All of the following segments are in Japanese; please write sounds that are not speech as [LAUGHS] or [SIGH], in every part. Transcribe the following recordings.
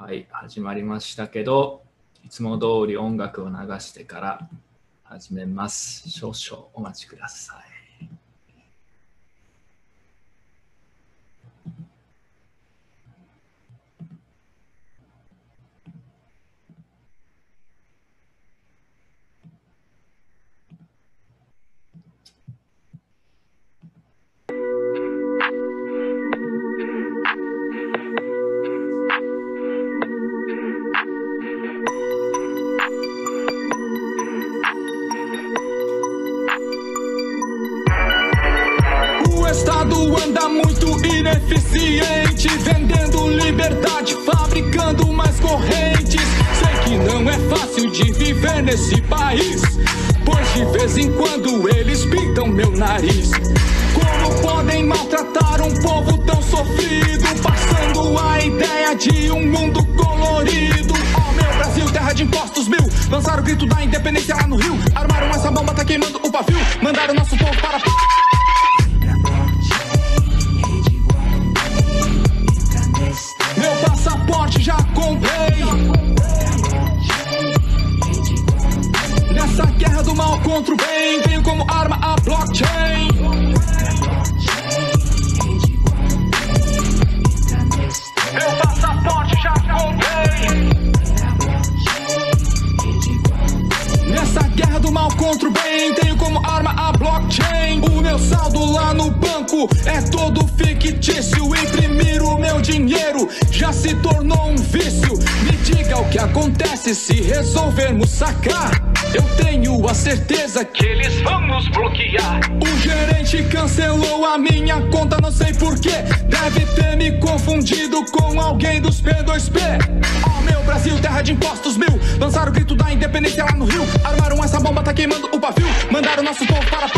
はい、始まりましたけど、いつも通り音楽を流してから始めます。少々お待ちください。Ineficiente, vendendo liberdade, fabricando mais correntes. Sei que não é fácil de viver nesse país, pois de vez em quando eles pintam meu nariz. Como podem maltratar um povo tão sofrido, passando a ideia de um mundo colorido? Oh meu Brasil, terra de impostos mil, lançaram o grito da independência lá no Rio, armaram essa bomba, tá queimando o pavio, mandaram nosso povo para do mal contra o bem, tenho como arma a blockchain. Meu passaporte já comprei. Nessa guerra do mal contra o bem, tenho como arma a blockchain. O meu saldo lá no banco é todo fictício. Imprimir o meu dinheiro já se tornou um vício. Me diga o que acontece se resolvermos sacar. Eu tenho a certeza que eles vão nos bloquear. O gerente cancelou a minha conta, não sei porquê. Deve ter me confundido com alguém dos P2P. Oh meu Brasil, terra de impostos mil. Lançaram o grito da independência lá no Rio. Armaram essa bomba, tá queimando o pavio. Mandaram nosso povo para.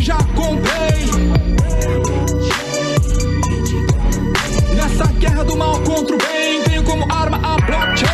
Já comprei. Nessa guerra do mal contra o bem, tenho como arma a blockchain.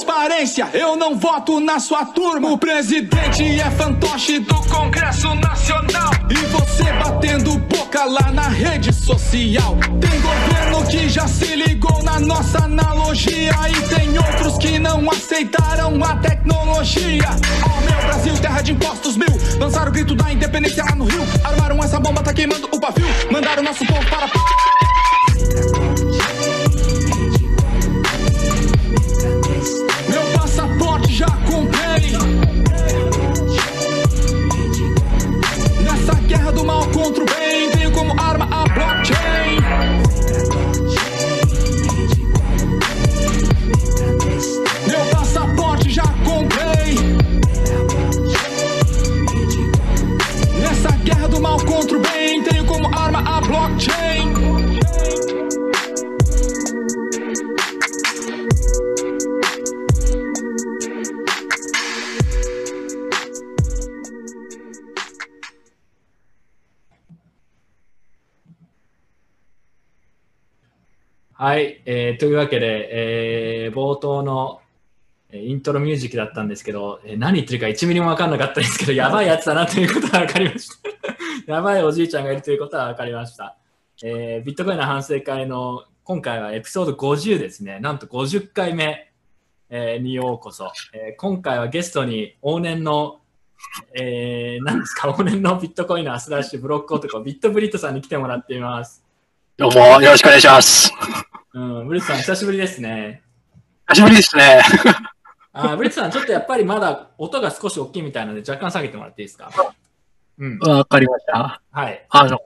Transparência, eu não voto na sua turma. O presidente é fantoche do Congresso Nacional. E você batendo boca lá na rede social. Tem governo que já se ligou na nossa analogia. E tem outros que não aceitaram a tecnologia. Oh meu Brasil, terra de impostos mil. Lançaram o grito da independência lá no Rio. Armaram essa bomba, tá queimando o pavio. Mandaram nosso povo para. えーというわけで、えー冒頭のイントロミュージックだったんですけど、えー何言ってるか1ミリも分かんなかったんですけど、やばいやつだなということは分かりました。[LAUGHS] やばいおじいちゃんがいるということは分かりました。えービットコインの反省会の今回はエピソード50ですね。なんと50回目、えーにようこそ、えー今回はゲストに往年の、えー、何ですか、往年のビットコインのアスラッシュブロック男、ビットブリットさんに来てもらっています。どうも、よろしくお願いします。うん、ブリットさん、久しぶりですね。久しぶりですね。あーブリッツさん、ちょっとやっぱりまだ音が少し大きいみたいなので、若干下げてもらっていいですか？うん。わかりました。はい。あの、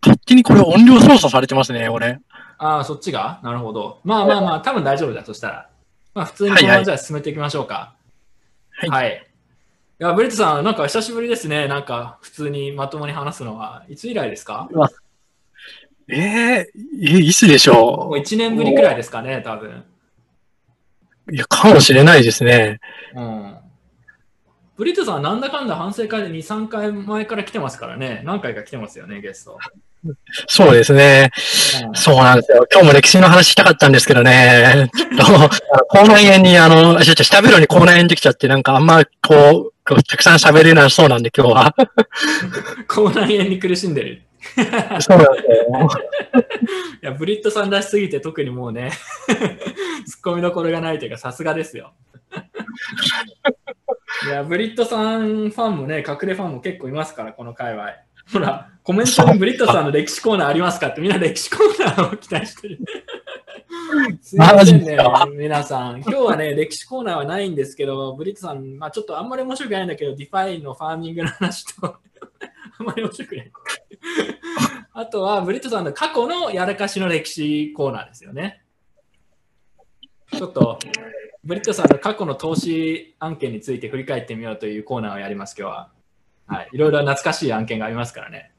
勝手にこれ音量操作されてますね、俺。ああ、そっちが？なるほど。まあまあまあ、多分大丈夫だとしたら。まあ、普通にこのままじゃあ進めていきましょうか。はいはい。いや、ブリッツさん、なんか久しぶりですね。なんか、普通にまともに話すのは。いつ以来ですか？えー、え、いつでしょもう1年ぶりくらいですかね、多分。ういや、かもしれないですね。うん。ブブリットさんはなんだかんだ反省会で2、3回前から来てますからね。何回か来てますよね、ゲスト。そうですね。そうなんですよ。今日も歴史の話したかったんですけどね。ちょっと、[LAUGHS] 口内炎に、あの、ちょっと喋るのに口内炎できちゃって、なんかあんま、こう、こうたくさん喋れなそうなんで、今日は。[LAUGHS] 口内炎に苦しんでる。そうなんですよ。[LAUGHS] いや、ブリットさんらしすぎて特にもうね、[LAUGHS] ツッコミどころがないというか、さすがですよ。[LAUGHS] いや、ブリットさんファンもね、隠れファンも結構いますから、この界隈。ほら、コメントにブリットさんの歴史コーナーありますかってみんな歴史コーナーを期待してる。すいませんね皆さん。今日はね、歴史コーナーはないんですけど、ブリットさん、まあちょっとあんまり面白くないんだけど、 DeFi のファーミングの話と、あんまり面白くない。あとは、ブリットさんの過去のやらかしの歴史コーナーですよね。ちょっと、ブリットさんの過去の投資案件について振り返ってみようというコーナーをやります、今日は。はい。いろいろ懐かしい案件がありますからね。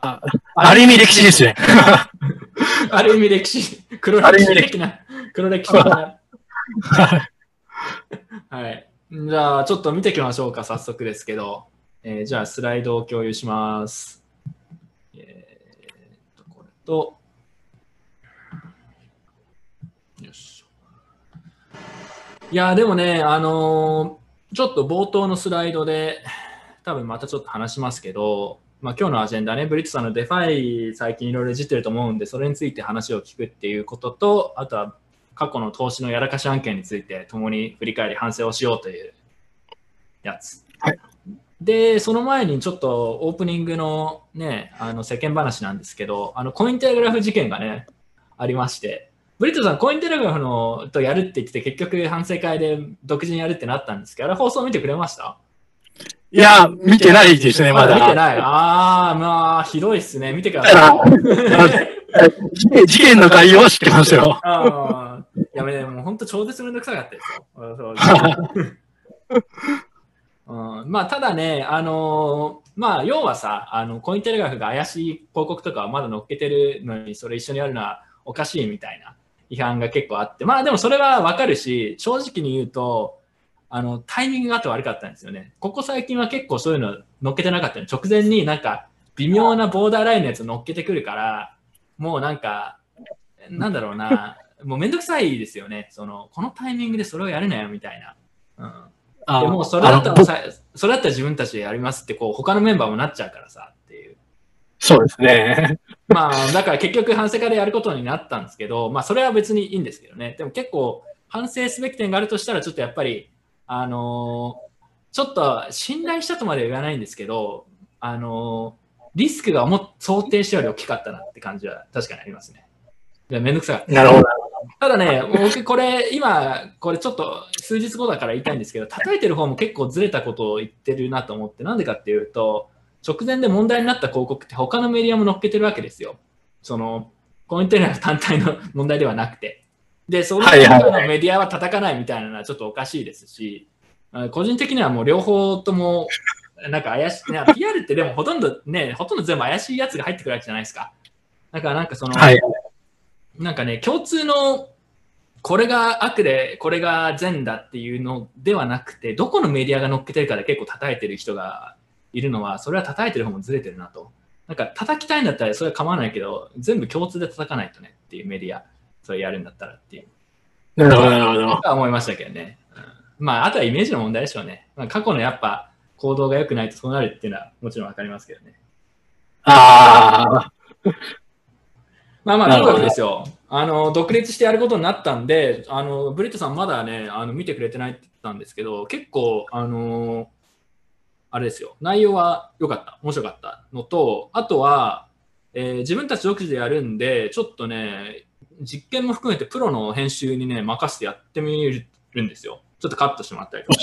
ある意味歴史ですね。[LAUGHS] ある意味歴史、黒歴史的な、黒歴史的な。はい。じゃあ、ちょっと見ていきましょうか、早速ですけど。えーじゃあ、スライドを共有します。えーと、これと、よし。いや、でもね、あのーちょっと冒頭のスライドで、多分またちょっと話しますけど、まあ、今日のアジェンダね、ブリットさんの DeFi 最近いろいろいじってると思うんで、それについて話を聞くっていうことと、あとは過去の投資のやらかし案件について共に振り返り反省をしようというやつ。はいで、その前にちょっとオープニングのね、あの世間話なんですけど、あのコインテレグラフ事件がね、ありまして、ブリットさん、コインテレグラフのとやるって言って、結局反省会で独自にやるってなったんですけど、あれ放送見てくれました？いや、見てないですね、まだ。見てない。ああ、まあ、ひどいっすね。見てください。あ事件の概要は知ってますよ。ああ、やめて、もう本当超絶めんどくさかったですよそ [LAUGHS] う。ん、まあ、ただね、あのーまあ、要はさ、あの、コインテレグラフが怪しい広告とかはまだ載っけてるのに、それ一緒にやるのはおかしいみたいな批判が結構あって、まあ、でもそれはわかるし、正直に言うと、あの、タイミングがあって悪かったんですよね。ここ最近は結構そういうの載っけてなかったの。直前になんか、微妙なボーダーラインのやつ載っけてくるから、もうなんか、なんだろうな、もうめんどくさいですよね。その、このタイミングでそれをやるなよみたいな。うん。あでもうそれだったらさ、それだったら自分たちでやりますって、こう、他のメンバーもなっちゃうからさっていう。そうですね。まあ、だから結局反省会でやることになったんですけど、まあ、それは別にいいんですけどね。でも結構、反省すべき点があるとしたら、ちょっとやっぱり、あのーちょっと信頼したとまでは言わないんですけど、あのーリスクが思っ想定したより大きかったなって感じは確かにありますね。でめんどくさかった。なるほど。ただね、僕これ、今、これちょっと数日後だから言いたいんですけど、叩いてる方も結構ずれたことを言ってるなと思って、なんでかっていうと、直前で問題になった広告って他のメディアも載っけてるわけですよ。その、コインテレグラフ単体の問題ではなくて。で、そのはいはい他のメディアは叩かないみたいなのはちょっとおかしいですし、あ個人的にはもう両方とも、なんか怪しい、ね、PR ってでもほとんどね、ほとんど全部怪しいやつが入ってくるわけじゃないですか。だからなんかその、はい。なんかね、共通のこれが悪で、これが善だっていうのではなくて、どこのメディアが乗っけてるかで結構叩いてる人がいるのは、それは叩いてる方もずれてるなと。なんか叩きたいんだったらそれは構わないけど、全部共通で叩かないとねっていうメディア、それやるんだったらっていう。なるほど、なるほど。思いましたけどね。うん、まあ、あとはイメージの問題でしょうね。まあ、過去のやっぱ行動が良くないとそうなるっていうのはもちろんわかりますけどね。ああ、まあまあ、とになるほどかくですよ。あの、独立してやることになったんで、あの、ブリットさんまだね、あの、見てくれてないって言ったんですけど、結構、あのあれですよ。内容は良かった。面白かったのと、あとは、えー自分たち独自でやるんで、ちょっとね、実験も含めてプロの編集にね、任せてやってみるんですよ。ちょっとカットしてもらったりとか。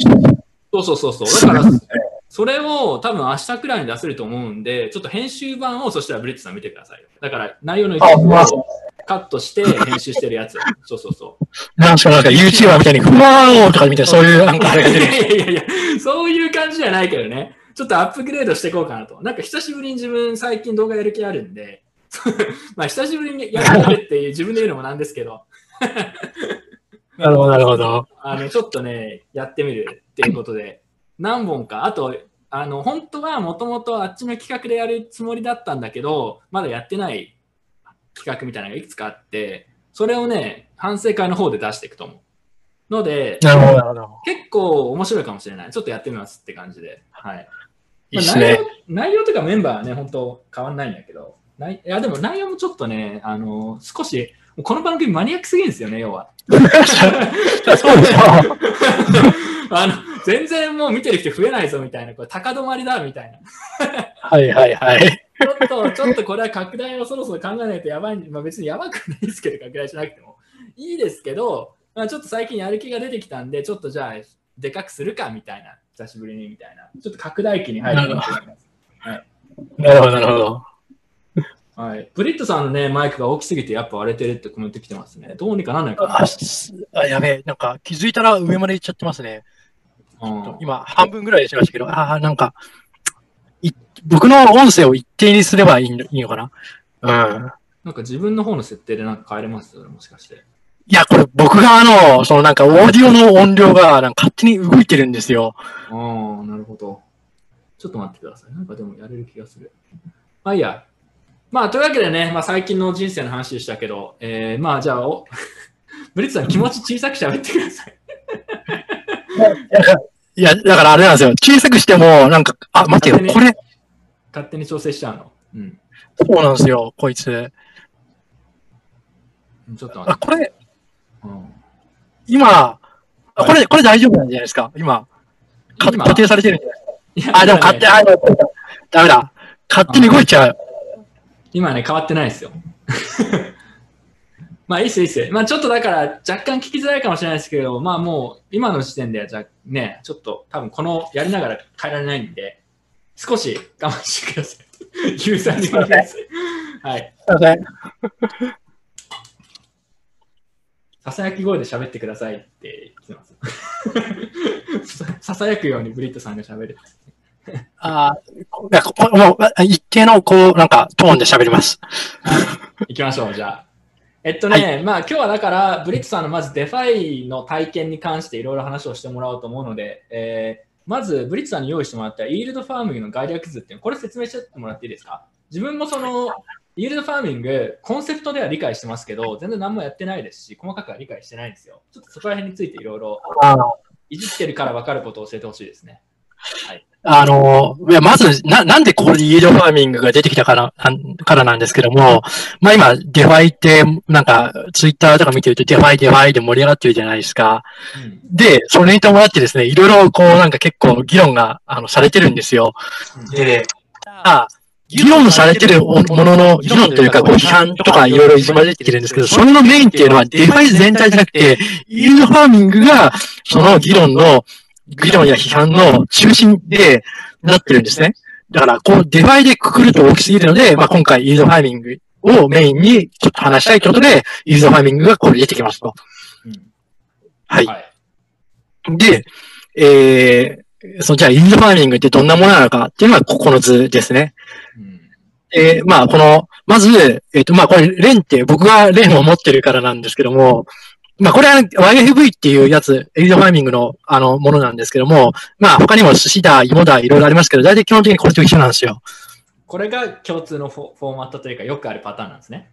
[LAUGHS] そうそうそうそう。だから、[LAUGHS] それを多分明日くらいに出せると思うんで、ちょっと編集版をそしたらブリッツさん見てくださいよ。だから内容の一部あをカットして編集してるやつ。そうそうそう。なんすか、なんか YouTuber みたいに、ふわーおとか見て、そういう、なんかあれがい出てやいやいやいや、そういう感じじゃないけどね。ちょっとアップグレードしていこうかなと。なんか久しぶりに自分最近動画やる気あるんで、[LAUGHS] まあ久しぶりにやるっていう自分で言うのもなんですけど、なるほど、なるほど。あの、ちょっとね、やってみるっていうことで、何本か、あと、あの、本当はもともとあっちの企画でやるつもりだったんだけど、まだやってない企画みたいなのがいくつかあって、それをね、反省会の方で出していくと思う。ので、なるほど。結構面白いかもしれない。ちょっとやってみますって感じで。はい。まあ内容内容とかメンバーはね、本当変わんないんだけど、ないいやでも内容もちょっとね、あの少し、この番組マニアックすぎるんですよね、要は。[LAUGHS] そうですよ。[LAUGHS] あの全然もう見てる人増えないぞみたいな、これ高止まりだみたいな。はいはいはい。ちょっと、ちょっとこれは拡大をそろそろ考えないとやばい、まあ別にやばくないですけど、拡大しなくても。いいですけど、まあ、ちょっと最近やる気が出てきたんで、ちょっとじゃあ、でかくするかみたいな、久しぶりにみたいな。ちょっと拡大期に入ると思います。なるほど、なるほど。はい。ブリットさんのね、マイクが大きすぎてやっぱ割れてるってコメント来てますね。どうにかなんないかなあやべえ、なんか気づいたら上まで行っちゃってますね。うん今、半分ぐらいしましたけど、ああ、なんか、い僕の音声を一定にすればいいのいいのかな？うん。なんか自分の方の設定でなんか変えれます？もしかして。いや、これ僕があの、そのなんかオーディオの音量がなんか勝手に動いてるんですよ。ああ、なるほど。ちょっと待ってください。なんかでもやれる気がする。まあいいや。まあというわけでね、まあ最近の人生の話でしたけど、えー、まあじゃあお、[LAUGHS] ブリットさん気持ち小さく喋ってください。いや、だからあれなんですよ。小さくしても、なんか、あ、待てよ、これ、勝手に調整しちゃうの？うん。そうなんですよ、こいつ。あ、ちょっと待って。これ、うん今、あこれ、これ大丈夫なんじゃないですか？今。か今固定されてるんじゃないですか？あ、でも勝手、あ、ダメだ。勝手に動いちゃう。今ね、変わってないですよ。まあいいっすよいいっすよ。まあちょっとだから若干聞きづらいかもしれないですけど、まあもう今の時点ではじゃね、ちょっと多分このやりながら変えられないんで、少し我慢してください。ユーザーにお願いします。はい。すいません。ささやき声で喋ってくださいって来てます。[LAUGHS] ささやくようにブリットさんが喋る。あーこいやこもう、あ一定の、こう、なんか、トーンで喋ります。[LAUGHS] 行きましょう、じゃあ。えっとね、まあ今日はだから、ブリットさんのまず DeFi の体験に関していろいろ話をしてもらおうと思うので、えーまずブリットさんに用意してもらったイールドファーミングの概略図っていうのこれ説明してもらっていいですか？自分もその、イールドファーミング、コンセプトでは理解してますけど、全然何もやってないですし、細かくは理解してないんですよ。ちょっとそこら辺についていろいろあいじってるから分かることを教えてほしいですね。あの、いや、まず、な、なんでこれでイールドファーミングが出てきたから、なんからなんですけども、まあ今、 DeFi って、なんか、ツイッターとか見てると、デファイ、デファイで盛り上がってるじゃないですか。うんで、それに伴ってですね、いろいろこう、なんか結構議論が、あの、されてるんですよ。で、あ議論されてるものの、議論というか、こう、批判とかいろいろ混じってきてるんですけど、それのメインっていうのは、 DeFi 全体じゃなくて、イールドファーミングが、その議論の、議論や批判の中心でなってるんですね。だから、こう、 DeFi でくくると大きすぎるので、まあ、今回、イールドファーミングをメインにちょっと話したいということで、イールドファーミングがこれ出てきますと。うんはい。はい。で、えー、そう、じゃあ、インドファーミングってどんなものなのかっていうのが、ここの図ですね。うんえー、まあ、この、まず、えっ、と、まあ、これ、レンって、僕がレンを持ってるからなんですけども、まあ、これは YFV っていうやつ、インドファーミングの、あの、ものなんですけども、まあ、他にも寿司だ、芋だ、いろいろありますけど、大体基本的にこれと一緒なんですよ。これが共通のフォフォーマットというか、よくあるパターンなんですね。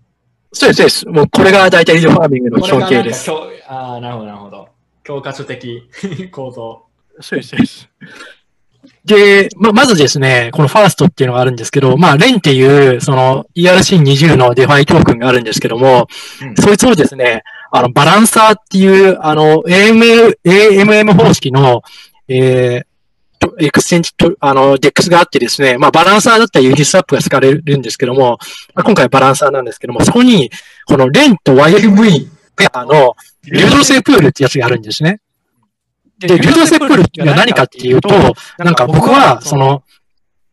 そうです、そうです。もう、これが大体インドファーミングの基本形です。ああ、なるほど、なるほど。教科書的構造。そうです、そうです。で、ま、まずですね、このファーストっていうのがあるんですけど、まあ、レンっていう、その ERC20 の DeFi トークンがあるんですけども、うんそいつをですね、あの、バランサーっていう、あの、AML、AMM 方式の、えーと、エクスチェンジと、あの、 DEX があってですね、まあ、バランサーだったらユニスワップが使われるんですけども、まあ、今回バランサーなんですけども、そこに、このレンと YFV ペアの流動性プールってやつがあるんですね。で、流動性プールっていうのは何かっていうと、なんか僕は、その、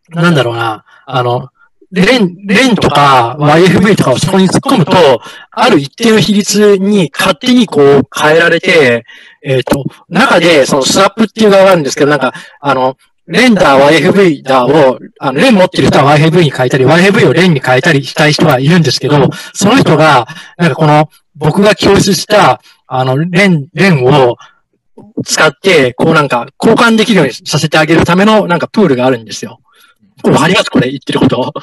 なんだろうな、あの、レン、レンとか YFV とかをそこに突っ込むと、ある一定の比率に勝手にこう変えられて、えっ、と、中でそのスワップっていう側があるんですけど、なんか、あの、レンダー YFV ダーを、あの、レン持ってる人は YFV に変えたり、YFV をレンに変えたりしたい人はいるんですけど、その人が、なんかこの、僕が供出した、あの、レン、レンを、使って、こうなんか交換できるようにさせてあげるためのなんかプールがあるんですよ。これわかりますこれ言ってること？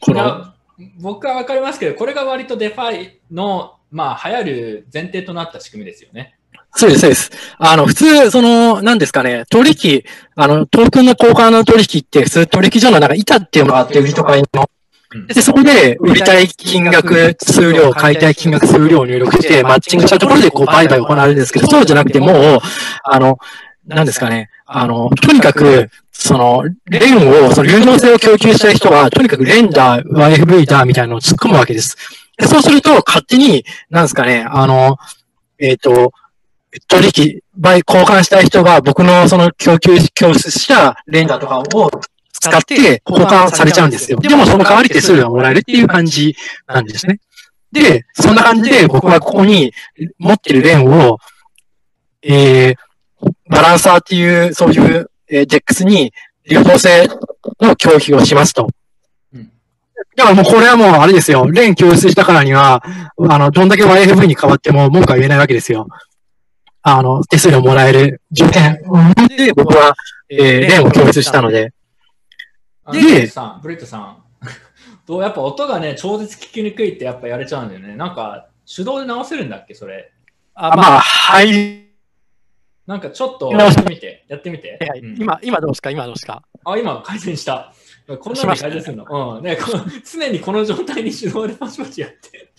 この、僕はわかりますけど、これが割と DeFi の、まあ、流行る前提となった仕組みですよね。そうです、そうです。あの、普通、その、何ですかね、取引、あの、トークンの交換の取引って、普通取引所のなんか板っていうのがあって、売りと買いの。うん。で、そこで、売りたい金額、数量、買いたい金額、数量を入力して、マッチングしたところで、こう、売買行われるんですけど、そうじゃなくて、もう、あの、何ですかね、あの、とにかく、その、レンを、その有能性を供給したい人は、とにかくレンだ、YFV だ、みたいなのを突っ込むわけです。でそうすると、勝手に、なんですかね、あの、えっ、と、取引、倍交換したい人が僕のその供給、供出したレンダーとかを使って交換されちゃうんですよ。でもその代わり手数料がもらえるっていう感じなんですね。で、そんな感じで僕はここに持ってるレンを、えー、バランサーっていう、そういう、えー、DEX に流動性の供給をしますと。うんだからもうこれはもうあれですよ。レン供出したからには、あの、どんだけ YFV に変わっても文句は言えないわけですよ。あの、手数料もらえる条件で僕は、えー、レンを供出したので。であブリットさん、ブリットさん。[LAUGHS] どうやっぱ音がね、超絶聞きにくいってやっぱやれちゃうんだよね。なんか、手動で直せるんだっけ、それ。あまあ、はい。なんかちょっとやってみて、やってみて。うん今、今どうですか？今どうですか？あ、今改善した。こんなに改善するの？うん。ね、この常にこの状態に手動でパチパチやって。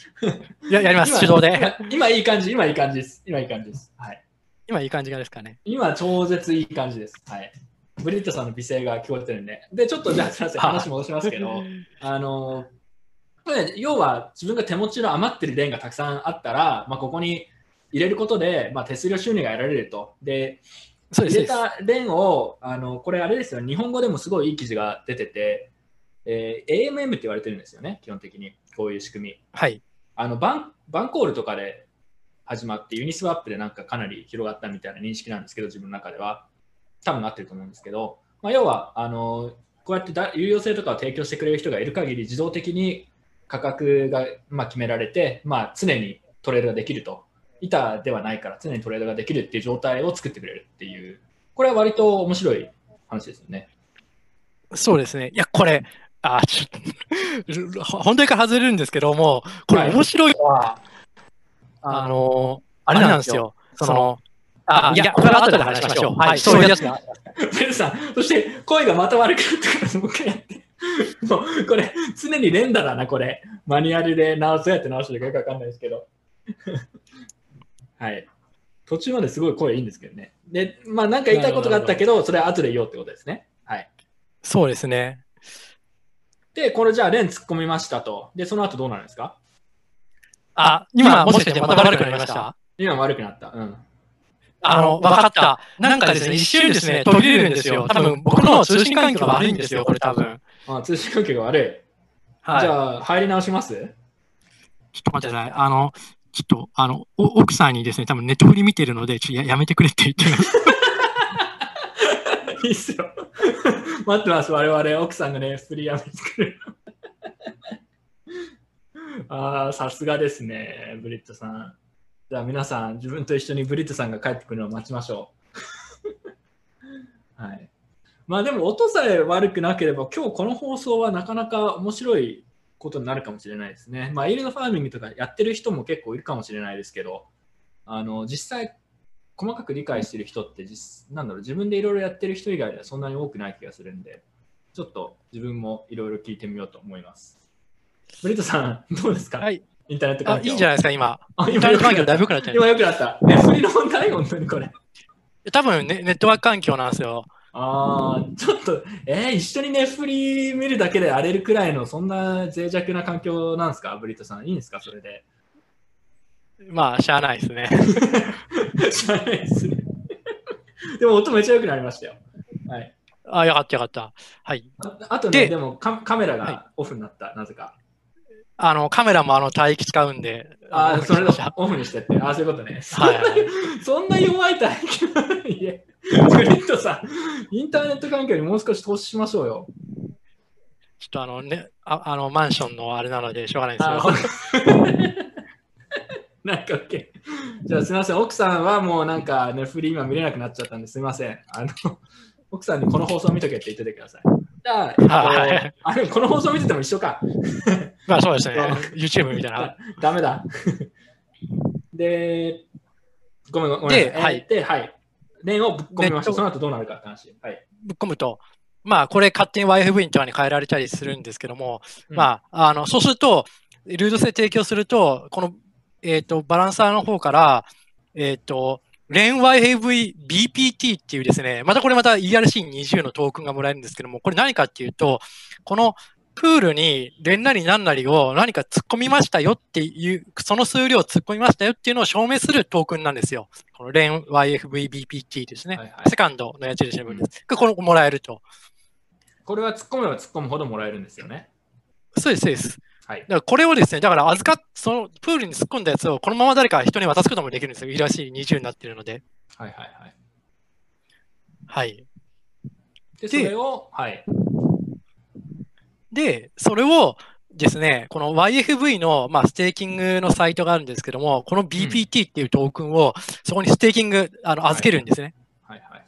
や、やります、今手動で。今今いい感じ、今いい感じです。今いい感じです。はい。今いい感じがですかね。今超絶いい感じです。はい。ブリットさんの美声が聞こえてるんで。で、ちょっとじゃあすいません、話戻しますけど、あの、要は自分が手持ちの余ってるレンがたくさんあったら、まあ、ここに入れることで、まあ、手数料収入が得られると。で、そうです。入れたレンを、あのこれあれですよ、日本語でもすごいいい記事が出てて、えー AMM って言われてるんですよね、基本的に、こういう仕組み。はい。あのバンバンコールとかで始まって、ユニスワップでなんかかなり広がったみたいな認識なんですけど、自分の中では。多分なってると思うんですけど、まあ、要はあの、こうやってだ有用性とかを提供してくれる人がいる限り、自動的に価格が、まあ、決められて、まあ、常にトレードができると。板ではないから常にトレードができるっていう状態を作ってくれるっていう、これは割と面白い話ですよね。そうですね。いや、これ、あ、ちょっと、[LAUGHS] 本題から外れるんですけども、こはいれ面白いのは、あの、あれなんですよ。その、あ、いや、これは後で話しましょう。はい、そういうやつが。ベルさん、そして声がまた悪くなったからもう一回やって。もうこれ、常に連打だな、これ。マニュアルで直すやって直してるかよくわかんないですけど。はい。途中まですごい声いいんですけどね。で、まあなんか言いたいことがあったけど、それは後で言おうってことですね。はい。そうですね。で、これじゃあ、レン突っ込みましたと。で、その後どうなるんですか？あ、今、もしかしてまた悪くなりました？今悪くなった。うん。あの、わかった。なんかですね、一瞬ですね、途切れるんですよ。多分、僕の通信環境が悪いんですよ、これ多分。あ通信環境が悪い。はい。じゃあ、入り直します？ちょっと待ってください。あの、ちょっと、あの、お奥さんにですね、多分ネットフリ見てるので、ちょっとややめてくれって言ってます。[LAUGHS] いいっすよ。待ってます、我々。奥さんがね、フリーやめてくれる。ああ、さすがですね、ブリットさん。じゃあ皆さん、自分と一緒にブリットさんが帰ってくるのを待ちましょう。はい。まあでも、音さえ悪くなければ、今日この放送はなかなか面白いことになるかもしれないですね。まあ、イールドファーミングとかやってる人も結構いるかもしれないですけど、あの実際、細かく理解してる人って実、なんだろう、自分でいろいろやってる人以外ではそんなに多くない気がするんで、ちょっと自分もいろいろ聞いてみようと思います。ブリットさん、どうですか、はい。インターネットあ、環境。いいんじゃないですか、今。あインターネット環境だいぶ良くなっちゃいま今良くなった。ね、フリの問題？本当にこれ。す。多分ね、ネットワーク環境なんですよ。ああ、ちょっと、えー、一緒にね、フリ見るだけで荒れるくらいの、そんな脆弱な環境なんですか、ブリットさん。いいんですか、それで。まあ、しゃあないですね。[LAUGHS] 知らないですね。でも音めっちゃ良くなりましたよ。はい。あ、よかったよかった。はい。ああとね、ででもカカメラはいがオフになった、なぜか。あの、カメラもあの、帯域使うんで。ああ、のそれはオフにしてって。ああ、そういうことね。いはい。[LAUGHS] そんな弱い体験いえ、ブリットさん、インターネット環境にもう少し投資しましょうよ。ちょっとあのね、ああの、マンションのあれなので、しょうがないですあよ。[LAUGHS] なんか OK。じゃあすみません、奥さんはもうなんかネフリ今見れなくなっちゃったんですみません。あの奥さんにこの放送見とけって言っててください。じゃあ、あれこの放送見てても一緒か。[LAUGHS] まあそうですね。YouTube みたいな。[LAUGHS] ダメだ。[LAUGHS] で、ごめんごめん。ではいえーで、はい。レンをぶっ込みました。でその後どうなるかって話。はい。ぶっ込むと、まあこれ勝手に YFV とかに変えられたりするんですけども、うんまあ、あの、そうすると、ルード性提供すると、この、えっ、と、バランサーの方から、えっ、と、レン YAV BPT っていうですね、またこれまた ERC20 のトークンがもらえるんですけども、これ何かっていうと、このプールにレンなり何なりを何か突っ込みましたよっていう、その数量を突っ込みましたよっていうのを証明するトークンなんですよ。このレン YFV BPT ですね。はいはいセカンドの矢印の部分です。これもらえると。これは突っ込めば突っ込むほどもらえるんですよね。そうです、そうです。はいだ。からこれをですね、だから預かっ、そのプールに突っ込んだやつをこのまま誰か人に渡すこともできるんですよ。いらしい20になってるので。はいはいはい。はい。で、それを、はい。で、それをですね、この YFV の、まあ、ステーキングのサイトがあるんですけども、この BPT っていうトークンをそこにステーキング、あの預けるんですね。はいはいはい。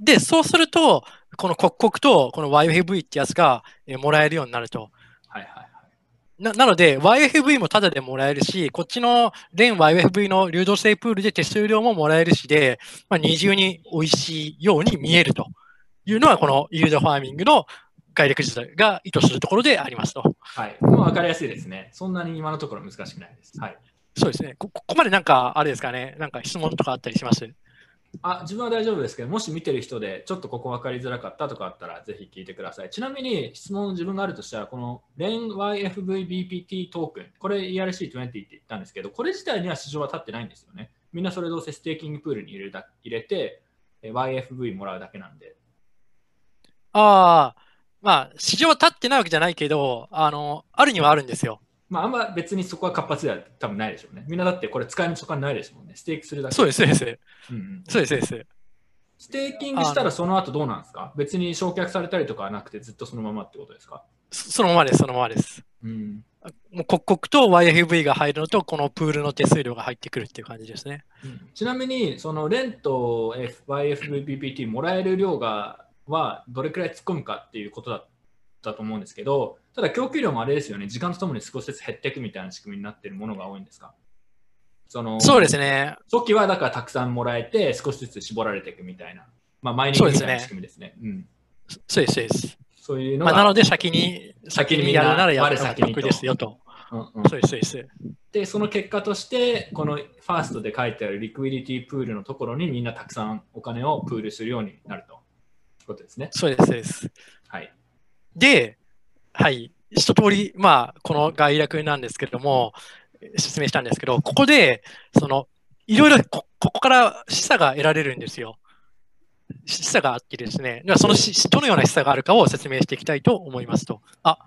で、そうすると、この刻々とこの YFV ってやつがえーもらえるようになると。ななので、YFV もタダでもらえるし、こっちのレン YFV の流動性プールで手数料ももらえるしで、まあ、二重に美味しいように見えるというのは、このイールドファーミングの概略自体が意図するところでありますと。はい。もう分かりやすいですね。そんなに今のところ難しくないです。はい。そうですね。こここまでなんか、あれですかね、なんか質問とかあったりします？あ自分は大丈夫ですけど、もし見てる人でちょっとここ分かりづらかったとかあったら、ぜひ聞いてください。ちなみに質問自分があるとしたら、この REN YFV BPT トークン、これ ERC20 って言ったんですけど、これ自体には市場は立ってないんですよね。みんなそれどうせステーキングプールに入れるだ入れて、YFV もらうだけなんで。ああ、まあ、市場は立ってないわけじゃないけど、あの、あるにはあるんですよ。まあ、あんま別にそこは活発では多分ないでしょうね。みんなだってこれ使い道とかないですもんね。ステーキするだけ。そうです、そうです。うんうんそうです、そうです。ステーキングしたらその後どうなんですか？別に焼却されたりとかはなくてずっとそのままってことですか？そそのままです、そのままです。うん。もう刻々と YFV が入るのと、このプールの手数料が入ってくるっていう感じですね。ちなみに、そのレンと YFVPT もらえる量がはどれくらい突っ込むかっていうことだったと思うんですけど、ただ供給量もあれですよね、時間とともに少しずつ減っていくみたいな仕組みになっているものが多いんですか？そのそうですね。初期はだからたくさんもらえて少しずつ絞られていくみたいな、まあ、マイニングみたいな仕組みですね。うん、そうです、そうです。そういうのまあ、が、なので、先に、先にやるならやった方が得ですよと。うんうんそうです、そうです。で、その結果として、このファーストで書いてあるリクイディティプールのところにみんなたくさんお金をプールするようになるということですね。そうです、そうです。はい。で、はい、一通り、まあ、この概略なんですけれども、説明したんですけど、ここで、その、いろいろこ、ここから示唆が得られるんですよ。示唆があってですね、ではそのしどのような示唆があるかを説明していきたいと思いますと。あ、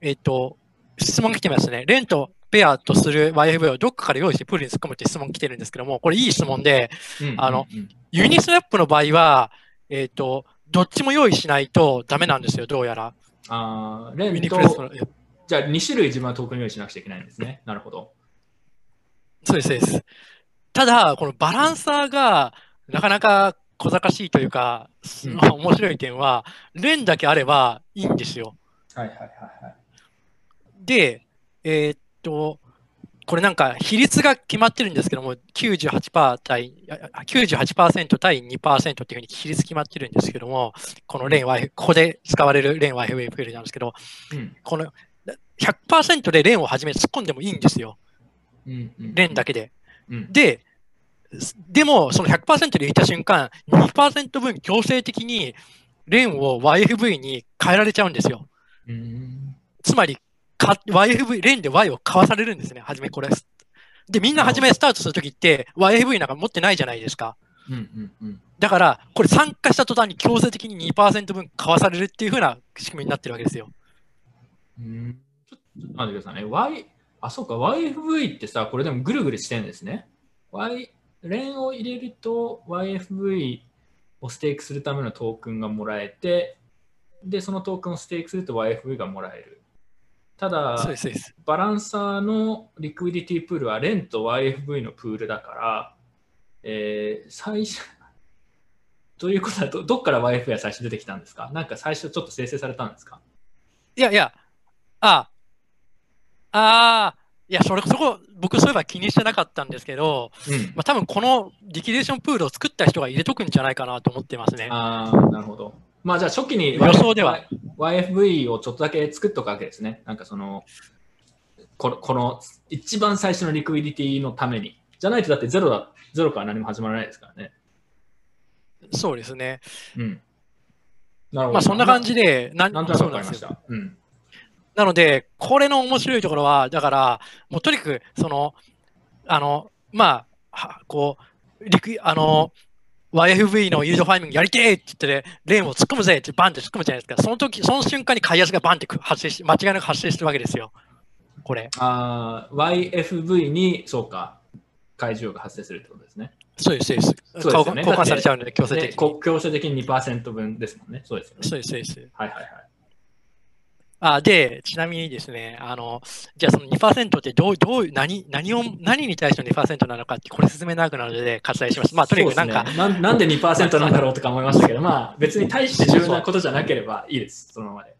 えっ、と、質問来てますね。レンとペアとする YFV をどっかから用意してプールに突っ込むって質問来てるんですけども、これいい質問で、あのユニスナップの場合は、えっ、と、どっちも用意しないとダメなんですよ、どうやら。あーレンと、じゃあ2種類自分はトークン用意しなくちゃいけないんですね。なるほど。そうです、そうです。ただ、このバランサーがなかなか小賢しいというか、う面白い点は、レンだけあればいいんですよ。はいはいはいはい。で、えーっと、これなんか比率が決まってるんですけども、98%対、あ98%対2%っていうふうに比率決まってるんですけども、このレン Y、ここで使われるレン YFA プールなんですけど、うんこの100%でレンをはじめ突っ込んでもいいんですよ。うんうんレンだけで。うんで、でも、その100%で入れた瞬間、2%分強制的にレンを YFV に変えられちゃうんですよ。うんつまり、か YFV、レンで Y を買わされるんですね、はじめこれ。で、みんなはじめスタートするときって、YFV なんか持ってないじゃないですか。うんうんうんだから、これ参加した途端に強制的に2%分買わされるっていう風な仕組みになってるわけですよ。うんちょっと待ってくださいね。Y、あ、そうか、YFV ってさ、これでもぐるぐるしてんですね。Y、レンを入れると YFV をステークするためのトークンがもらえて、で、そのトークンをステークすると YFV がもらえる。ただ。バランサーのリクイディティプールはレンと YFV のプールだから、えー最初、[LAUGHS] ということはど、どっから YFV が最初出てきたんですか？なんか最初ちょっと生成されたんですか？いやいや、あ、あーいや、それ、そこ、僕そういえば気にしてなかったんですけど、うん。まあ、多分このリキュレーションプールを作った人が入れとくんじゃないかなと思ってますね。ああ、なるほど。まあじゃあ初期に予想では YFV をちょっとだけ作っとくわけですね。なんかその、このこの一番最初のリクイディティのために。じゃないとだってゼロだ、ゼロから何も始まらないですからね。そうですね。うん。なるほど。まあそんな感じで、ななんとなく。わかりました。うん。なので、これの面白いところは、だから、もうとにかく、その、あの、まあ、はこう、リクあの、YFV のユードファイミングやりてえって言って、ね、レーンを突っ込むぜってバンって突っ込むじゃないですか。その時、その瞬間に開発がバンって発生し、間違いなく発生してるわけですよ。これ。ああ、YFV に、そうか、怪獣が発生するってことですね。そうです、そうです。ですよね交換されちゃうので、強制で、的に。こ強制的に2%分ですもんね。そうですよね。そうです、そうです。はいはいはい。あで、ちなみにですね、あの、じゃあその2%ってどう、どう、何、何を、何に対しての2%なのかって、これ説明長くなるので割愛します。まあ、とにかくなんか、ねななんで2%なんだろうとか思いましたけど、まあ別に大して重要なことじゃなければいいです、そのままで。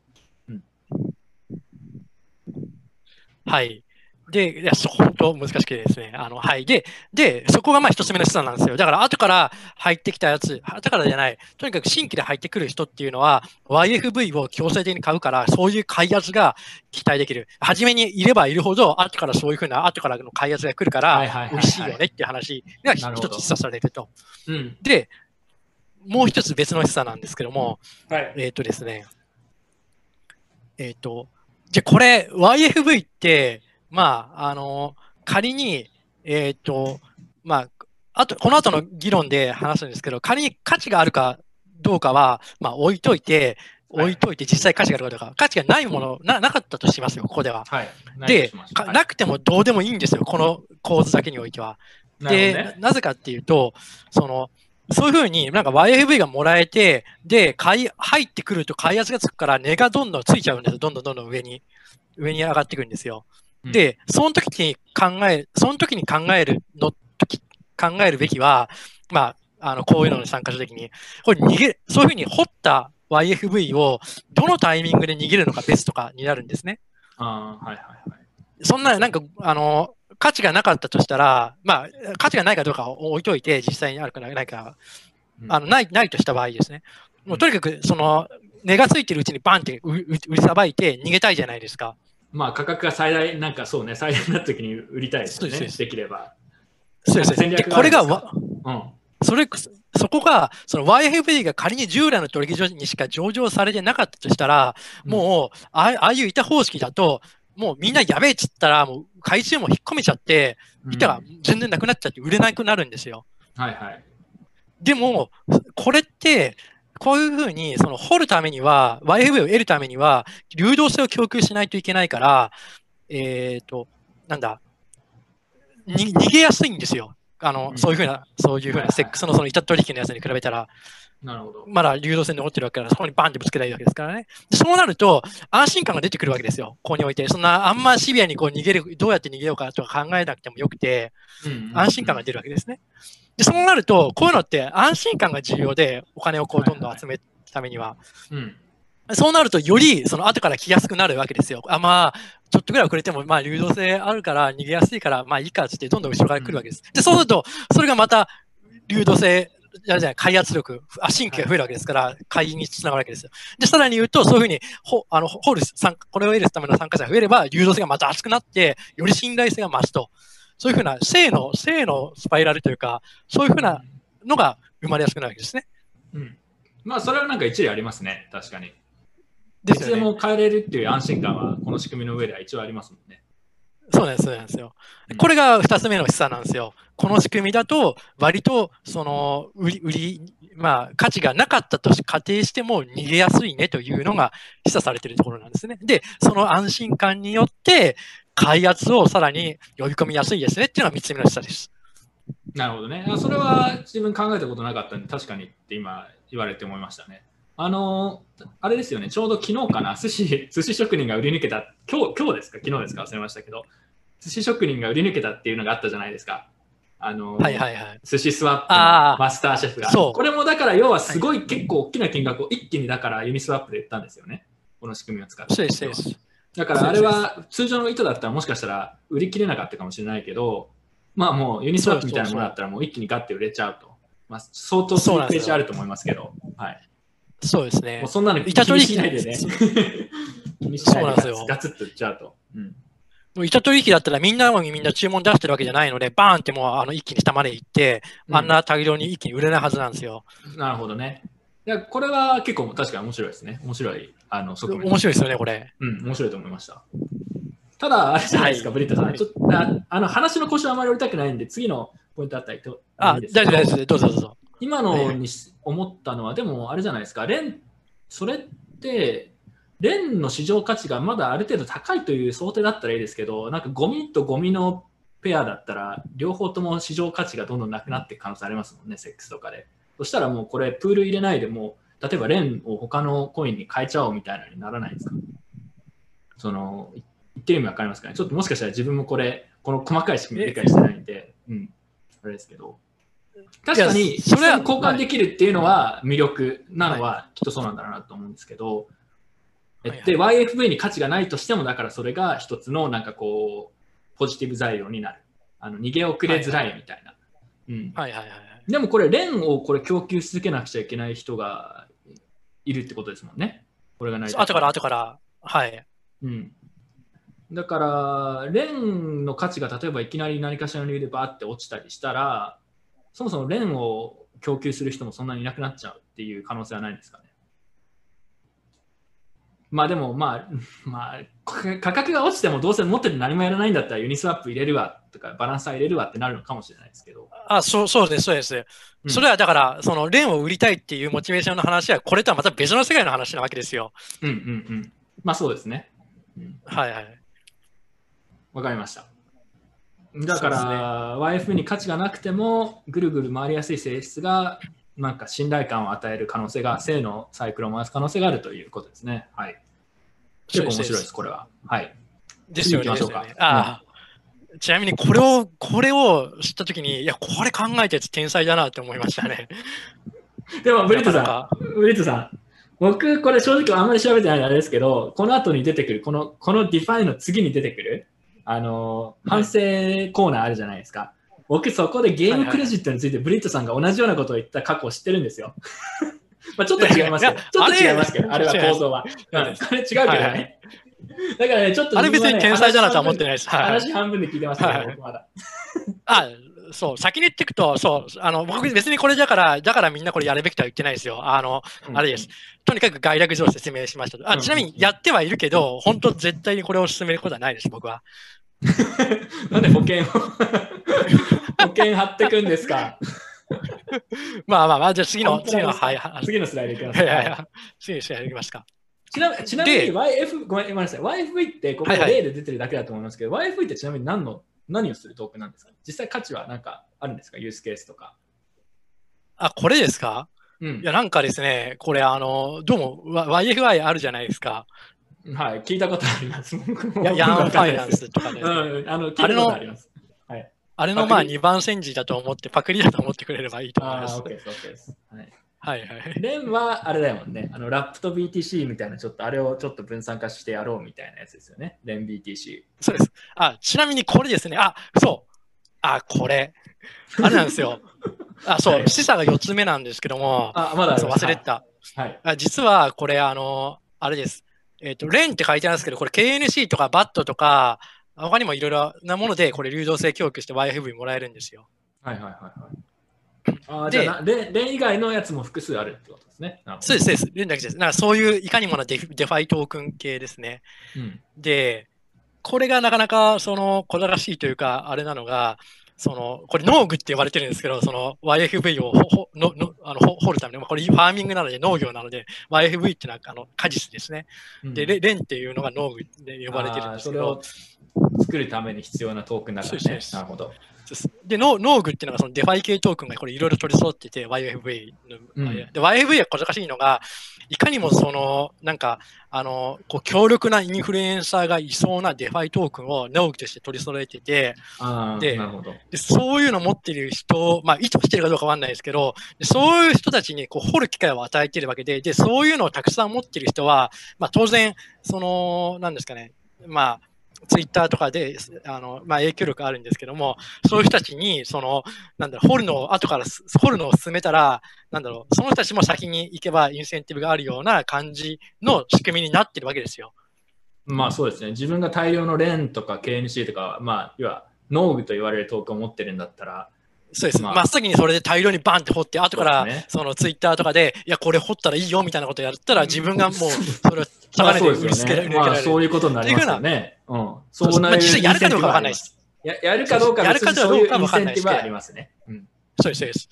はい。で、いや、そ本当難しくてですね。あの、はい。で、で、そこがまあ一つ目の資産なんですよ。だから、後から入ってきたやつ、後からじゃない、とにかく新規で入ってくる人っていうのは、YFV を強制的に買うから、そういう開発が期待できる。初めにいればいるほど、後からそういうふうな、後からの開発が来るから嬉しいよねっていう話が一つ示唆されると。うん。で、もう一つ別の示唆なんですけども、はい。えっ、とですね、えっ、と、じゃあこれ、YFV って、まあ、あの、仮に、えっ、と、まあ、あと、この後の議論で話すんですけど、仮に価値があるかどうかは、まあ、置いといて、はい置いといて実際価値があるかどうか、価値がないもの、ななかったとしますよ、ここでは。はい。で、かななくてもどうでもいいんですよ、この構図だけにおいては。で、ほどね。なぜかっていうと、その、そういうふうになんか YFV がもらえて、で、買い、入ってくると開発がつくから値がどんどんついちゃうんですよ。どんどんどんどん上に、上に上がってくるんですよ。うんで、その時に考える、その時に考えるの、時考えるべきは、まあ、あの、こういうのに参加した時に、これ逃げ、そういうふうに掘った YFV をどのタイミングで逃げるのか別とかになるんですね。あーはいはいはい。そんな、なんか、あの、価値がなかったとしたら、まあ、価値がないかどうかを置いといて、実際にあるかないか、うんあのないないとした場合ですね。もうとにかく、その、値がついてるうちにバンって売りさばいて逃げたいじゃないですか。まあ価格が最大、なんかそうね、最大になった時に売りたいですよね。ですできれば。そうです戦略でこれががわ、うん。それ、そこが、その YFV が仮に従来の取引所にしか上場されてなかったとしたら、もう、ああいう板方式だと、もうみんなやべえっつったら、もう回収も引っ込めちゃって、うん、板が全然なくなっちゃって売れなくなるんですよ。はいはい。でも、これって、こういうふうに、その掘るためには、YFV を得るためには、流動性を供給しないといけないから、えっ、と、なんだ、に逃げやすいんですよ。あの、うんそういうふうな、そういうふうな、セックスのその板取引のやつに比べたら、なるほど。まだ流動性で残ってるわけだから、そこにバンってぶつけたいわけですからね。でそうなると、安心感が出てくるわけですよ。ここにおいて。そんな、あんまシビアにこう逃げる、どうやって逃げようかとか考えなくてもよくて、安心感が出るわけですね。で、そうなると、こういうのって安心感が重要で、お金をこうどんどん集めるためには。うん。そうなると、よりその後から来やすくなるわけですよ。あ、まあ、ちょっとぐらい遅れても、まあ、流動性あるから逃げやすいから、まあいいかって、どんどん後ろから来るわけです。で、そうすると、それがまた、流動性、じゃない、開発力、あ新規が増えるわけですから、会議につながるわけですよ。で、さらに言うと、そういうふうに、ほあのホール参加、これを得るための参加者が増えれば、流動性がまた厚くなって、より信頼性が増すと。そういうふうな、正の、正のスパイラルというか、そういうふうなのが生まれやすくなるわけですね。うん。まあそれはなんか一理ありますね。確かに。いでね。つでも変えれるっていう安心感は、この仕組みの上では一応ありますもんね。そうなんです、そうですようん。これが二つ目の示唆なんですよ。この仕組みだと、割と、その、売り、売り、まあ、価値がなかったとし仮定しても逃げやすいねというのが示唆されているところなんですね。で、その安心感によって、開発をさらに呼び込みやすいですねっていうのが三つ目の示唆です。なるほどね。それは自分考えたことなかったんで、確かにって今言われて思いましたね。あのあれですよね、ちょうど昨日かな、寿司、寿司職人が売り抜けた、今日、今日ですか、昨日ですか、忘れましたけど、寿司職人が売り抜けたっていうのがあったじゃないですか。あのーはいはいはい。寿司スワップのマスターシェフが。そうこれもだから、要はすごい結構大きな金額を一気にだからユニスワップで売ったんですよね。この仕組みを使って。そうです、そうです。だからあれは通常の意図だったらもしかしたら売り切れなかったかもしれないけど、まあもうユニスワップみたいなものだったらもう一気にガッて売れちゃうと。まあ、相当スリッページあると思いますけど、はい。そうですねもう。そんなの気にしないでね。気にしないでガツッと売っちゃうと。うん。もう板取引だったらみんなにみんな注文出してるわけじゃないので、バーンってもうあの一気に下まで行って、あんな大量に一気に売れないはずなんですよ。なるほどね。いやこれは結構確かに面白いですね。面白いあの側面。面白いですよね、これ。うん、面白いと思いました。ただ、あれじゃないですか、はいブリッタさん。はいちょっとああの話の腰はあまり折りたくないんで、次のポイントあったりと。あ、大丈夫です。どうぞどうぞ。今のにし思ったのは、でもあれじゃないですか、レン、それって、レンの市場価値がまだある程度高いという想定だったらいいですけど、なんかゴミとゴミのペアだったら、両方とも市場価値がどんどんなくなっていく可能性ありますもんね、セックスとかで。そしたらもうこれ、プール入れないでもう、例えばレンを他のコインに変えちゃおうみたいなのにならないですか？その、い言ってる意味わかりますかね？ちょっともしかしたら自分もこれ、この細かい仕組み理解してないんで、うん、あれですけど。確かに、それは交換できるっていうのは魅力なのはきっとそうなんだろうなと思うんですけど、はいはいで YFV に価値がないとしても、だからそれが一つのなんかこう、ポジティブ材料になる。あの逃げ遅れづらいみたいな。うん、はいはいはい。でもこれ、レンをこれ供給し続けなくちゃいけない人がいるってことですもんね。これがないと後から後から、はい。うん、だから、レンの価値が例えばいきなり何かしらの理由でバーって落ちたりしたら、そもそもレンを供給する人もそんなにいなくなっちゃうっていう可能性はないんですかね。まあでも、まあ、[LAUGHS] まあ、価 [LAUGHS] 価格が落ちてもどうせ持ってて何もやらないんだったらユニスワップ入れるわとかバランサー入れるわってなるのかもしれないですけど。あ、そうそうです、そうです。うんそれはだから、その、レンを売りたいっていうモチベーションの話は、これとはまた別の世界の話なわけですよ。うんうんうん。まあそうですね。うんはいはい。わかりました。だかそうですねら、YF に価値がなくても、ぐるぐる回りやすい性質が、なんか信頼感を与える可能性が、正のサイクルを回す可能性があるということですね。はい。結構面白いです、これは。はい。ですよね。しょうかああ、ちなみにこれを、これを知ったときに、いや、これ考えたやつ天才だなって思いましたね。[LAUGHS] でも、ブリットさん、ブリットさん、僕、これ正直あんまり調べてないあれですけど、この後に出てくる、この、このディファイの次に出てくる、あの、反省コーナーあるじゃないですか。僕、そこでゲームクレジットについてブリットさんが同じようなことを言った過去を知ってるんですよ。[LAUGHS] まあちょっと違いますけど、ちょっと違いますけど、あれは構造は。うん、あ [LAUGHS] れ違うけどはいはね。だからね、ちょっとあれ別に天才だなとは思ってない。です。はい。話半分で聞いてますけど、はい僕まだ。[LAUGHS] あ、そう、先に言っていくと、そう、あの、僕別にこれだから、だからみんなこれやるべきとは言ってないですよ。あの、あれです。とにかく概略上説明しましたと。あ、うんちなみにやってはいるけど、本当絶対にこれを進めることはないです、僕は。なんで保険を？保険貼ってくんですか？[LAUGHS] まあまあまあ、じゃあ次の、次の、はい。次のスライドいきます。はいはいはい。次の試合やりますか。ちなちなみにで YF、ごめんごめんなさい。YFV ってここはいはい例で出てるだけだと思いますけど、YFV ってちなみに何の何をするトークンなんですか？実際価値は何かあるんですか？ユースケースとか。あ、これですか？うんいや、なんかですね、これ、あの、どうも、YFI あるじゃないですか。はい、聞いたことあります。ヤンファイナンスとかで、うん、あの、聞いたことあります。あれのまあパクリ2番煎じだと思って、パクリだと思ってくれればいいと思いああ、ます。OK です、OK です。はい。はいはい。レンはあれだもんね。あの、ラップと BTC みたいな、ちょっとあれをちょっと分散化してやろうみたいなやつですよね。レン BTC。そうです。あ、ちなみにこれですね。あ、そう。あ、これ。あれなんですよ。あ、そ、はいう示唆が4つ目なんですけども、あ、まだ忘れてた。はい。あ実はこれ、あの、あれです。えっ、と、レンって書いてあるんですけど、これ KNC とか BAT とか、他にもいろいろなもので、これ流動性供給して YFV もらえるんですよ。はいはいはいはい。[LAUGHS] あじゃあなレン、以外のやつも複数あるってことですね。そうです、そうです。レンだけです。なんかそういういかにもなデフデファイトークン系ですね。うんで、これがなかなかその小らしいというか、あれなのが、そのこれ農具って呼ばれてるんですけど、その YFV をほほののあのほ掘るために、まあこれファーミングなので農業なので、YFV ってのはあの果実ですね。うんで、レレンっていうのが農具で呼ばれてるんですけどそれを、作るために必要なトークンだからね。なるほど。で、農具っていうのがそのデファイ系トークンがこれいろいろ取り揃ってて、YFV の。うんで、YFV は難しいのが、いかにもその、なんか、あの、こう強力なインフルエンサーがいそうなデファイトークンを農具として取り揃えてて、で。でそういうのを持ってる人、まあ、意図してるかどうかわかんないですけど、でそういう人たちにこう掘る機会を与えてるわけで、で、そういうのをたくさん持ってる人は、まあ、当然、その、なんですかね、まあ、ツイッターとかで、あの、まあ、影響力あるんですけども、そういう人たちに、その、なんだろう、掘るのを、後から掘るのを進めたら、なんだろう、その人たちも先に行けばインセンティブがあるような感じの仕組みになってるわけですよ。まあそうですね。自分が大量のレンとか KNC とか、まあ、要は、農具と言われるトークを持ってるんだったら、そうです。まあ真っ先にそれで大量にバンって掘って、後からそのツイッターとかで、いや、これ掘ったらいいよみたいなことやったら、自分がもう、[LAUGHS] それをまあ高値で売りつけられるられる。そういうことになりますよね。うん。そうなまあ実際やるかどうかわかんないです。ややるかどうかやるかどうかはわかんないですありますね。うん。そうです、そうです。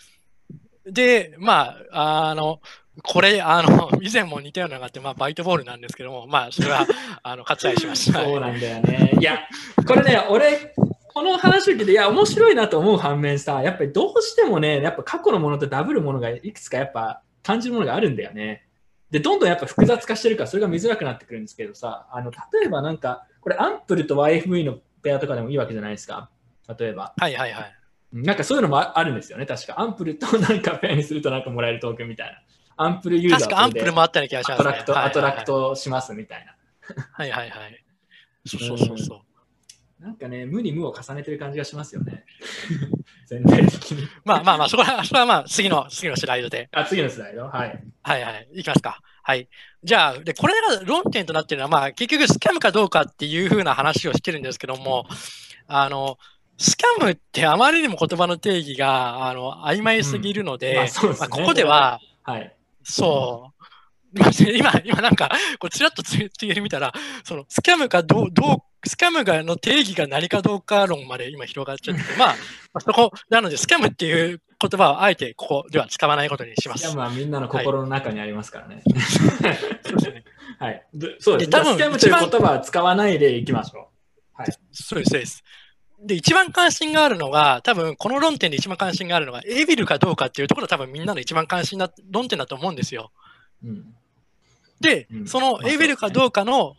で、まあ、あの、これ、あの、[LAUGHS] 以前も似たようなのがあって、まあ、バイトボールなんですけども、まあ、それは、あの、割愛します。はいそうなんだよね。いや、これね、俺、この話を聞いて、いや、面白いなと思う反面さ、やっぱりどうしてもね、やっぱ過去のものとダブるものがいくつかやっぱ感じるものがあるんだよね。で、どんどんやっぱ複雑化してるから、それが見づらくなってくるんですけどさ、あの、例えばなんか、これアンプルと YFV のペアとかでもいいわけじゃないですか。例えば。はいはいはい。なんかそういうのもああるんですよね、確か。アンプルとなんかペアにするとなんかもらえるトークンみたいな。アンプルユーザー確かアンプルもあったような気がしますね。アトラクト、アトラクトしますみたいな。はいはいはい。そうそうそうそう。なんかね、無に無を重ねてる感じがしますよね。[LAUGHS] 全体的に。まあまあまあ、そこは、それはまあ、次の、次のスライドで。あ、次のスライド？はい。はいはい。いきますか。はい。じゃあ、で、これが論点となっているのは、まあ、結局スキャムかどうかっていうふうな話をしてるんですけども、あの、スキャムってあまりにも言葉の定義が、あの、曖昧すぎるので、うんまあそうですねまあここでは、はい。そう。ま [LAUGHS] あ今、今なんか、こうちらっとツイツイート見たら、そのスキャムかどう、どう、スキャムがの定義が何かどうか論まで今広がっちゃってて、まあ、まあそこ、なので、スキャムっていう言葉はあえてここでは使わないことにします。スキャムはみんなの心の中にありますからね。[LAUGHS] そうですね。はい。でそうです。で多分スキャムという言葉は使わないでいきましょそうです、そうです。で、一番関心があるのが、多分この論点で一番関心があるのが、エビルかどうかっていうところが多分みんなの一番関心な論点だと思うんですよ。う。うん。でう、んそのまあエビルかどうかの、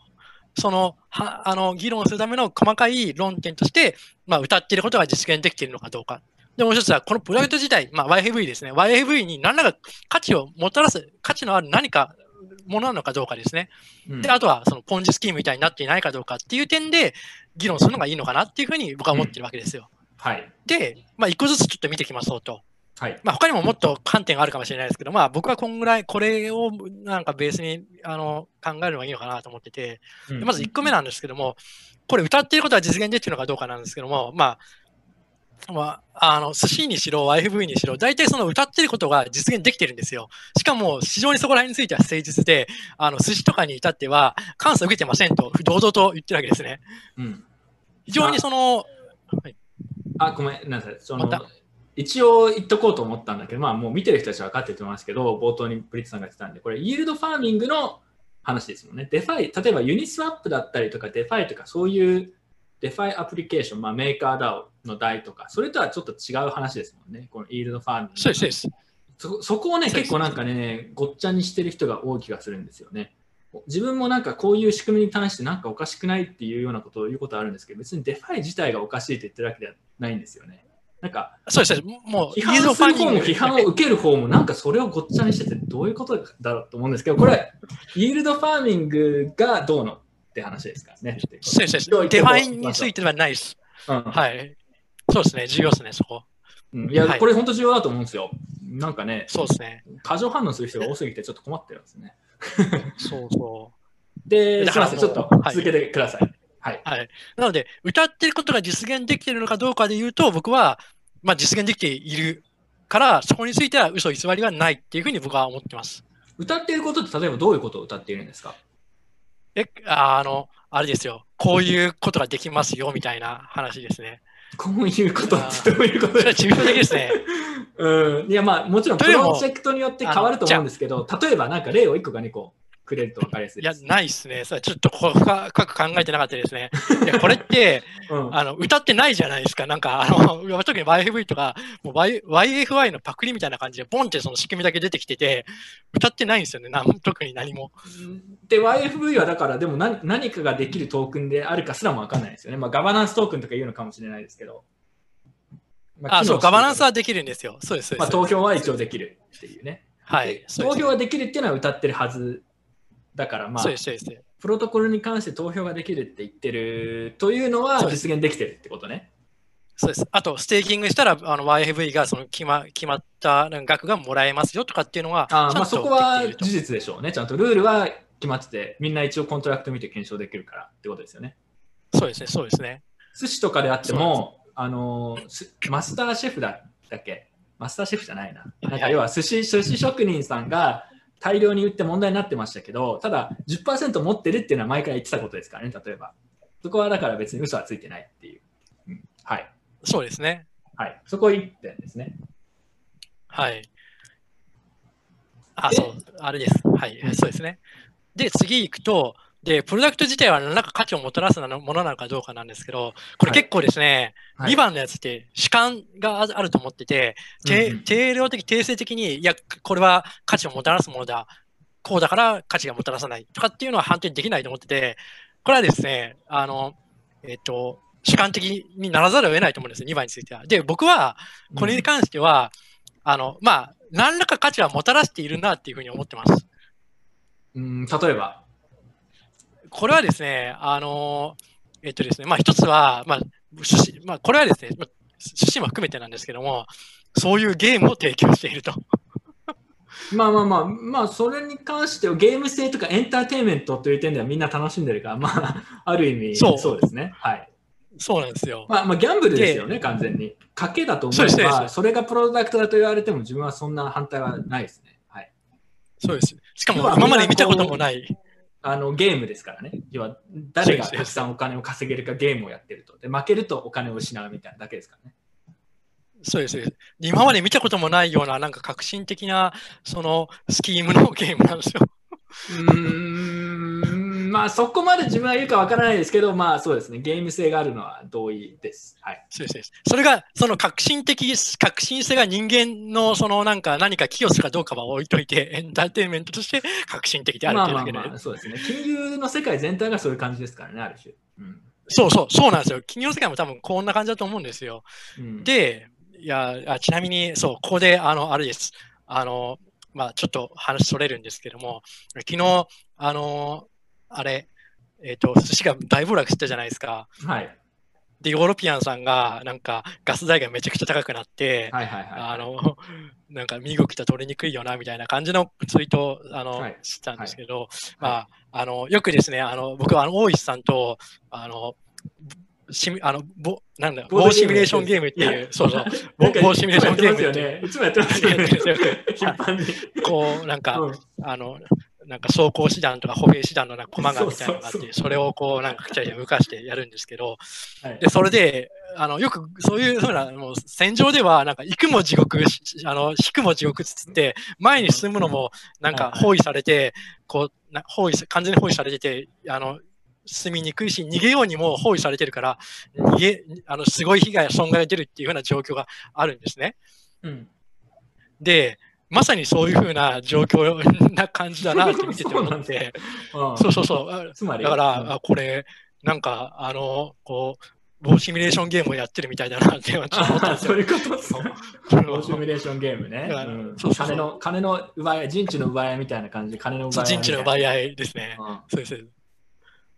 その、は、あの、議論するための細かい論点として、まあ、歌っていることが実現できているのかどうか。で、もう一つは、このプロジェクト自体、まあ、YFV ですね。YFV に何らか価値をもたらす、価値のある何か、ものなのかどうかですね。うんで、あとは、その、ポンジスキームみたいになっていないかどうかっていう点で、議論するのがいいのかなっていうふうに僕は思ってるわけですよ。はい。で、まあ、一個ずつちょっと見ていきましょうと。はい。まあ、他にももっと観点があるかもしれないですけど、まあ、僕はこんぐらい、これをなんかベースにあの考えるのがいいのかなと思ってて、でまず1個目なんですけども、これ歌っていることは実現できるのかどうかなんですけども、まあ、まあ、あの、寿司にしろ、YFV にしろ、大体その歌ってることが実現できてるんですよ。しかも、非常にそこら辺については誠実で、あの、寿司とかに至っては、監査受けてませんと、堂々と言ってるわけですね。うん。非常にその、あ、ごめんなさい。そのまた一応言っとこうと思ったんだけど、まあもう見てる人たちは分かってると思いますけど、冒頭にプリッツさんが言ってたんで、これ、イールドファーミングの話ですもんね。デファイ、例えばユニスワップだったりとか、デファイとか、そういうデファイアプリケーション、まあ、メーカー DAO の代とか、それとはちょっと違う話ですもんね。このイールドファーミング。そうです、そ。そそこをね、結構なんかね、ごっちゃにしてる人が多い気がするんですよね。自分もなんかこういう仕組みに対してなんかおかしくないっていうようなことを言うことあるんですけど、別にデファイ自体がおかしいって言ってるわけではないんですよね。なんか、そうです、もう、批判する方も批判を受ける方もなんかそれをごっちゃにしててどういうことだろうと思うんですけど、これ、イールドファーミングがどうのって話ですからね。そうです、そうです。デファイについてはないです。うんはい。そうですね、重要ですね、そこ。うんいや、はいこれ本当重要だと思うんですよ。なんかね、そうですね。過剰反応する人が多すぎてちょっと困ってるんですね。そうそ [LAUGHS] で、だからすみません、ちょっとはい続けてください。はい。う。はい。なので、歌ってることが実現できているのかどうかで言うと、僕は、まあ、実現できているから、そこについては嘘偽りはないっていうふうに僕は思ってます。歌っていることって例えばどういうことを歌っているんですか？え、あの、あれですよ。こういうことができますよ、みたいな話ですね。こういうことってどういうことです抽象的ですね。うん。いや、まあ、もちろんプロジェクトによって変わると思うんですけど、例えばなんか例を1個か2個くれると分かりやすいいや。ないっすね。それちょっと深く考えてなかったですね。[LAUGHS] いや、これって、うんあの、歌ってないじゃないですか。なんか、あの、[LAUGHS] 特に YFV とか、もう y YFI のパクリみたいな感じで、ボンってその仕組みだけ出てきてて、歌ってないんですよね。なん特に何も。で、YFV はだから、でも何何かができるトークンであるかすらも分かんないですよね。まあ、ガバナンストークンとか言うのかもしれないですけど。まあ、そう、ガバナンスはできるんですよ。そうです、まあ。投票は一応できるっていうね。はい投票ができるっていうのは歌ってるはずだから、まあ。プロトコルに関して投票ができるって言ってるというのは実現できてるってことね。そうです。あと、ステーキングしたら、あの YFV がその決ま決まった額がもらえますよとかっていうのが、あーまあ、ちゃんとそこは事実でしょうね。ちゃんとルールは決まってて、みんな一応コントラクト見て検証できるからってことですよね。そうですね、そうですね。寿司とかであっても、あのマスターシェフだだっけ？マスターシェフじゃないな。なんか要は寿司寿司職人さんが大量に売って問題になってましたけど、ただ10%持ってるっていうのは毎回言ってたことですからね、例えば。そこはだから別に嘘はついてないっていう。うんはい。そうですね。はい。そこ1点ですね。はい。あ、でそう、あれです。はい、そうですね。で、次行くと、で、プロダクト自体は何らか価値をもたらすものなのかどうかなんですけど、これはい結構ですね、はい2番のやつって主観がああると思ってて、てうんうん定量的、定性的に、いや、これは価値をもたらすものだ、こうだから価値がもたらさないとかっていうのは判定できないと思ってて、これはですね、あの、えっ、と、主観的にならざるを得ないと思うんですよ、2番については。で、僕は、これに関しては、あの、まあ、何らか価値はもたらしているなっていうふうに思ってます。うん、例えば。これはですね、あの、えっとですね、まあ一つは、まあ、趣旨、まあこれはですね、まあ趣旨も含めてなんですけども、そういうゲームを提供していると。まあまあまあ、まあ、それに関してはゲーム性とかエンターテインメントという点ではみんな楽しんでるから、まあ、ある意味、そうそうですね。はい。そうなんですよ。まあ、まあ、ギャンブルですよね、完全に。賭けだと思えば、ですそれがプロダクトだと言われても、自分はそんな反対はないですね。はい。そうです。しかも今まで見たこともない。あのゲームですからね。要は、誰がたくさんお金を稼げるかゲームをやってると。で、負けるとお金を失うみたいなだけですからね。そうです。そうです今まで見たこともないような、なんか革新的な、その、スキームのゲームなんですよ。うーん、まあ、そこまで自分は言うかわからないですけど、まあ、そうですね。ゲーム性があるのは同意です。はい。そうですそうです。それが、その革新的、革新性が人間の、そのなんか何か寄与するかどうかは置いといて、エンターテインメントとして革新的であるまというだけで。あまあまあ、そうですね。金融の世界全体がそういう感じですからね、ある種。うんそうそう、そうなんですよ。企業世界も多分こんな感じだと思うんですよ。うん、で、いや、あちなみに、そう、ここで、あの、あれです。あの、まあ、ちょっと話それるんですけども、昨日、あの、あれ、えっ、と、寿司が大暴落したじゃないですか。はい。で、ヨーロピアンさんが、なんか、ガス代がめちゃくちゃ高くなって、はいはいはい。あの、[LAUGHS] なんか身動きと取りにくいよな、みたいな感じのツイートを、あの、はいしたんですけど、はいまあ、あの、よくですね、あの、僕は、あの、大石さんと、あの、シミあの、ぼ、なんだ、ボーシミュレーションゲームっていいうや、そうそう、なんか棒シミュレーションゲームいってつもやってますよね。いつもやってますよね。[LAUGHS] はい頻繁に。こう、なんか、うんあの、なんか走行手段とか歩兵手段のなんか駒がみたいなのがあって、それをこう、なんかくちゃくちゃ動かしてやるんですけど、はいで、それで、あの、よく、そういうふうな、もう、戦場では、なんか、行くも地獄、しあの、引くも地獄つって、前に進むのも、なんか、はい包囲されて、こう、な包囲さ、完全に包囲されてて、あの、進みにくいし、逃げようにも包囲されてるから、逃げ、あの、すごい被害や損害が出るっていうふうな状況があるんですね。うんで、まさにそういうふうな状況な感じだなって見てて思って、うんそうそうそう。あつまり、だから、うんあこれ、なんか、あの、こう、棒シミュレーションゲームをやってるみたいだなって思ったんあですそうよ。いうこと？ですね。そうローシミュレーションゲームね。金の、金の奪い合い、陣地の奪い合いみたいな感じで、金の奪い合い。陣地の奪い合いですね。うんそうです。そうです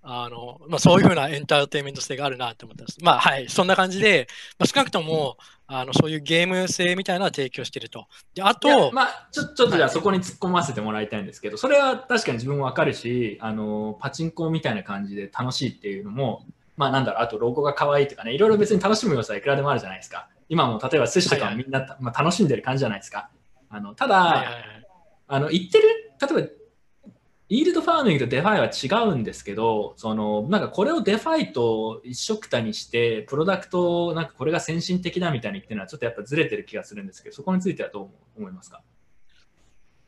あの、まあ、そういうふうなエンターテインメント性があるなって思ったんです。まあ、はい、そんな感じで、まあ、少なくとも、あの、そういうゲーム性みたいなのは提供してると。で、あと、まあ、ちょちょっとじゃあそこに突っ込ませてもらいたいんですけど、それは確かに自分もわかるし、あのパチンコみたいな感じで楽しいっていうのも、まあなんだろう、あとロゴが可愛いとかね、いろいろ別に楽しむ要素はいくらでもあるじゃないですか。今も例えば寿司とかはいはいもみんな、まあ、楽しんでる感じじゃないですか。あのただ、はいはいはいあの言ってる、例えば、イールドファーミングとデファイは違うんですけど、そのなんかこれをデファイと一緒くたにして、プロダクト、なんかこれが先進的だみたいに言ってるのは、ちょっとやっぱずれてる気がするんですけど、そこについてはどう思いますか？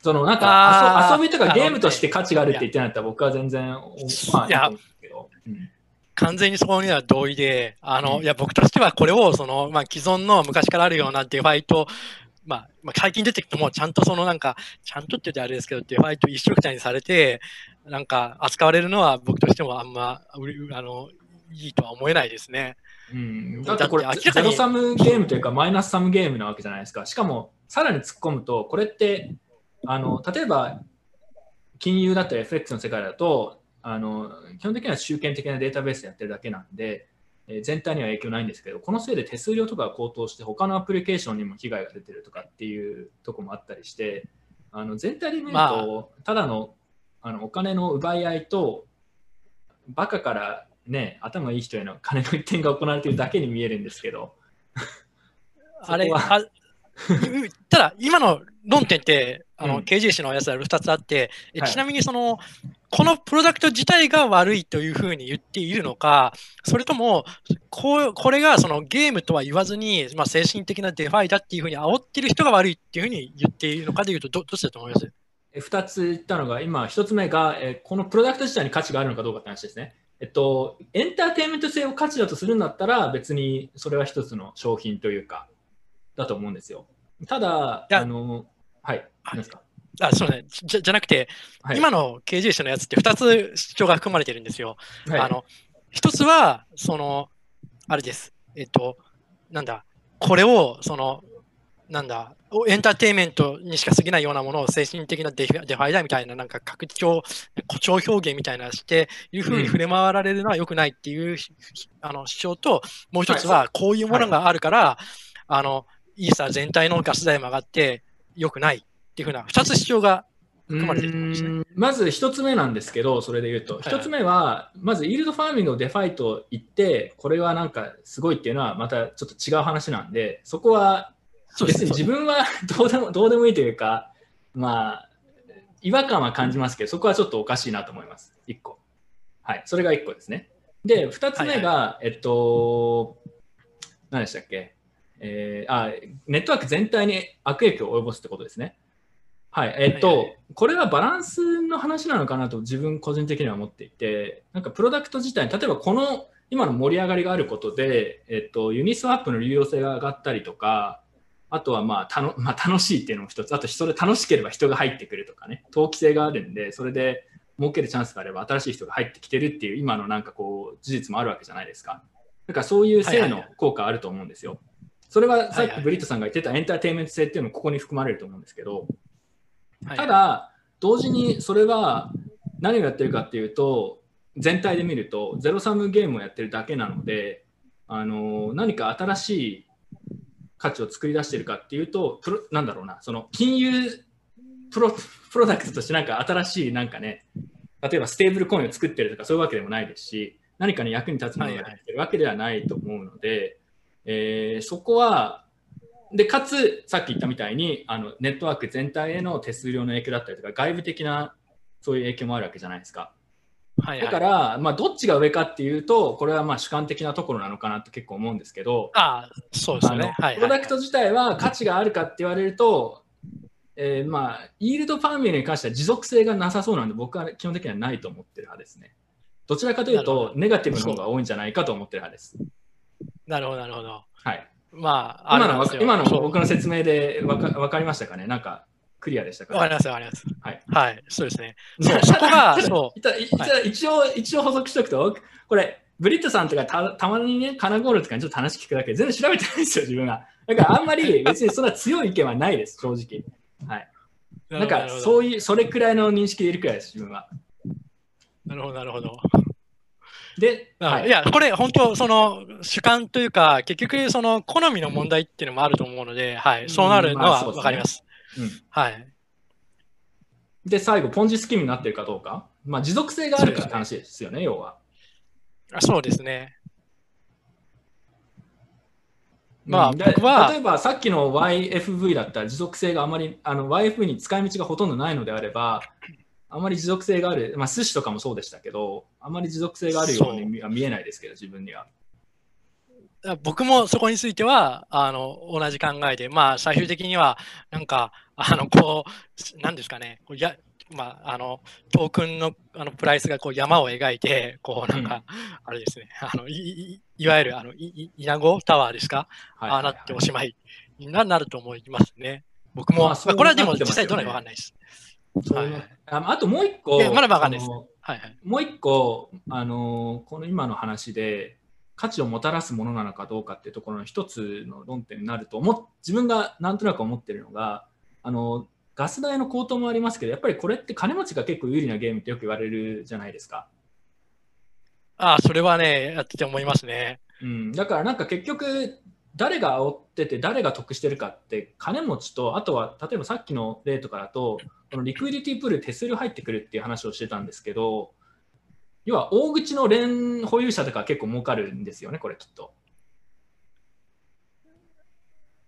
そのなんか遊遊びとかゲームとして価値があるって言ってなかったら僕は全然、まあ、いや。うん完全にそこには同意で、あの、うん。いや、僕としてはこれを、その、まあ、既存の昔からあるようなデファイと、まあ、まあ、最近出てきても、ちゃんとそのなんか、ちゃんとって言ってあれですけど、デファイと一緒くたにされて、なんか、扱われるのは僕としてもあんま、あの、いいとは思えないですね。うん、だってこれだって明らかにゼロサムゲームというかマイナスサムゲームなわけじゃないですか。しかもさらに突っ込むとこれってあの例えば金融だったり FX の世界だとあの基本的には集権的なデータベースでやってるだけなんで、えー全体には影響ないんですけどこのせいで手数料とかが高騰して他のアプリケーションにも被害が出てるとかっていうとこもあったりしてあの全体で見ると、まただのあのお金の奪い合いとバカからね、頭いい人への金の一点が行われているだけに見えるんですけど、[LAUGHS] あれ、あいただ、今の論点って、あの、うん。KGC のやつは2つあって、えはい。ちなみにその、このプロダクト自体が悪いというふうに言っているのか、それとも、こうこれがそのゲームとは言わずに、まあ、先進的なデファイだっていうふうに煽ってる人が悪いっていうふうに言っているのかでいうと、どどっちだと思います？え2つ言ったのが、今、1つ目が、えこのプロダクト自体に価値があるのかどうかって話ですね。えっと、エンターテインメント性を価値だとするんだったら、別にそれは一つの商品というか、だと思うんですよ。ただ、あの、はい、何ですか？あそうね。じゃじゃなくて、はい、今の KGC のやつって2つ主張が含まれてるんですよ。はい、あの、一つは、その、あれです。えっと、なんだ、これを、その、なんだ、おエンターテインメントにしか過ぎないようなものを先進的なデファイだみたいな、なんか拡張、誇張表現みたいなして、いうふううん。に触れ回られるのは良くないっていう、あの主張と、もう一つはは、こういうものがあるから、あの、イーサー全体のガス代も上がって良くないっていうふうな、二つ主張が含まれてると思うんですね。まず一つ目なんですけど、それで言うと、はい一つ目は、まずイールドファーミングを DeFi と言って、これはなんかすごいっていうのは、またちょっと違う話なんで、そこは別に自分は [LAUGHS] どうでもどうでもいいというか、まあ、違和感は感じますけど、そこはちょっとおかしいなと思います。一個。はい、それが一個ですね。で、二つ目が、えっと、何でしたっけ、えーあ、ネットワーク全体に悪影響を及ぼすってことですね。はい、えっと、はいはいこれはバランスの話なのかなと自分個人的には思っていて、なんかプロダクト自体、例えばこの今の盛り上がりがあることで、えっと、ユニスワップの流用性が上がったりとか、あとはまあたの、まあ、楽しいっていうのも一つ、あとそれ楽しければ人が入ってくるとかね、投機性があるんで、それで儲けるチャンスがあれば新しい人が入ってきてるっていう今のなんかこう事実もあるわけじゃないですか。だからそういう性の効果あると思うんですよ。それはさっはいはいきブリットさんが言ってたエンターテインメント性っていうのもここに含まれると思うんですけど、はいただ、同時にそれは何をやってるかっていうと、全体で見ると、ゼロサムゲームをやってるだけなので、あの何か新しい価値を作り出してるかっていうと、プロなんだろうな、その金融プロプロダクトとしてなんか新しいなんかね、例えばステーブルコインを作ってるとかそういうわけでもないですし、何かに役に立つものができてるわけではないと思うので、えーそこは、で、かつ、さっき言ったみたいに、あのネットワーク全体への手数料の影響だったりとか、外部的なそういう影響もあるわけじゃないですか。はいはいだから、まあ、どっちが上かっていうと、これはまあ主観的なところなのかなと結構思うんですけど、ああ、そうですね。はいはいプロダクト自体は価値があるかって言われると、えーまあ、イールドファーミングに関しては持続性がなさそうなんで、僕は基本的にはないと思ってる派ですね。どちらかというと、ネガティブの方が多いんじゃないかと思ってる派です。なるほど、なるほど。はい、まあ、今のわあ今のそう僕の説明でわかわかりましたかね？なんかクリアでしたかわかります、わかります。はい。はい、そうですね。そうそこが [LAUGHS] そう一応、一応補足しておくと、これ、ブリットさんとかたたまにね、カナゴールとかにちょっと話聞くだけで全然調べてないんですよ、自分が。だからあんまり [LAUGHS] 別にそんな強い意見はないです、正直。はい。なんかそういう。いう、それくらいの認識でいるくらいです、自分は。なるほど、なるほど。で、あはいい、や、これ、本当、その主観というか、結局、その好みの問題っていうのもあると思うので、はい、そうなるのはまあそうですねわかります。うんはい。で、最後、ポンジスキームになってるかどうか。まあ、持続性があるかって話ですよね、要は。あそうですね。まあうんで僕は例えばさっきの YFV だったら持続性があまりあの YFV に使い道がほとんどないのであればあまり持続性がある、まあ、寿司とかもそうでしたけどあまり持続性があるように見は見えないですけど自分には。僕もそこについては、あの、同じ考えで、まあ、最終的には、なんか、あの、こう、なんですかね、こうやまあ、あの、トークンのあのプライスがこう山を描いて、こうなんか、あれですね、あのいいわゆるあのいイナゴタワーですか、はいはいはい、ああなっておしまいになると思いますね。僕も、まあ、これはでも実際どうなるかわかんないです。はい、ああともう一個、まだわかんないです、ね、はいはい、もう一個、あのこの今の話で、価値をもたらすものなのかどうかっていうところの一つの論点になると思自分がなんとなく思ってるのがあのガス代の高騰もありますけどやっぱりこれって金持ちが結構有利なゲームってよく言われるじゃないですか。ああそれはねやってて思いますね。うん、だからなんか結局誰が煽ってて誰が得してるかって金持ちとあとは例えばさっきの例とかだとこのリクイディティプール手数料入ってくるっていう話をしてたんですけど要は大口の連保有者とか結構儲かるんですよね、これきっと。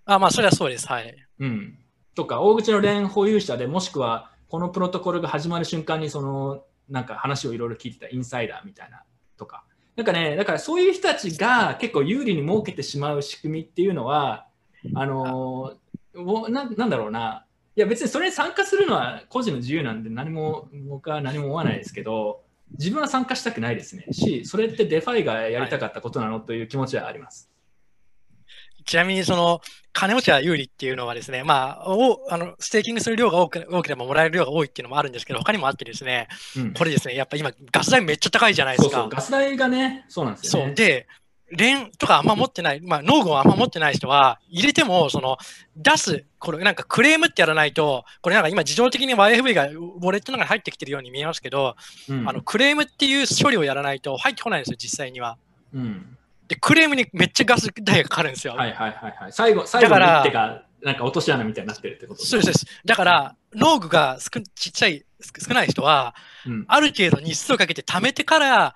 あ、まあ、それはそうです。はい。うん。とか、大口の連保有者でもしくは、このプロトコルが始まる瞬間に、その、なんか話をいろいろ聞いてたインサイダーみたいなとか。なんかね、だからそういう人たちが結構有利に儲けてしまう仕組みっていうのは、あの、ななんだろうな、いや別にそれに参加するのは個人の自由なんで何も僕は何も思わないですけど、自分は参加したくないですねし、それって DeFi がやりたかったことなのという気持ちはあります。ちなみに、その、金持ちは有利っていうのはですね、まあ、おあのステーキングする量が多く多ければもらえる量が多いっていうのもあるんですけど、他にもあってですね、うん、これですね、やっぱ今、ガス代めっちゃ高いじゃないですか。そうそうガス代がね、そうなんですよ、ね、そうで、連とかあんま持ってない、まあ、農具をあんま持ってない人は、入れても、その、出す、これなんかクレームってやらないと、これなんか今自動的に YFV がウォレットの中に入ってきてるように見えますけど、うん、あの、クレームっていう処理をやらないと入ってこないんですよ、実際には。うん。で、クレームにめっちゃガス代がかかるんですよ。はいはいはいはい。最後、最後の一手が、なんか落とし穴みたいになってるってことそうです。だから、農具が少ちっちゃい、少ない人は、うん、ある程度日数をかけて貯めてから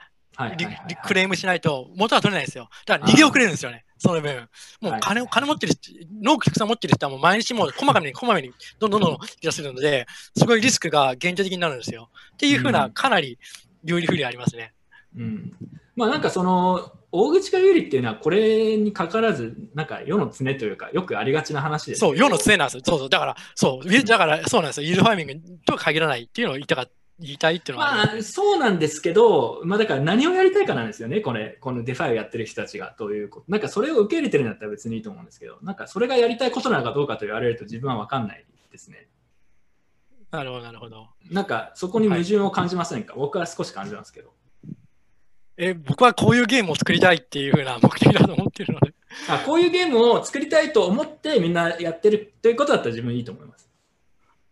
クレームしないと元は取れないんですよ。だから逃げ遅れるんですよね、その分。もう金,、金持ってる、農具たくさん持ってる人はもう毎日もうこまめにこまめにどんどんどんどん出せるので、すごいリスクが限定的になるんですよ。っていうふうな、かなり有利不利ありますね。うん。まあなんかその、大口が有利っていうのはこれにかからず、なんか世の常というか、よくありがちな話です、そう、世の常なんですよ。そうそう。だから、そう、だからそうなんですよ。イールファーミングとは限らないっていうのを言いたか。言いたいっていうのはまあ、そうなんですけど、まあ、だから何をやりたいかなんですよね、これ、この DeFi をやってる人たちがということ。なんかそれを受け入れてるんだったら別にいいと思うんですけど、なんかそれがやりたいことなのかどうかと言われると自分は分かんないですね。なるほど、なるほど。なんかそこに矛盾を感じませんか、はい、僕は少し感じますけど。え、僕はこういうゲームを作りたいっていうふうな目的だと思ってるので。あこういうゲームを作りたいと思ってみんなやってるということだったら自分いいと思います。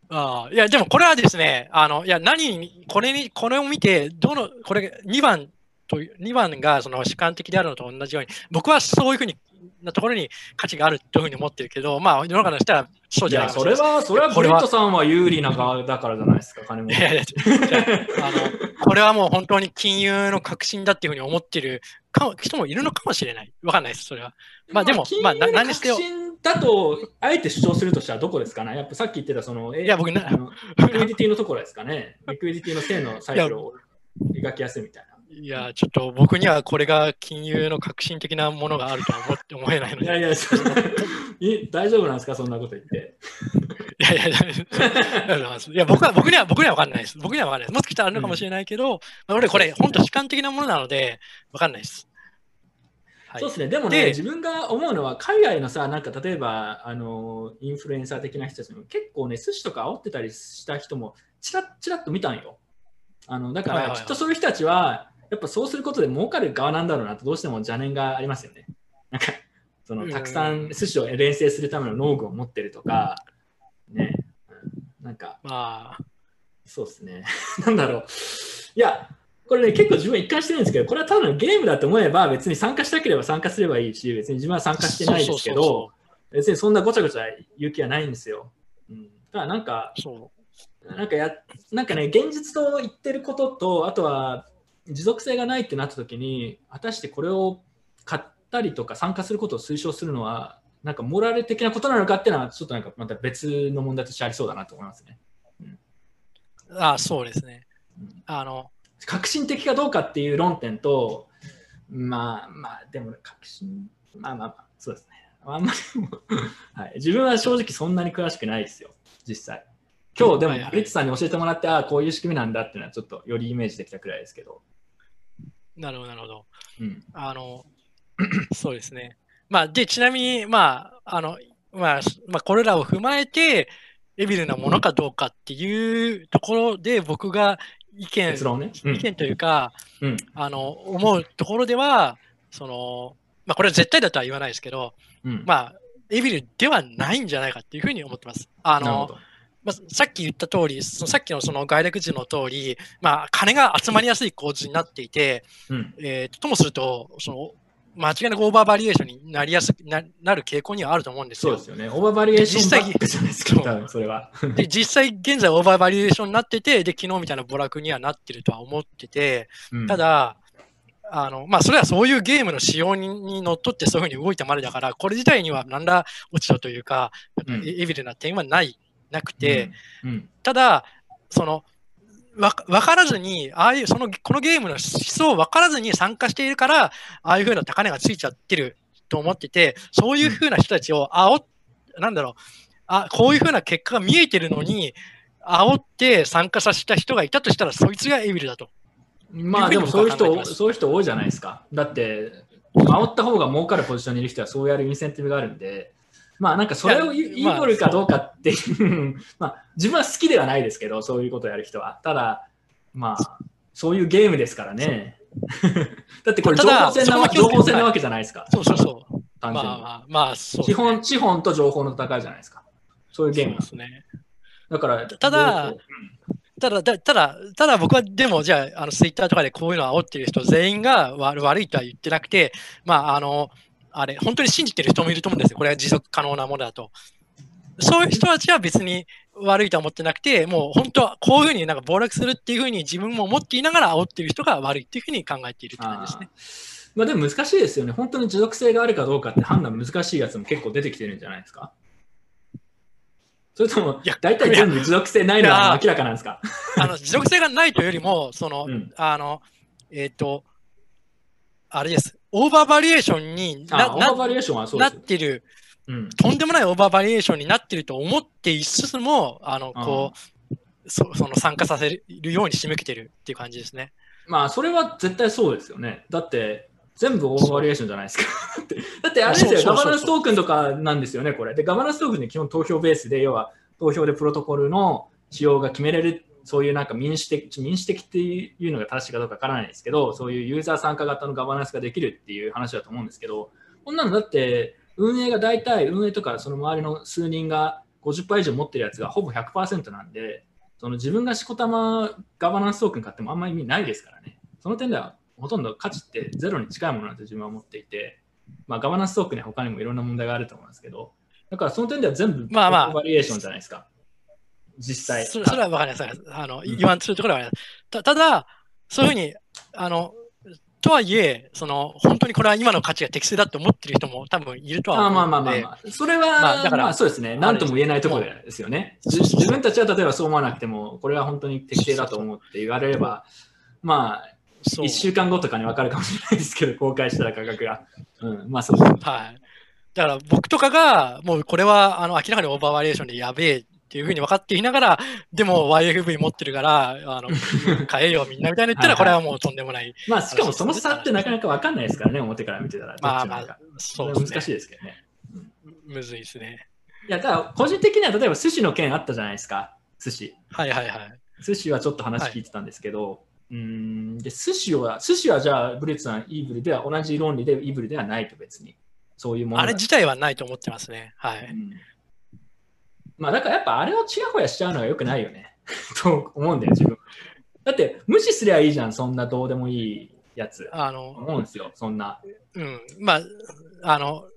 ああ、いや、でもこれはですね、あの、いや、何に、これに、これを見て、どの、これ、2番という、2番がその主観的であるのと同じように、僕はそういうふうに、なところに価値があるというふうに思ってるけど、まあ、世の中の人はそうじゃないそれは、それはブリットさんは有利な側だからじゃないですか、[LAUGHS] 金も。いやいや、あの、これはもう本当に金融の革新だっていうふうに思ってるか人もいるのかもしれない。わかんないです、それは。まあでも、まあ、何してよ。だと、あえて主張するとしたらどこですかね？やっぱさっき言ってた、その、いや、僕な、リクイディティのところですかね？リクイディティの性のサイクルを描きやすいみたいな。いや、ちょっと僕にはこれが金融の革新的なものがあると思って思えないので。いやいや、大丈夫なんですか、そんなこと言って。いやいや、いや僕は僕には僕には分かんないです。僕には分かんないです。もしかしたらあるのかもしれないけど、うん、俺これ、本当主観的なものなので、分かんないです。はい、そうですね、でもね、自分が思うのは、海外のさ、なんか例えばあのインフルエンサー的な人たちも結構ね、寿司とか煽ってたりした人もちらっちらっと見たんよ。あのだから、きっとそういう人たちは、やっぱそうすることで儲かる側なんだろうなと、どうしても邪念がありますよね。なんかそのたくさん寿司を連成するための農具を持ってるとか、ね、なんか、まあ、そうですね。[LAUGHS] なんだろう。いや、これね、結構自分一貫してるんですけど、これはただのゲームだと思えば、別に参加したければ参加すればいいし、別に自分は参加してないですけど、別にそんなごちゃごちゃ言う気はないんですよ。うん、ただなんか、なんかや、なんかね、現実と言ってることと、あとは持続性がないってなった時に、果たしてこれを買ったりとか参加することを推奨するのは、なんかモラル的なことなのかっていうのは、ちょっとなんかまた別の問題としてありそうだなと思いますね。うん、ああ、そうですね。あの、革新的かどうかっていう論点と、まあまあ、でも革新、まあまあまあ、そうですね。あんまりもう [LAUGHS] はい、自分は正直そんなに詳しくないですよ、実際。今日でもリッツさんに教えてもらって、ああ、こういう仕組みなんだっていうのはちょっとよりイメージできたくらいですけど。なるほど、なるほど。うん。あの、[CLEARS THROAT] そうですね。まあ、で、ちなみに、まあ、あの、まあ、まあ、これらを踏まえて、エビルなものかどうかっていうところで、僕が意見、ね。うん意見というか、うんあの、思うところでは、その、まあ、これは絶対だとは言わないですけど、うん。まあ、エビルではないんじゃないかっていうふうに思ってます。あの、なるほど。まあ、さっき言った通り、そのさっきのその概略図の通り、まあ、金が集まりやすい構図になっていて、うん。えーともすると、その間違いなくオーバーバリエーションになりやすくななる傾向にはあると思うんですよ。そうですよね。オーバーバリエーション実際バックじゃないですか、それは。で、実際現在オーバーバリエーションになってて、で、昨日みたいな娯楽にはなってるとは思ってて、うんた、だ、あの、まあ、それはそういうゲームの仕様ににのっとってそういうふうに動いたまでだから、これ自体には何ら落ち度というか、うんエエビルな点はない、なくて、うん、うんただ、その、わ分からずに、ああいう、その、このゲームの思想を分からずに参加しているから、ああいう風な高値がついちゃってると思ってて、そういう風な人たちを煽っ、なんだろう、あ、こういう風な結果が見えてるのに、煽って参加させた人がいたとしたら、そいつがエビルだと。まあでもそういう人、そういう人多いじゃないですか。だって、煽った方が儲かるポジションにいる人はそうやるインセンティブがあるんで、まあなんかそれを言い取るかどうかっていう、[LAUGHS] まあ自分は好きではないですけど、そういうことをやる人は。ただ、まあ、そういうゲームですからね。[LAUGHS] だってこれ情報戦なわけ情報戦なわけじゃないですか。そうそうそう。まあ単純にまあ、まあ、そう、資本、資本と情報の戦いじゃないですか。そういうゲームなんですね。だから、ただただ、だただ、ただ僕はでも、じゃあ、あの、ツイッターとかでこういうのを煽ってる人全員が悪悪いとは言ってなくて、まあ、あの、あれ、本当に信じてる人もいると思うんですよ。これは持続可能なものだと。そういう人たちは別に悪いとは思ってなくて、もう本当はこういうふうになんか暴落するっていうふうに自分も思っていながら煽ってる人が悪いっていうふうに考えているって感じですね。まあでも難しいですよね。本当に持続性があるかどうかって判断難しいやつも結構出てきてるんじゃないですか？それともいや、大体全部持続性ないのは明らかなんですか？あの持続性がないというよりも、その、うんあの、えっ、と、あれです。オーバーバリエーションになあオーバーバリエーションはそうなですよ。ってるうん、とんでもないオーバーバリエーションになってると思っていつつも、あの、こう、そその参加させるように仕向けてるっていう感じですね。まあそれは絶対そうですよね。だって全部オーバーバリエーションじゃないですか。[LAUGHS] だってあれですよ、ガバナンストークンとかなんですよね、これ。で、ガバナンストークンで基本投票ベースで、要は投票でプロトコルの仕様が決めれる、そういうなんか民主的、民主的っていうのが正しいかどうかわからないですけど、そういうユーザー参加型のガバナンスができるっていう話だと思うんですけど、こんなのだって運営が大体、運営とかその周りの数人が50%以上持ってるやつがほぼ100%なんで、その自分がしこたまガバナンストークン買ってもあんまり意味ないですからね。その点ではほとんど価値ってゼロに近いものだと自分は思っていて、まあ、ガバナンストークンには他にもいろんな問題があると思うんですけど、だからその点では全部まあまあバリエーションじゃないですか。実際。それはわかります。あの、うん言わんとするところはわかりますたただ、そういうふうに、あの、とはいえ、その、本当にこれは今の価値が適正だと思ってる人も多分いるとはあまあ思うので、まあまあまあ、それは、まあだからまあそうですね、なんとも言えないところですよね。自分たちは例えばそう思わなくても、これは本当に適正だと思うって言われれば、まあ、そう1週間後とかに分かるかもしれないですけど、[LAUGHS] 公開したら価格が。うん、まあそうです。はい。だから僕とかが、もうこれはあの明らかにオーバーバリエーションでやべえっていうふうに分かっていながら、でも YFV 持ってるから、あの [LAUGHS] 買えよみんなみたいな言ったら、はいはいこれはもうとんでもない。まあしかもその差ってなかなか分かんないですからね、表から見てたら。まあまあそうそれは難。しいですけどね。むずいですね。いや、ただ個人的には例えば寿司の件あったじゃないですか、寿司。はいはいはい。寿司はちょっと話聞いてたんですけど、うーんで寿司は、寿司はじゃあ、ブリッツさん、イーブルでは同じ論理でイーブルではないと別に。そういうものだあれ自体はないと思ってますね。はい。うんまあだからやっぱあれをちやほやしちゃうのはよくないよね。[LAUGHS] と思うんだよ、自分。だって無視すりゃいいじゃん、そんなどうでもいいやつ。あの、思うんですよ、そんな。うん。まあ、あの、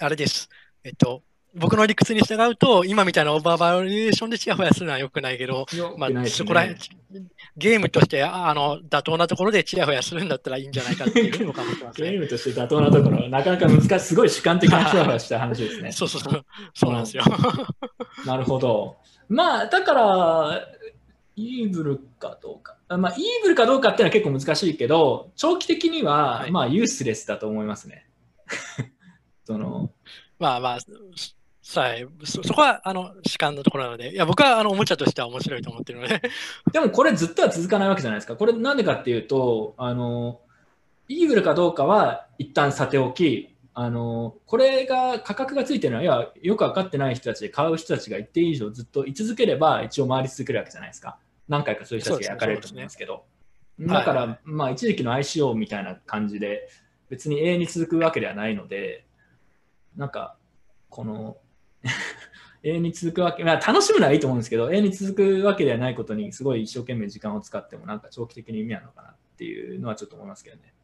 あれです。えっと、僕の理屈に従うと、今みたいなオーバーバリエーションでチヤホヤするのは良くないけど、まあ、そこら辺、ゲームとしてああの妥当なところでチヤホヤするんだったらいいんじゃないかっていうふうに僕は思ってますゲーね。ムとして妥当なところ、なかなか難しい、すごい主観的なチヤホヤした話ですね。[LAUGHS] そうそうそう。そうなんですよ。なるほど。まあ、だから、イーブルかどうか。あまあ、イーブルかどうかっていうのは結構難しいけど、長期的には、はいまあ、ユースレスだと思いますね。[LAUGHS] その、まあまあ、そはい、そそこはあの主観のところなので、いや僕はあのおもちゃとしては面白いと思ってるので、[LAUGHS] でもこれずっとは続かないわけじゃないですか。これなんでかっていうと、あの、イーグルかどうかは一旦さておき、あの、これが価格がついてるのは、いや、よく分かってない人たちで買う人たちが一定以上ずっと居続ければ一応回り続けるわけじゃないですか。何回かそういう人たちが焼かれると思いますけど。だから、はいまあ一時期の ICO みたいな感じで、別に永遠に続くわけではないので、なんか、この、永遠に続くわけ、[LAUGHS] まあ、楽しむのはいいと思うんですけど、永遠に続くわけではないことに、すごい一生懸命時間を使っても、なんか長期的に意味あるのかなっていうのはちょっと思いますけどね。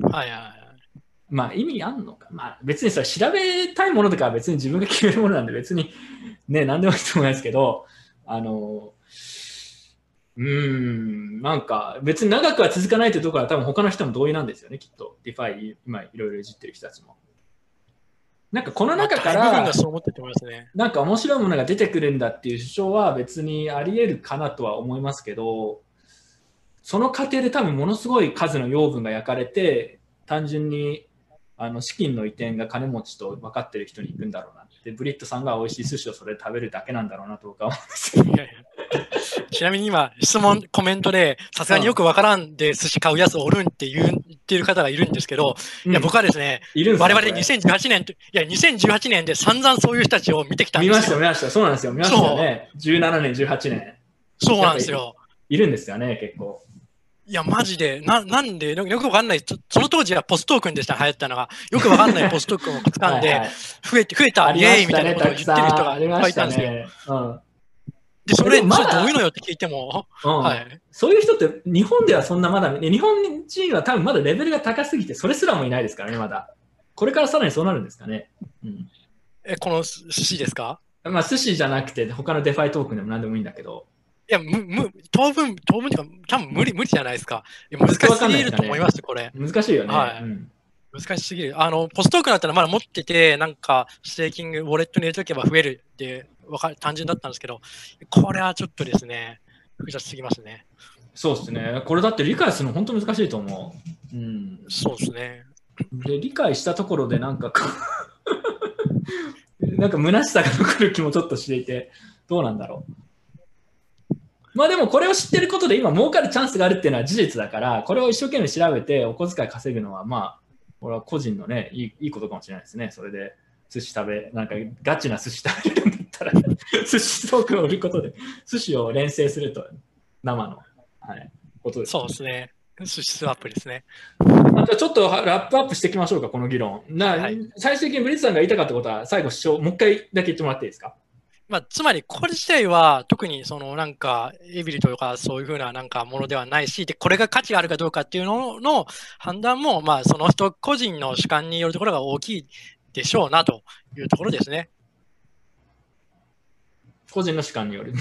はいはいはい。まあ意味あんのか。まあ別にそれ調べたいものとかは別に自分が決めるものなんで別にね、何でもいいと思いますけど、あの、うーん、なんか別に長くは続かないというところは多分他の人も同意なんですよね、きっと。 DeFi 今いろいろいじってる人たちも。なんかこの中からまあね。なんか面白いものが出てくるんだっていう主張は別にあり得るかなとは思いますけど、その過程で多分ものすごい数の養分が焼かれて、単純にあの資金の移転が金持ちと分かってる人に行くんだろうなって、ブリットさんが美味しい寿司をそれで食べるだけなんだろうなと僕は思うんですよ。いやいやちなみに今、質問、コメントで、さすがによくわからんで寿司買うやつおるんって言う言ってる方がいるんですけど、いや、うん僕はですね、いるんです我々よこれ2018年と、いや、2018年で散々そういう人たちを見てきたんで見ますした、よ。見ました。そうなんですよ。見ましたよね。17年、18年。そうなんですよ。いるんですよね、結構。いや、マジで、な、なんで、よくわかんない、そその当時はポストークンでした、流行ったのが。よくわかんない [LAUGHS] ポストークンを掴んではいはい、増えて、増えた、イエーイみたいなことを言ってる人。がいたんですよ。ね。うん。で、それ、まだどういうのよって聞いても、うんはい。そういう人って日本ではそんなまだ、ね、日本人は多分まだレベルが高すぎて、それすらもいないですからね、まだ。これからさらにそうなるんですかね。うん。え、この Sushi ですか？まあ、 Sushi じゃなくて、他の DeFi トークンでも何でもいいんだけど、いや、む、む、当分、当分っていうか、多分無理、無理じゃないですか。いや難しすぎると思います、これ。難しいよね。はいうん難しすぎる。あの、 PoS トークンだったらまだ持ってて、なんか、ステーキング、ウォレットに入れとけば増えるって、わかる、単純だったんですけど、これはちょっとですね、複雑すぎますね。そうですね。これだって理解するの本当難しいと思う。うん。そうですね。で、理解したところでなんか [LAUGHS] なんか虚しさが残る気もちょっとしていて、どうなんだろう。まあでもこれを知ってることで今儲かるチャンスがあるっていうのは事実だから、これを一生懸命調べてお小遣い稼ぐのはまあ、これは個人のね、いいいいことかもしれないですね。それで寿司食べ、なんかガチな寿司食べれるんだったら、寿司トークンを売ることで、寿司を連成すると生の、はい、ことです。そうですね。寿司スワップですね。またちょっとラップアップしていきましょうか、この議論。なはい最終的にブリッツさんが言いたかったことは、最後主張、もう一回だけ言ってもらっていいですか？まあ、つまり、これ自体は特にそのなんか、エビリとかそういうふうななんかものではないし、で、これが価値があるかどうかっていうのの判断も、まあ、その人個人の主観によるところが大きいでしょうなというところですね。個人の主観による。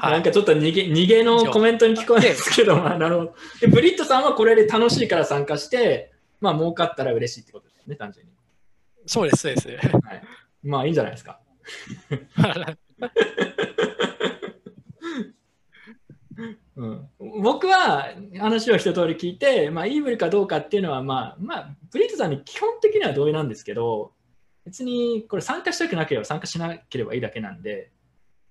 はいなんかちょっと逃げ逃げのコメントに聞こえるんですけど、まあ、なるほど。で、ブリットさんはこれで楽しいから参加して、まあ、儲かったら嬉しいってことですね、単純に。そうです、そうです。はい、まあ、いいんじゃないですか。[LAUGHS] うん、僕は話を一通り聞いて、まあ、イーブルかどうかっていうのは、まあ、まあ、ブリットさんに基本的には同意なんですけど、別にこれ参加したくなければ参加しなければいいだけなんで、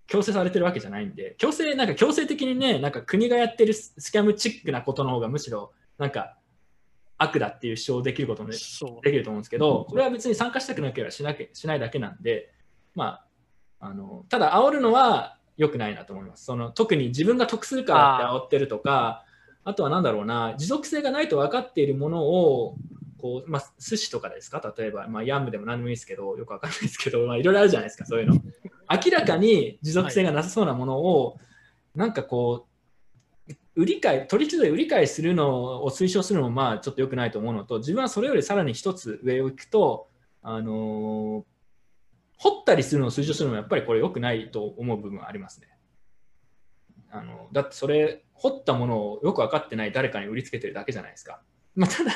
強制されてるわけじゃないんで、強制、なんか強制的にね、なんか国がやってるスキャムチックなことの方がむしろ、なんか悪だっていう主張できることもできると思うんですけど、これは別に参加したくなければしなきゃしないだけなんで、まあ、あのただ煽るのは良くないなと思います。その特に自分が得するからって煽ってるとか、あとはなんだろうな、持続性がないと分かっているものを、こうまあ、寿司とかですか、例えば、まあ、ヤムでも何でもいいですけど、よく分かんないですけど、まあ、いろいろあるじゃないですか、そういうの。明らかに持続性がなさそうなものを、なんかこう、売り買い、取引所で売り買いするのを推奨するのもまあちょっと良くないと思うのと、自分はそれよりさらに一つ上を行くと、あの掘ったりするのを推奨するのもやっぱりこれ良くないと思う部分はありますね。あのだってそれ、掘ったものをよく分かってない誰かに売りつけてるだけじゃないですか。まあ、ただ、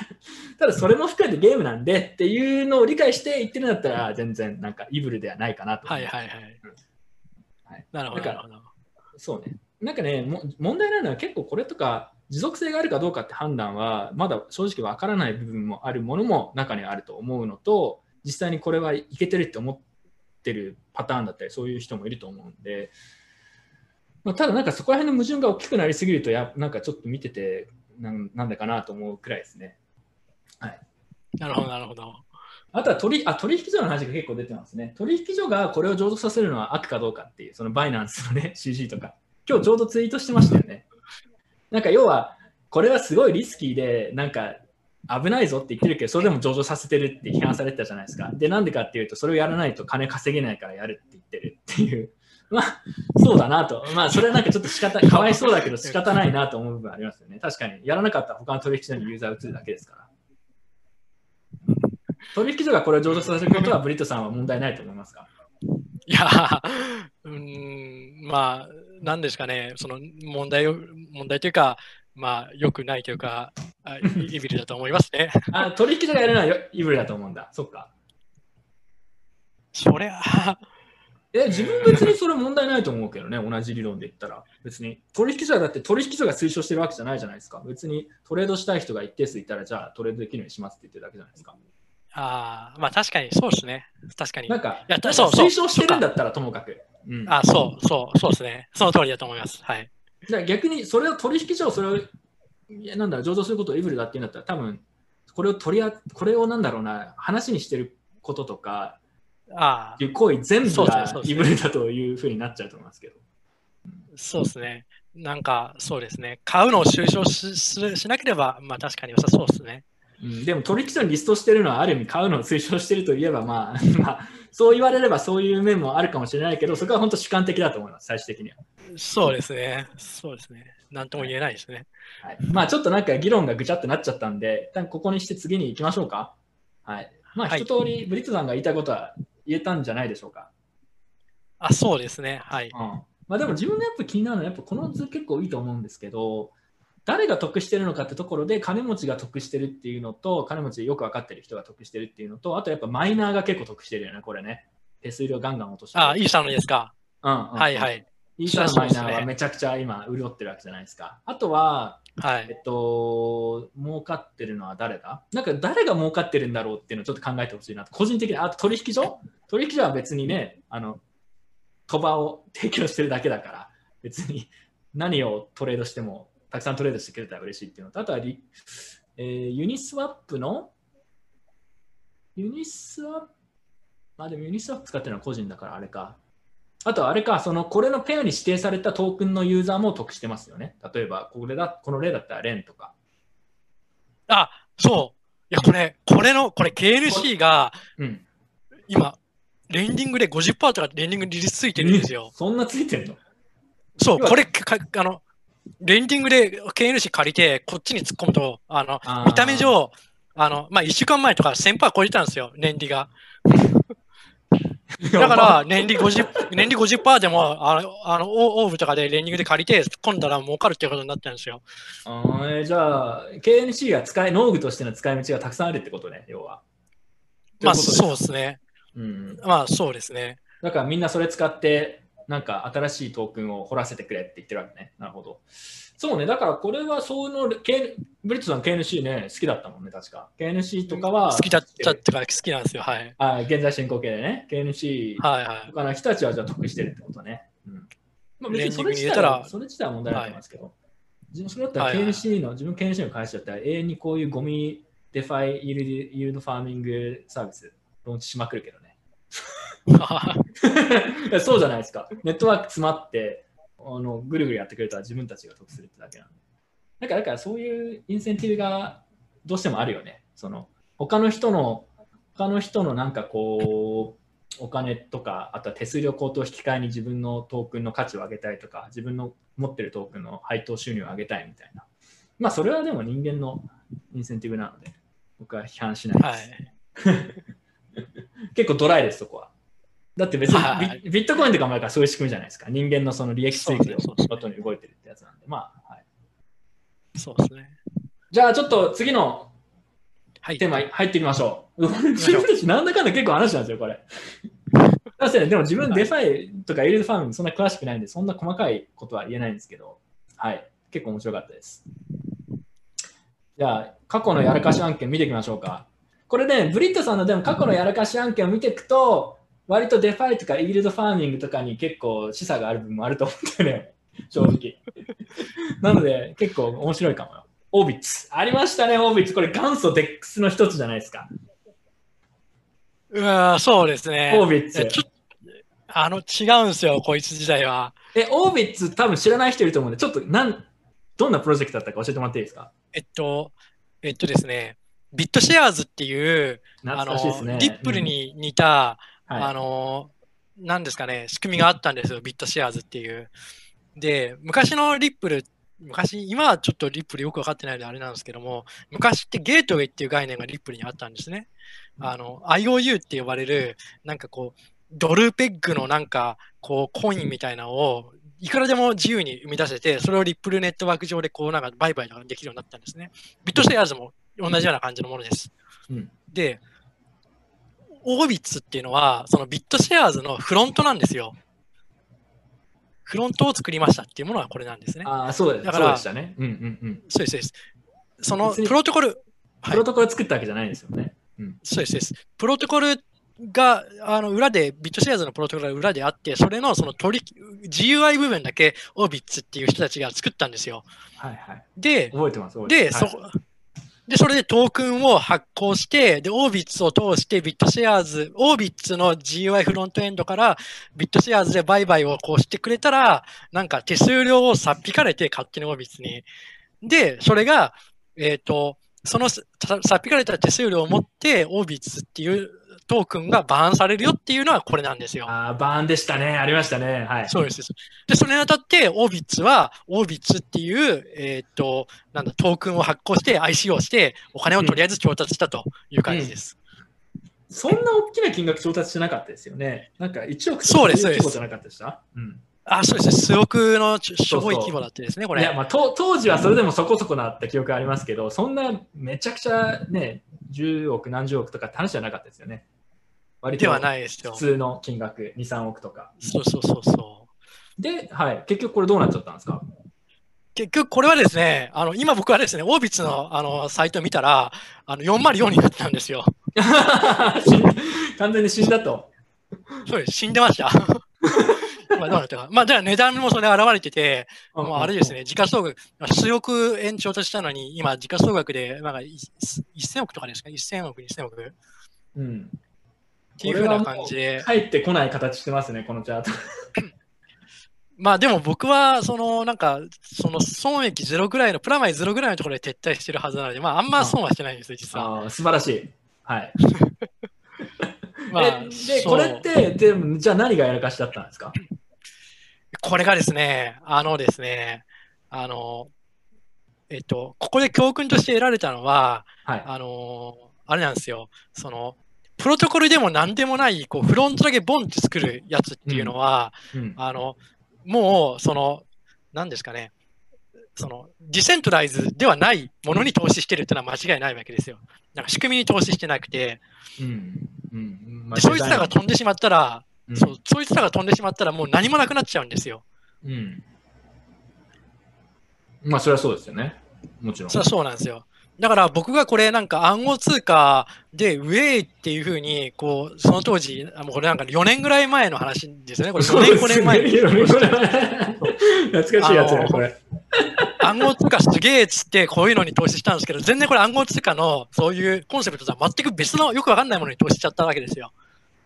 ただそれも含めてゲームなんでっていうのを理解して言ってるんだったら全然なんかイブルではないかなと。はいはいはいうんはい。なるほど、だからなるほど。そうね。なんかね、も問題なのは結構これとか持続性があるかどうかって判断は、まだ正直わからない部分もあるものも中にあると思うのと、実際にこれはいけてるって思ってるパターンだったり、そういう人もいると思うんで、まあ、ただなんかそこら辺の矛盾が大きくなりすぎるとや、なんかちょっと見ててなん、なんだかなと思うくらいですね。はい。なるほど、なるほど。あとは取あ取引所の話が結構出てますね。取引所がこれを上場させるのは悪かどうかっていう、そのバイナンスのね、[LAUGHS] CG とか。今日ちょうどツイートしてましたよね。なんか要は、これはすごいリスキーで、なんか危ないぞって言ってるけど、それでも上場させてるって批判されてたじゃないですか。で、なんでかっていうと、それをやらないと金稼げないからやるって言ってるっていう。まあ、そうだなと。まあ、それはなんかちょっと仕方、[LAUGHS] かわいそうだけど仕方ないなと思う部分ありますよね。確かに、やらなかったら他の取引所にユーザー移るだけですから。取引所がこれを上場させることは、ブリットさんは問題ないと思いますか？いや、うーん、まあ、なんですかね、その問題を、問題というか、まあ、良くないというか、あイイビルだと思いますね。[LAUGHS] あ取引所がやるのはよイブリだと思うんだ。そっか。それは、え、自分別にそれ問題ないと思うけどね、同じ理論で言ったら。別に。取引所はだって取引所が推奨してるわけじゃないじゃないですか。別にトレードしたい人が一定数いたら、じゃあトレードできるようにしますって言ってるだけじゃないですか。あーまあ確かにそうですね。確かに。なんか、いやそうそう推奨してるんだったらともかく。うん、あそうそう、そうですね。その通りだと思います。はい。ら逆にそれを取引所をそれを、いやなんだろう、上場することをイブルだって言うんだったら、多分これを取りあ、これをなんだろうな、話にしてることとか、あいう行為全部がイブルだというふうになっちゃうと思いますけど。そうですね。なんか、そうですね。買うのを推奨しししなければ、まあ確かに良さそうですね。うん、でも取引所にリストしてるのはある意味買うのを推奨してるといえば、まあ、[LAUGHS] まあ、そう言われればそういう面もあるかもしれないけど、そこは本当主観的だと思います、最終的には。そうですね。そうですね。なんとも言えないですね。はい、まあちょっとなんか議論がぐちゃってなっちゃったんで、一旦ここにして次に行きましょうか。はい。まあはい一通りブリットさんが言いたいことは言えたんじゃないでしょうか。あ、そうですね。はい。うん。まあでも自分のやっぱ気になるのは、やっぱこの図結構いいと思うんですけど、誰が得してるのかってところで、金持ちが得してるっていうのと、金持ちでよく分かってる人が得してるっていうのと、あとやっぱマイナーが結構得してるよね、これね。手数料ガンガン落としてる。あ、イーサのですか？うんうん、はいはい。イーサのマイナーはめちゃくちゃ今、潤ってるわけじゃないですか。あとは、はい。えっと、儲かってるのは誰だ？なんか誰が儲かってるんだろうっていうのをちょっと考えてほしいなと。個人的に、あと取引所？取引所は別にね、あの、賭場を提供してるだけだから、別に何をトレードしても、たくさんトレードしてくれたら嬉しいっていうのと、あとはリ、えーユニスワップの、ユニスワップ、まあでもユニスワップ使ってるのは個人だからあれか。あとはあれか、そのこれのペアに指定されたトークンのユーザーも得してますよね。例えば、これだこの例だったらレンとか。あ、そう。いや、これ、これの、これ KNC がうん。今、レンディングで50%とかレンディング利率ついてるんですよ。そんなついてんの？そう、これか、あの、レンディングで KNC 借りて、こっちに突っ込むと、あの、見た目上、あの、まあ、1週間前とか1000%超えてたんですよ、年利が。だから、年利50、年利50% [LAUGHS] でも、あの、あのオーブとかでレンディングで借りて、突っ込んだら儲かるっていうことになったんですよ。あーえーじゃあ、KNC が使い、農具としての使い道がたくさんあるってことね、要は。まあ、そうですね。うん。まあ、そうですね。だからみんなそれ使って、なんか新しいトークンを掘らせてくれって言ってるわけね。なるほど。そうね、だからこれはその、K、ブリットさん KNC ね、好きだったもんね、確か。KNC とかは、好きだったってか、好きなんですよ。はい。あ現在進行形でね、KNC はいはい。他の人たちはじゃあ得してるってことね。うんまあ、別にそれ自体はそれ自体は問題ないと思いますけど、自分それだったらはいはい KNC の、自分 KNC の会社だったら永遠にこういうゴミ DeFi イールールドファーミングサービスローンチしまくるけどね。[LAUGHS] [LAUGHS] そうじゃないですか。ネットワーク詰まってあのぐるぐるやってくれたら自分たちが得するってだけなんで。だからだからそういうインセンティブがどうしてもあるよね。その他の人の他の人のなんかこうお金とかあとは手数料高騰引き換えに自分のトークンの価値を上げたいとか自分の持ってるトークンの配当収入を上げたいみたいな。まあそれはでも人間のインセンティブなので僕は批判しないです。はい。[LAUGHS] 結構ドライです、そこは。だって別にはいはいビビットコインとかもあるからそういう仕組みじゃないですか。人間のその利益追求をそうです後に動いてるってやつなんで。まあ、はい。そうですね。じゃあちょっと次のはい。テーマ入ってみましょう。自しょう分たちなんだかんだ結構話なんですよ、これ。確かに、でも自分 DeFi とかイールドファームそんな詳しくないんで、そんな細かいことは言えないんですけど、はい。結構面白かったです。じゃあ、過去のやらかし案件見ていきましょうか。これね、ブリットさんのでも過去のやらかし案件を見ていくと、割と DeFi とかイールドファーミングとかに結構示唆がある部分もあると思うんだよね、[LAUGHS] 正直。なので、結構面白いかもよ。オービッツ。ありましたね、オービッツ。これ元祖 DEX の一つじゃないですか。うわそうですね。オービッツ。あの、違うんですよ、こいつ時代は。え、オービッツ多分知らない人いると思うんで、ちょっとなん、どんなプロジェクトだったか教えてもらっていいですか？えっと、えっとですね、ビットシェアーズっていう、あの、リップルに似た、うん、あの、なんですかね、仕組みがあったんですよ、ビットシェアーズっていう。で、昔のリップル、昔、今はちょっとリップルよく分かってないのであれなんですけども、昔ってゲートウェイっていう概念がリップルにあったんですね。あの、IOU って呼ばれる、なんかこう、ドルペッグのなんか、こう、コインみたいなのを、いくらでも自由に生み出せて、それをリップルネットワーク上でこう、なんか売買ができるようになったんですね。ビットシェアーズも同じような感じのものです。うん、で、オービッツっていうのは、そのビットシェアーズのフロントなんですよ。フロントを作りましたっていうものはこれなんですね。ああ、そうです。だからそうでしたね。うんうんうん。そうです、そうです。そのプロトコル、プロトコル作ったわけじゃないですよね。うん、そうです、そうです。プロトコルが、あの、裏で、ビットシェアーズのプロトコルが裏であって、それのその取り、GUI 部分だけオービッツっていう人たちが作ったんですよ。はいはい。で、覚えてます、で、はい、そ、で、それでトークンを発行して、で、オービッツを通してビットシェアーズ、オービッツの GUI フロントエンドからビットシェアーズで売買をこうしてくれたら、なんか手数料をさっ引かれて勝手にオービッツに。で、それが、えっ、ー、と、そのさっ引かれた手数料を持って、オービッツっていうトークンがバーンされるよっていうのはこれなんですよ。ああ、バーンでしたね。ありましたね。はい。そうです。で、それにあたって、オービッツは、オービッツっていう、えー、っと、なんだ、トークンを発行して ICO して、お金をとりあえず調達したという感じです。うんうん、そんな大きな金額調達しなかったですよね。なんか1億そうです、そうです。じゃなかったでしたうん。あ、そうですね。数億のすごい規模だってですね、これ。いや、まあ、当時はそれでもそこそこなった記憶ありますけど、そんなめちゃくちゃね、10億、何十億とかって話じゃなかったですよね。割と普通の金額、2、3億とか。そうそうそうそう。で、はい、結局これどうなっちゃったんですか？結局これはですね、あの今僕はですね、オービッツのあのサイトを見たら、あの404になってたんですよ。[LAUGHS] 完全に死んだと。そうです、死んでました。[LAUGHS] [LAUGHS] まあ、どうなったか。まあ、じゃあ値段もそれ現れてて、もうあれですね、時価総額、数億円調達したのに、今、時価総額で、なんか1000億とかですか ?1000 億、2000億？うん。っていうふうな感じで。入ってこない形してますね、このチャート。[LAUGHS] まあでも僕は、そのなんか、その損益ゼロぐらいの、プラマイゼロぐらいのところで撤退してるはずなので、まああんま損はしてないんですよ、実は。あ素晴らしい。はい。[LAUGHS] まあ、で、これって、でもじゃあ何がやらかしだったんですか？これがですね、あのですね、あの、えっと、ここで教訓として得られたのは、はい、あの、あれなんですよ、その、プロトコルでも何でもない、こう、フロントだけボンって作るやつっていうのは、うん。うん、あの、もう、その、何ですかね、その、ディセントライズではないものに投資してるっていうのは間違いないわけですよ。なんか仕組みに投資してなくて、うん。うん。でそいつらが飛んでしまったら、うん、そそいつらが飛んでしまったらもう何もなくなっちゃうんですよ。うん。まあ、それはそうですよね。もちろん。それはそうなんですよ。だから僕がこれなんか暗号通貨でウェイっていうふうに、こう、その当時、もうこれなんか4年ぐらい前の話ですね。これ4年、5年前。懐かしいやつね、これ。暗号通貨すげえっつってこういうのに投資したんですけど、全然これ暗号通貨のそういうコンセプトとは全く別のよくわかんないものに投資しちゃったわけですよ。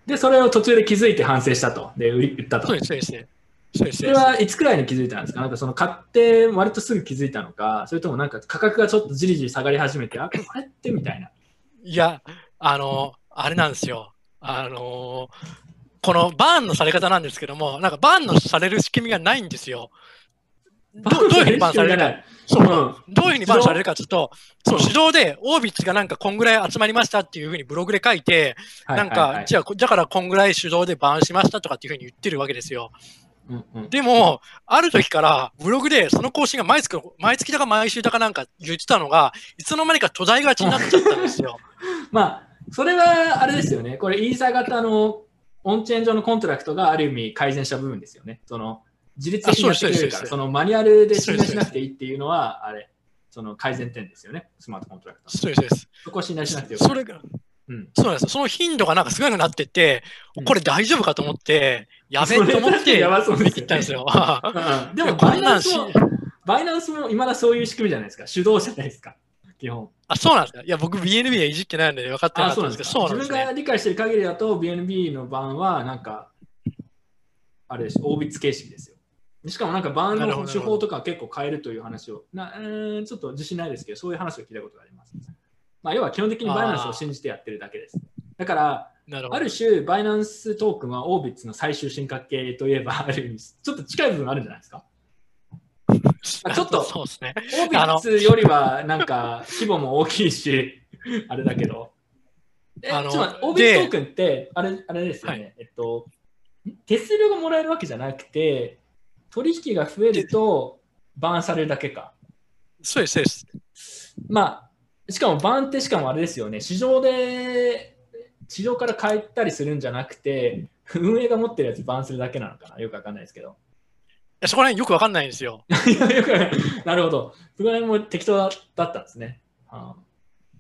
で、それを途中で気づいて反省したと。で、売ったと。そうです、そうです。それはいつくらいに気づいたんですか？なんかその買って割とすぐ気づいたのか、それともなんか価格がちょっとじりじり下がり始めて、あ、これってみたいな。いや、あの、あれなんですよ。あの、このバーンのされ方なんですけども、なんかバーンのされる仕組みがないんですよ。どどういうふうにバーンされるか。そう、うん、どういうふうにバーンされるかというと、そう、手動で、オービッツがなんかこんぐらい集まりましたっていうふうにブログで書いて、なんか、じゃあ、だからこんぐらい手動でバーンしましたとかっていうふうに言ってるわけですよ。でも、ある時からブログでその更新が毎月、毎月だか毎週だかなんか言ってたのが、いつの間にか途絶えがちになっちゃったんですよ。[LAUGHS] まあ、それはあれですよね。これ、イーサー型のオンチェーン上のコントラクトがある意味改善した部分ですよね。その自律的にやってくれるから、そのマニュアルで信頼しなくていいっていうのは、あれ、その改善点ですよね、スマートコントラクト。そうですそうです。そこは信頼しなくてよそれが、うん。そうなんですよ。その頻度がなんかすごくなってて、うんこれ大丈夫かと思って、やべえと思って、やばそうでったんですよ。うんでも、[LAUGHS] こバイナンスも、バイナンスも今だそういう仕組みじゃないですか。手動じゃないですか。基本。あ、そうなんですか。いや、僕 BNB はいじってないので分かってなあ、かったそうんなんですけど、そうなんですね。自分が理解してる限りだと、BNB の版は、なんか、あれです、大ビッツ形式ですよ。しかもなんか版なるほどの手法とか結構変えるという話を、なうーんちょっと自信ないですけど、そういう話を聞いたことがあります。まあ、要は基本的にバイナンスを信じてやってるだけです。だから、なる。ある種、バイナンストークンはオービッツの最終進化系といえば、ある意味、ちょっと近い部分あるんじゃないですか？[LAUGHS] あちょっとそうですね。オービッツよりはなんか規模も大きいし、[LAUGHS] あれだけど。え、あのちょっと待ってオービッツでトークンって、あれあれですよね、はえっと、手数料がもらえるわけじゃなくて、取引が増えるとバーンされるだけか。そうです、そうです。まあ、しかもバーンってしかもあれですよね、市場で、市場から買ったりするんじゃなくて、運営が持ってるやつバーンするだけなのかなよくわかんないですけど。そこら辺よく分かんないんですよ。[LAUGHS] よくなるほど。そこら辺も適当だったんですね。はあ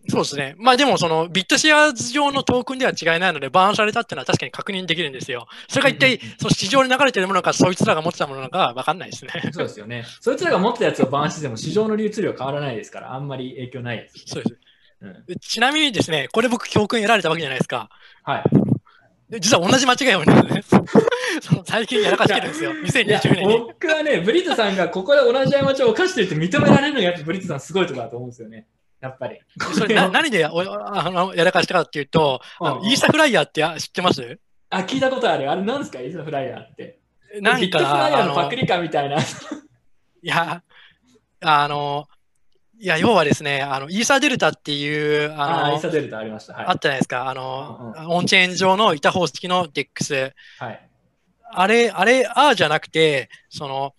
そうですね。まあでも、そのビットシェアーズ上のトークンでは違いないので、バーンされたっていうのは確かに確認できるんですよ。それが一体、その市場に流れてるものか、そいつらが持ってたものか分かんないですね。そうですよね。そいつらが持ってたやつをバーンしてても市場の流通量変わらないですから、あんまり影響ないです。そうです。うん、ちなみにですね、これ僕教訓得られたわけじゃないですか。はい。で実は同じ間違いをね、[LAUGHS] その最近やらかしてるんですよ。いや2020年に。僕はね、ブリットさんがここで同じ過ちを犯してるって認められるのがやっぱブリットさんすごいところだと思うんですよね。やっぱり。それな [LAUGHS] 何でおあのやらかしたかっていうと、あのうんうんイーサフライヤーってあ知ってます？あ、聞いたことある。あれなんですか？イーサフライヤーって。なんビットフライヤか、あのーのパクリかみたいな。いや、あの、いや、要はですね、あの、イーサデルタっていう、ああ、イーサデルタありました。はい。あったじゃないですか、あの、うんオンチェーン上の板方式の DEX。はい。あれ、あれ、ああじゃなくて、その、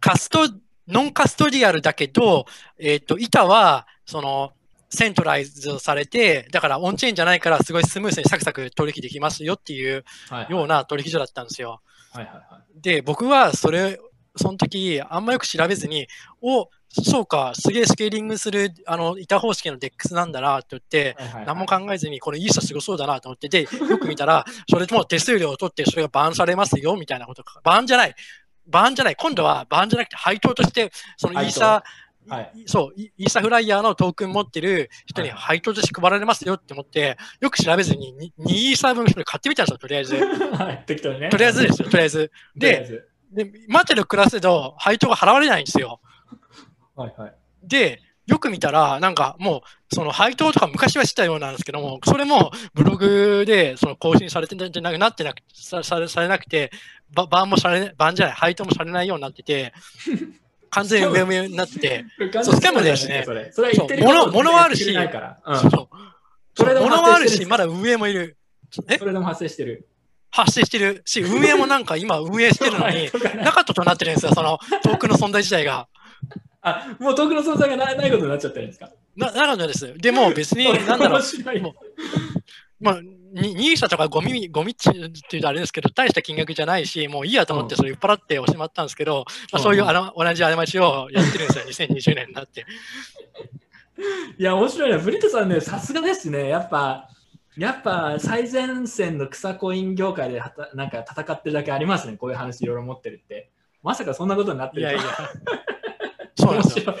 カスト、ノンカストリアルだけど、えっ、と、板は、その、セントライズされて、だからオンチェーンじゃないからすごいスムースにサクサク取引できますよっていうはい。ような取引所だったんですよ。はいはいはい。で、僕はそれ、その時、あんまよく調べずに、お、そうか、すげえスケーリングする、あの、板方式の DEX なんだな、と言って、はいはいはい何も考えずに、これイーサすごそうだなと思って、で、よく見たら、[LAUGHS] それも手数料を取って、それがバーンされますよ、みたいなことか。バーンじゃない。バーンじゃない。今度はバーンじゃなくて、配当として、そのイーサ、はい。そう、イイーサフライヤーのトークン持ってる人に配当として配られますよって思って、よく調べずに、2イーサ分それ買ってみたんですよ、とりあえず。[LAUGHS] はい。適当にね。とりあえずですよ、とりあえず。で、で、待ってるクラスでも配当が払われないんですよ。はいはい。で、よく見たら、なんかもう、その配当とか昔はしたようなんですけども、それもブログでその更新されてななってなくさされされなくて、ばバンもされ、バンじゃない、配当もされないようになってて、[LAUGHS] 完全に上上になってて、そうしかもねそれ。それは言ってる物物はあるしないから。うん。そうそれでも物はあるし、まだ運営もいる。え？それでも発生してる。発生してる。し、運営もなんか今運営してるのに、[LAUGHS] なかったとなってるんですよ、そのトークンの存在自体が。あ、もう遠くの存在がないないことになっちゃってるんですか？な、なかったです。でも別に、[LAUGHS] なんだろう。うまあ、にニーサとかゴミ、ゴミって言うとあれですけど、大した金額じゃないし、もういいやと思って、うんそれ酔っ払っておしまったんですけど、まあ、うんそういうあの同じ過ちをやってるんですよ、2020年になって。いや、面白いな。ブリットさんね、さすがですね。やっぱ、やっぱ最前線の草コイン業界ではたなんか戦ってるだけありますね。こういう話いろいろ持ってるって。まさかそんなことになってるといやいや。そうなんですよ。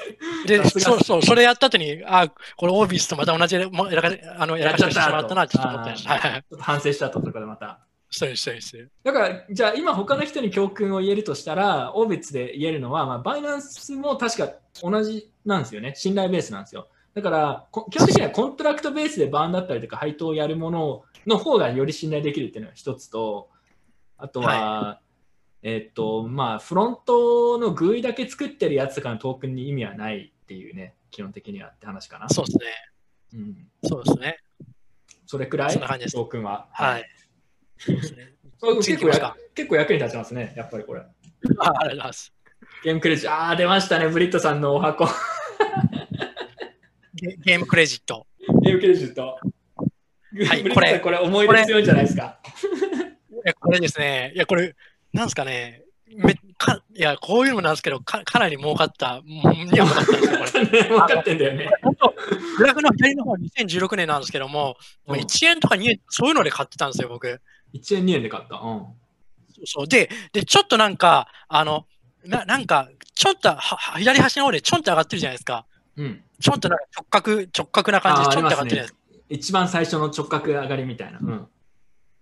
で、そうそう、それやった後に、あ、これオービッツとまた同じもやらかあのやらかしてしまったな、ちょっと思っ反省したと、そこでまた。そうです、そうです。だから、じゃあ今他の人に教訓を言えるとしたら、オービッツで言えるのは、まあ、バイナンスも確か同じなんですよね。信頼ベースなんですよ。だから、こ基本的にはコントラクトベースでバーンだったりとか配当をやるものの方がより信頼できるっていうのが一つと、あとは、えっと、まあ、フロントの GUI だけ作ってるやつとかのトークンに意味はないっていうね、基本的にはって話かな。そうですね。うん、そうですね。それくらい、そんな感じですトークンは。はい。そうですねそう結構結構役に立ちますね、やっぱりこれ。あありがとうございます。ゲームクレジット、ああ、出ましたね、ブリットさんのお箱。ゲゲームクレジット。ゲームクレジット。はいこれこれ思い出強いんじゃないですか？これですね、いや、これ、なんですかね、めかいや、こういうのもなんですけど、かかなり儲かった。うんいや、儲かったんですよ、これ。[LAUGHS] 分かってんだよね。本当グラフの左の方は2016年なんですけども、うん1円とか2円、そういうので買ってたんですよ、僕。1円2円で買った。うん。そうで、で、ちょっとなんか、あの、ななんか、ちょっとはは左端の方でちょんって上がってるじゃないですか。うん。ちょんとなんか直角、直角な感じでちょんって上がってるじゃないですか。一番最初の直角上がりみたいな。うん。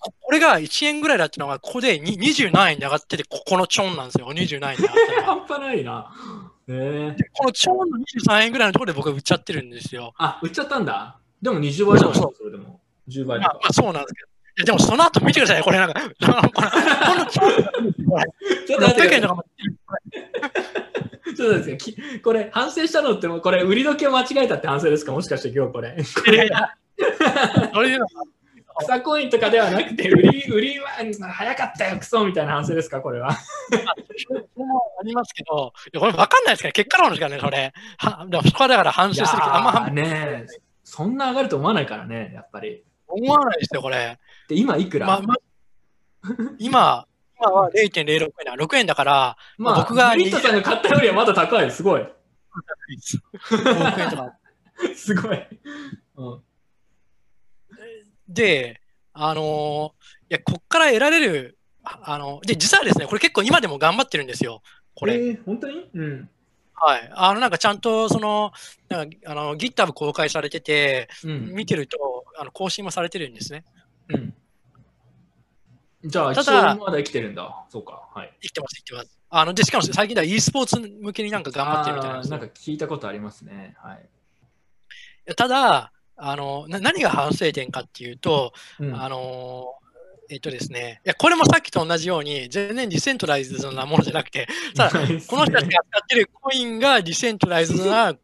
ここれが1円ぐらいだったのが、ここでに20何円に上がってて、ここのちょんなんですよ、20何円に上がったのが。[LAUGHS] 半端ないな。ええでこのちょんの23円ぐらいのところで僕は売っちゃってるんですよ。あ、売っちゃったんだ。でも20倍だもん、そうそれでも。10倍まあ、ま。あ、そうなんですけど。いやでもその後見てください、これなんか、このこのこのちょんこれちょっと待って600円とください。[LAUGHS] ちょっと待ってくださいきこれ、反省したのって、これ、売り時を間違えたって反省ですか？もしかして今日これ。これいやいや、そういうの草コインとかではなくて、売り、売りは早かったよ、クソみたいな反省ですかこれは。ありますけど、これ分かんないですから、結果論ですからね、それ。はでもそこはだから反省する気あんまいやーねえそんな上がると思わないからね、やっぱり。思わないですよ、これ。で、今いくら、まあま [LAUGHS] 今、今は0.06円だ。6円だから、まあ、僕がミントさんが買ったよりはまだ高い。すごい。5億円とか。[LAUGHS] すごい。うん。で、あのーいや、こっから得られる、ああの、で、実はですね、これ結構今でも頑張ってるんですよ。これ。えー本当に？うん。はい。あの、なんかちゃんと、その、なんか、あの、GitHub 公開されてて、うん。見てると、あの、更新もされてるんですね。うん。じゃあ、一ただ応まだ生きてるんだ。そうか。はい。生きてます、生きてます。あの、で、しかも最近では e スポーツ向けになんか頑張ってるみたいななんか聞いたことありますね。はい。ただ、あの、な何が反省点かっていうと、うんあのえっとですね、いや、これもさっきと同じように、全然 decentralized なものじゃなくて、[LAUGHS] ただ、この人たちが使ってるコインが decentralized なト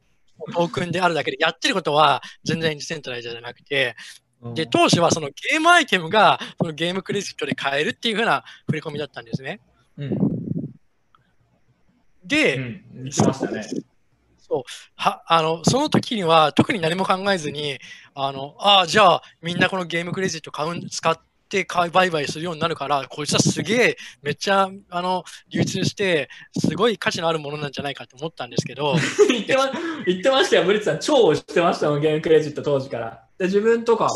ークンであるだけで、やってることは全然 decentralized じゃなくて、うんで、当初はそのゲームアイテムがそのゲームクレジットで買えるっていう風な触れ込みだったんですね。うん。で、うん。言ってましたね。はあのその時には特に何も考えずに、あのああ、じゃあみんなこのゲームクレジット買うん使って買い売買するようになるから、こいつはすげえ、めっちゃあの流通して、すごい価値のあるものなんじゃないかと思ったんですけど、[LAUGHS] 言ってま言ってましたよ、ブリッツさん。超知ってましたもん、ゲームクレジット当時から。で、自分とか、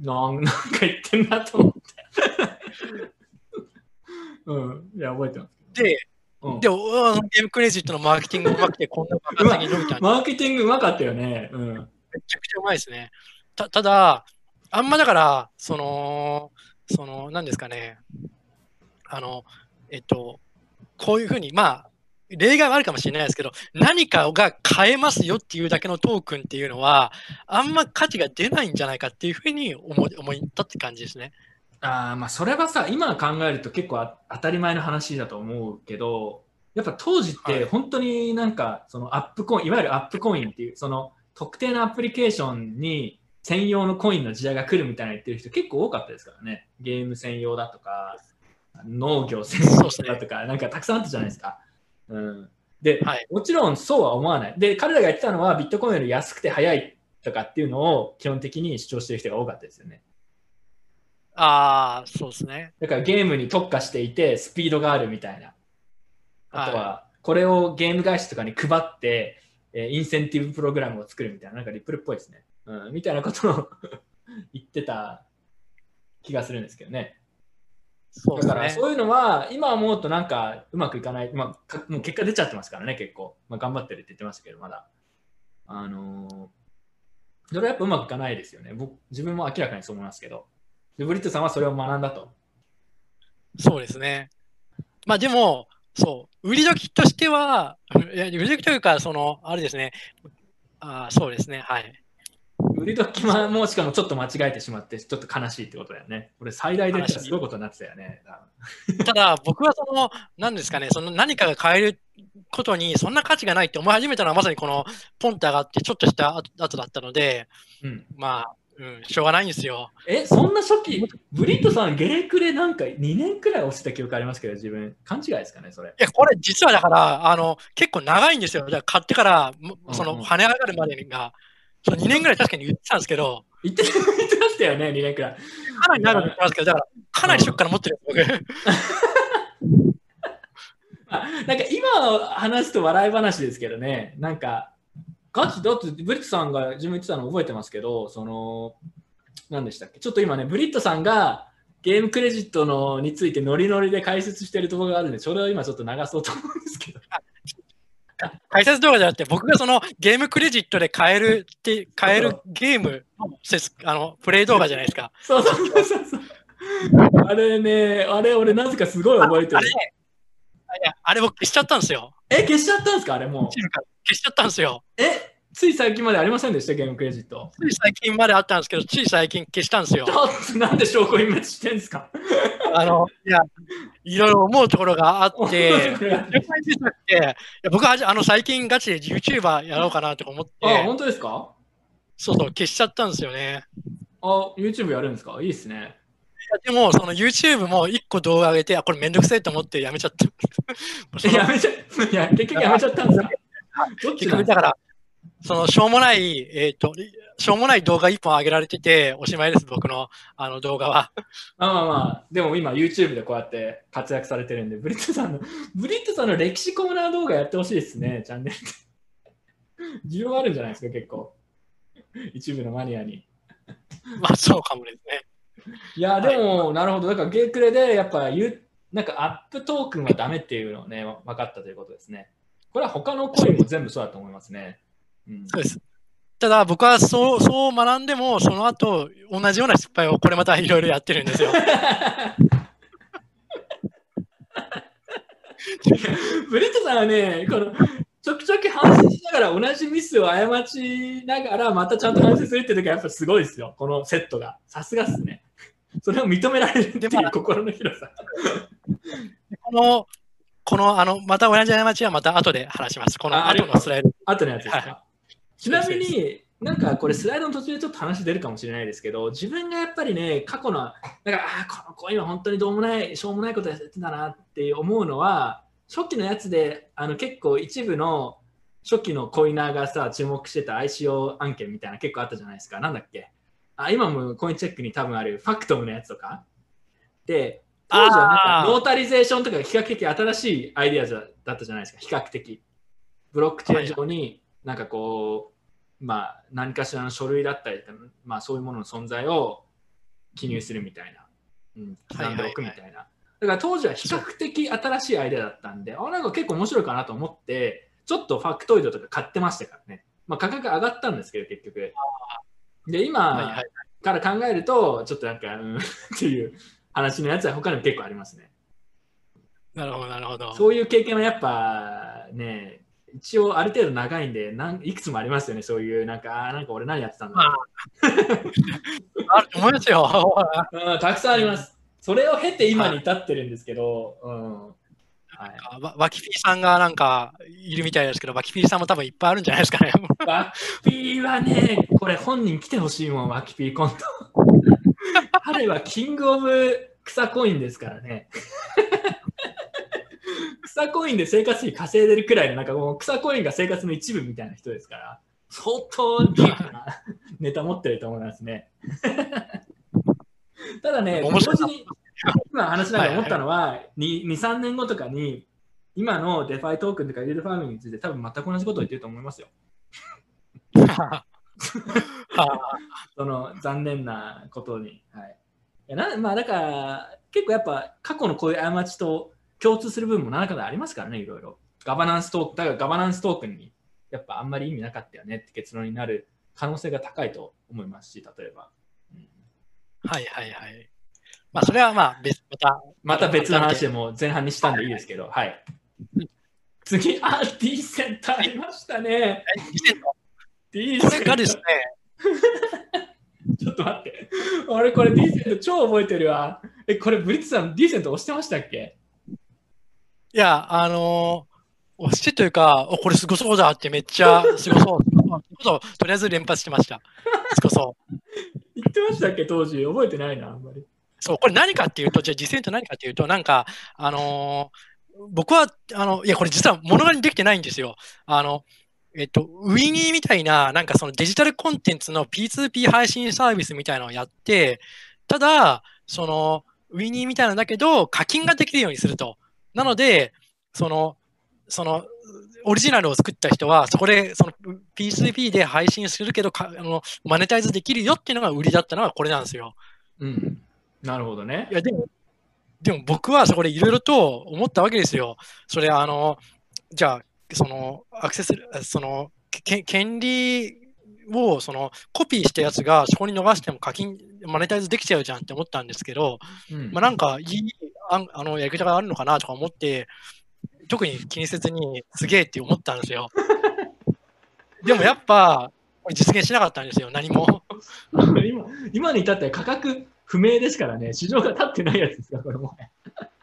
なんなんか言ってんなと思って。[LAUGHS] うん。いや、覚えてます。で、うんで、おおゲームクレジットのマーケティングがうまくて、こんな爆発的に伸びたマーケティングうまかったよね。うん。めちゃくちゃうまいですね。たただ、あんまだから、その、その、なんですかね、あの、えっと、こういうふうに、まあ、例外はあるかもしれないですけど、何かが買えますよっていうだけのトークンっていうのは、あんま価値が出ないんじゃないかっていうふうに思い思ったって感じですね。ああ、まあ、それはさ、今考えると結構あ当たり前の話だと思うけど、やっぱ当時っはいて本当になんか、そのアップコイン、いわゆるアップコインっていう、その特定のアプリケーションに専用のコインの時代が来るみたいな言ってる人結構多かったですからね。ゲーム専用だとか、農業専用だとか、なんかたくさんあったじゃないですか。うん。で、はいもちろんそうは思わない。で、彼らが言ってたのはビットコインより安くて早いとかっていうのを基本的に主張してる人が多かったですよね。ああ、そうですね。だからゲームに特化していてスピードがあるみたいな。あとは、はこれをゲーム会社とかに配って、えーインセンティブプログラムを作るみたいな、なんかリップルっぽいですね。うん、みたいなことを [LAUGHS] 言ってた気がするんですけどね。そうね。だからそういうのは、今思うとなんかうまくいかない、まあ、かもう結果出ちゃってますからね、結構。まあ、頑張ってるって言ってましたけど、まだ。あのーそれはやっぱうまくいかないですよね。僕自分も明らかにそう思いますけど。でブリットさんはそれを学んだと。そうですね。まあでも、そう、売り時としては、いや売り時というか、その、あれですね。あーそうですね。はい。売り時はもうしかもちょっと間違えてしまって、ちょっと悲しいってことだよね。これ最大で言ったらすごいことになってたよね。ただ、僕はその、何ですかね、その何かが買えることに、そんな価値がないって思い始めたのは、まさにこの、ポンって上がって、ちょっとした後後だったので、うん、まあ、うん、しょうがないんですよ。え、そんな初期、ブリットさん、ゲレクレなんか2年くらい押した記憶ありますけど、自分、勘違いですかね、それ。いや、これ実はだから、あの、結構長いんですよ。だから買ってから、もその、跳ね上がるまでが、その2年ぐらい確かに言ってたんですけど、言って言ってましたよね、2年くらい。かなり長く言ってますけど、だから、かなり初期から持ってる僕。[LAUGHS] あなんか今話すと笑い話ですけどね、なんか、ガチだってブリットさんが自分言ってたの覚えてますけど、その、何でしたっけ？ちょっと今ね、ブリットさんがゲームクレジットのについてノリノリで解説してるところがあるんで、それを今ちょっと流そうと思うんですけど。解説動画じゃなくて、僕がそのゲームクレジットで買えるって、買えるゲームの説あのプレイ動画じゃないですか。そうそうそうそう。あれね、あれ俺なぜかすごい覚えてるあれ。あれ僕消しちゃったんですよ。え、消しちゃったんですか？あれもう。消しちゃったんですよ。え、つい最近までありませんでした？ゲームクレジット。つい最近まであったんですけど、つい最近消したんですよなんで証拠隠滅してんですか？あの、いや、いろいろ思うところがあって、[LAUGHS] いや僕はあの最近ガチで YouTuber やろうかなと思って、あ、本当ですか？そうそう、消しちゃったんですよね。あ、YouTube やるんですか？いいっすね。でも、その YouTube も1個動画上げて、あ、これめんどくせえと思ってやめちゃった。[LAUGHS] やめちゃ、いや、結局やめちゃったんですかどっちだ？から、そのしょうもない、えっ、と、しょうもない動画1本上げられてて、おしまいです、僕のあの動画は。あまあまあ、でも今 YouTube でこうやって活躍されてるんで、ブリットさんの、ブリットさんの歴史コーナー動画やってほしいですね、チャンネルで。需要あるんじゃないですか、結構。一部のマニアに。まあ、そうかもですね。いや、でも、なるほど。だから、ゲークレで、やっぱ言う、なんかアップトークンはダメっていうのをね、分かったということですね。これは他のコインも全部そうだと思いますね。うん、そうです。ただ、僕はそうそう学んでも、その後、同じような失敗をこれまたいろいろやってるんですよ。ブリットさんはね、このちょくちょく反省しながら同じミスを過ちながらまたちゃんと反省するっていう時はやっぱすごいですよ、このセットが。さすがっすね。それを認められるっていう心の広さ。この、この、あの、また同じ過ちはまた後で話します。この後のスライド。後のやつですはか。ちなみに、なんかこれスライドの途中でちょっと話出るかもしれないですけど、自分がやっぱりね、過去の、なんか、ああ、このコインは本当にどうもない、しょうもないことやってたなって思うのは、初期のやつで、あの結構一部の初期のコイナーがさ、注目してた ICO 案件みたいな結構あったじゃないですか。なんだっけ？あ今もコインチェックに多分あるファクトムのやつとか？で、当時はなんかノータリゼーションとかが比較的新しいアイデアだったじゃないですか、比較的。ブロックチェーン上になんかこう、まあ何かしらの書類だったりとか、まあそういうものの存在を記入するみたいな。うん、刻んでおくみたいな。だから当時は比較的新しいアイデアだったんで、あ、なんか結構面白いかなと思って、ちょっとファクトイドとか買ってましたからね。まあ価格上がったんですけど、結局。で、今。から考えると、ちょっとなんか、うん、[LAUGHS] っていう話のやつは他にも結構ありますね。なるほど、なるほど。そういう経験はやっぱね、一応ある程度長いんで、なんいくつもありますよね、そういう、なんか、あーなんか俺何やってたんだろ [LAUGHS] あると思いますよ。う、[LAUGHS] うん。たくさんあります。それを経て今に至ってるんですけど、うん。はい、わワキピーさんがなんかいるみたいですけど、ワキピーさんも多分いっぱいあるんじゃないですかね。ワキピーはね、これ本人来てほしいもん、ワキピーコント。彼はキングオブ草コインですからね。[LAUGHS] 草コインで生活費稼いでるくらいの、なんかもう草コインが生活の一部みたいな人ですから、相当ディープな [LAUGHS] ネタ持ってると思いますね。[LAUGHS] ただね、同時に今話しながら思ったのは、2、3年後とかに、今の DeFi トークンとか yield farming について多分全く同じことを言ってると思いますよ。その残念なことに。はい、いやなまあだから結構やっぱ過去のこういう過ちと共通する部分も何らかでありますからね、いろいろ。ガバナンストークン、だからガバナンストークンにやっぱあんまり意味なかったよねって結論になる可能性が高いと思いますし、例えば。うんはいはいはい。まあ、それはまあ別、また。また別の話でも前半にしたんでいいですけど、はい。次、あ、ディーセントありましたね。ディーこセントれがですね、[LAUGHS] ちょっと待って。俺これディーセント超覚えてるわ。え、これブリッツさんディーセント押してましたっけ？いや、あのー、押してというか、お、これすごそうだってめっちゃすごそう。すごそうとりあえず連発してました。すごそう。[LAUGHS] 言ってましたっけ？当時。覚えてないな、あんまり。そう、これ何かっていうと、じゃあ実践と何かっていうと、なんか、あのー僕は、あの、いや、これ実は物がにできてないんですよ。あの、えっと、ウィニーみたいな、なんかそのデジタルコンテンツの P2P 配信サービスみたいなのをやって、ただ、その、ウィニーみたいなんだけど、課金ができるようにすると。なので、その、その、オリジナルを作った人は、そこで、その P2P で配信するけどかあの、マネタイズできるよっていうのが売りだったのがこれなんですよ。うん。なるほどねい。や、でも、でも僕はそこでいろいろと思ったわけですよ。それ、あの、じゃあ、その、アクセス、その、け権利を、その、コピーしたやつが、そこに逃しても課金、マネタイズできちゃうじゃんって思ったんですけど、うんまあ、なんか、いい、あんあの、やり方があるのかなとか思って、特に気にせずに、すげえって思ったんですよ。[LAUGHS] でもやっぱ、実現しなかったんですよ、何も。[LAUGHS] 今今に至っては価格不明ですからね、市場が立ってないやつですから、これも。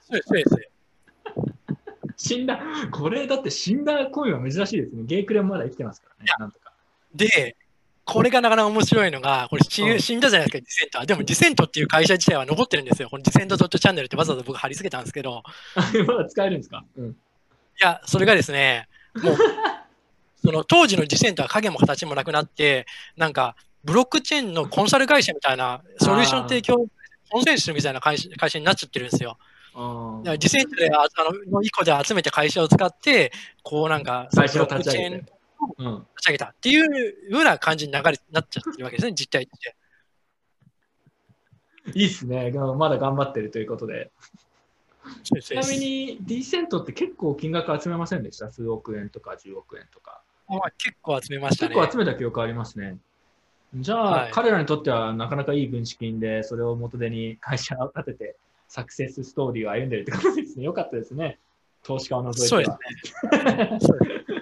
そうです、そうです。死んだ、これだって死んだコインは珍しいですね。ゲイクレもまだ生きてますからね、なんとか。で、これがなかなか面白いのが、これ死,、うん死んだじゃないですか、ディセントは。でも、ディセントっていう会社自体は残ってるんですよ。このディセント .channel ってわざわざ僕貼り付けたんですけど、[LAUGHS] まだ使えるんですか、うん、いや、それがですね、もう、その当時のディセントは影も形もなくなって、なんか、ブロックチェーンのコンサル会社みたいな、ソリューション提供、コンセンスみたいな会社会社になっちゃってるんですよ。あだからディセントで、ああの、の一個で集めて会社を使って、こうなんか、ブロックチェーン立ち上げて。うん、立ち上げたっていうような感じに流れになっちゃってるわけですね、実態として。いいっすね。まだ頑張ってるということで。ちなみに、ディセントって結構金額集めませんでした？数億円とか10億円とか。まあ結構集めましたね。結構集めた記憶ありますね。じゃあ、はい彼らにとってはなかなかいい軍資金で、それを元手に会社を立てて、サクセスストーリーを歩んでるってことですね。よかったですね。投資家を除いては。そうですね。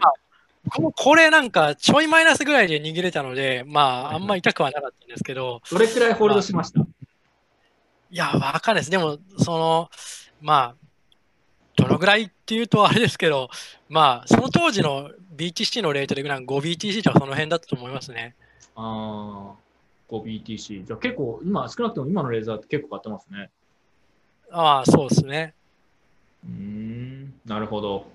ここれなんかちょいマイナスぐらいで逃げれたので、まああんま痛くはなかったんですけど、どれくらいホールドしました？いや、わかんないです。でも、その、まあ、どのぐらいっていうとあれですけど、まあ、その当時の BTC のレートでぐらい 5BTC とかその辺だったと思いますね。ああ、5BTC。じゃあ結構、今、少なくとも今のレーザーって結構買ってますね。ああ、そうですね。うーん、なるほど。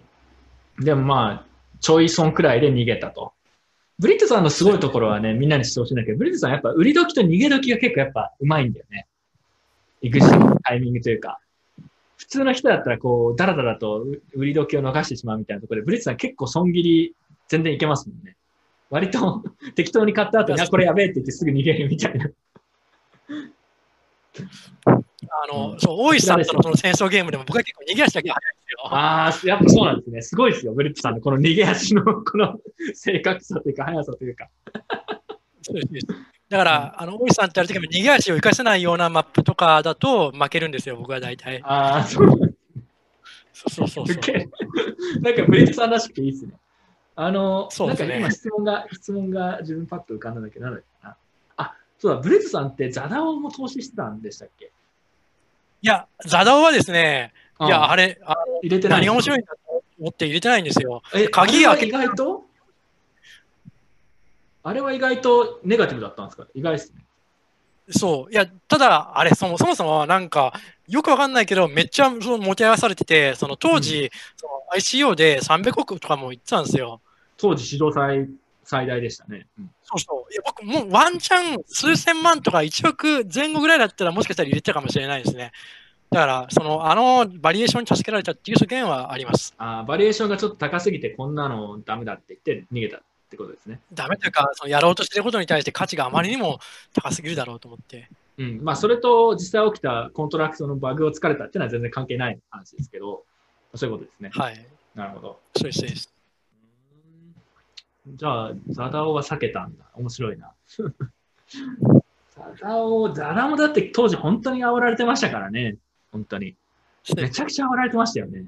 でもまあ、ちょい損くらいで逃げたと。ブリットさんのすごいところはね、みんなにしてほしいんだけど、ブリットさんやっぱ売り時と逃げ時が結構やっぱうまいんだよね。行くのタイミングというか。普通の人だったらこう、ダラダラと売り時を逃してしまうみたいなところで、ブリットさん結構損切り全然いけますもんね。割と [LAUGHS] 適当に買った後に、あ、これやべえって言ってすぐ逃げるみたいな。あの、うんそう、大石さんとのその戦争ゲームでも僕は結構逃げ足だけ早いんですよ。ああ、やっぱそうなんですね。すごいですよ、ブリットさんのこの逃げ足の [LAUGHS] この正確さというか、速さというか。だから、あの、大石さんってやるときも逃げ足を生かせないようなマップとかだと負けるんですよ、僕は大体。ああ、そうなんそうそうそうそう。[LAUGHS] なんかブリットさんらしくていいですね。あの、ねなんか今質問が、質問が自分パッと浮かんだんだけど、なんだっけな。あ、そうだ、ブリットさんってザダオも投資してたんでしたっけ？いや、ザダオはですね、いや、あれ、あ入れてない。何が面白いんだと思って入れてないんですよ。え、鍵開け意外と？あれは意外とネガティブだったんですか？意外ですね。そう。いや、ただ、あれ、そもそもそもなんか、よくわかんないけど、めっちゃそのもてあわされてて、その当時、その ICO で300億とかも言ってたんですよ。当時史上最最大でしたね。うんそうそう。いや僕、もうワンチャン数千万とか1億前後ぐらいだったら、もしかしたら入れてたかもしれないですね。だから、その、あの valuation に助けられたっていう側面はあります。あー valuation がちょっと高すぎて、こんなのダメだって言って逃げたってことですね。ダメというか、そのやろうとしてることに対して価値があまりにも高すぎるだろうと思って。うん。まあ、それと実際起きたコントラクトのバグを突かれたっていうのは全然関係ない話ですけど、そういうことですね。はい。なるほど。そうです。じゃあ、 The DAO は避けたんだ。面白いな。[LAUGHS] ザダオ、ザダオもだって当時本当に煽られてましたからね。本当に。めちゃくちゃ煽られてましたよね。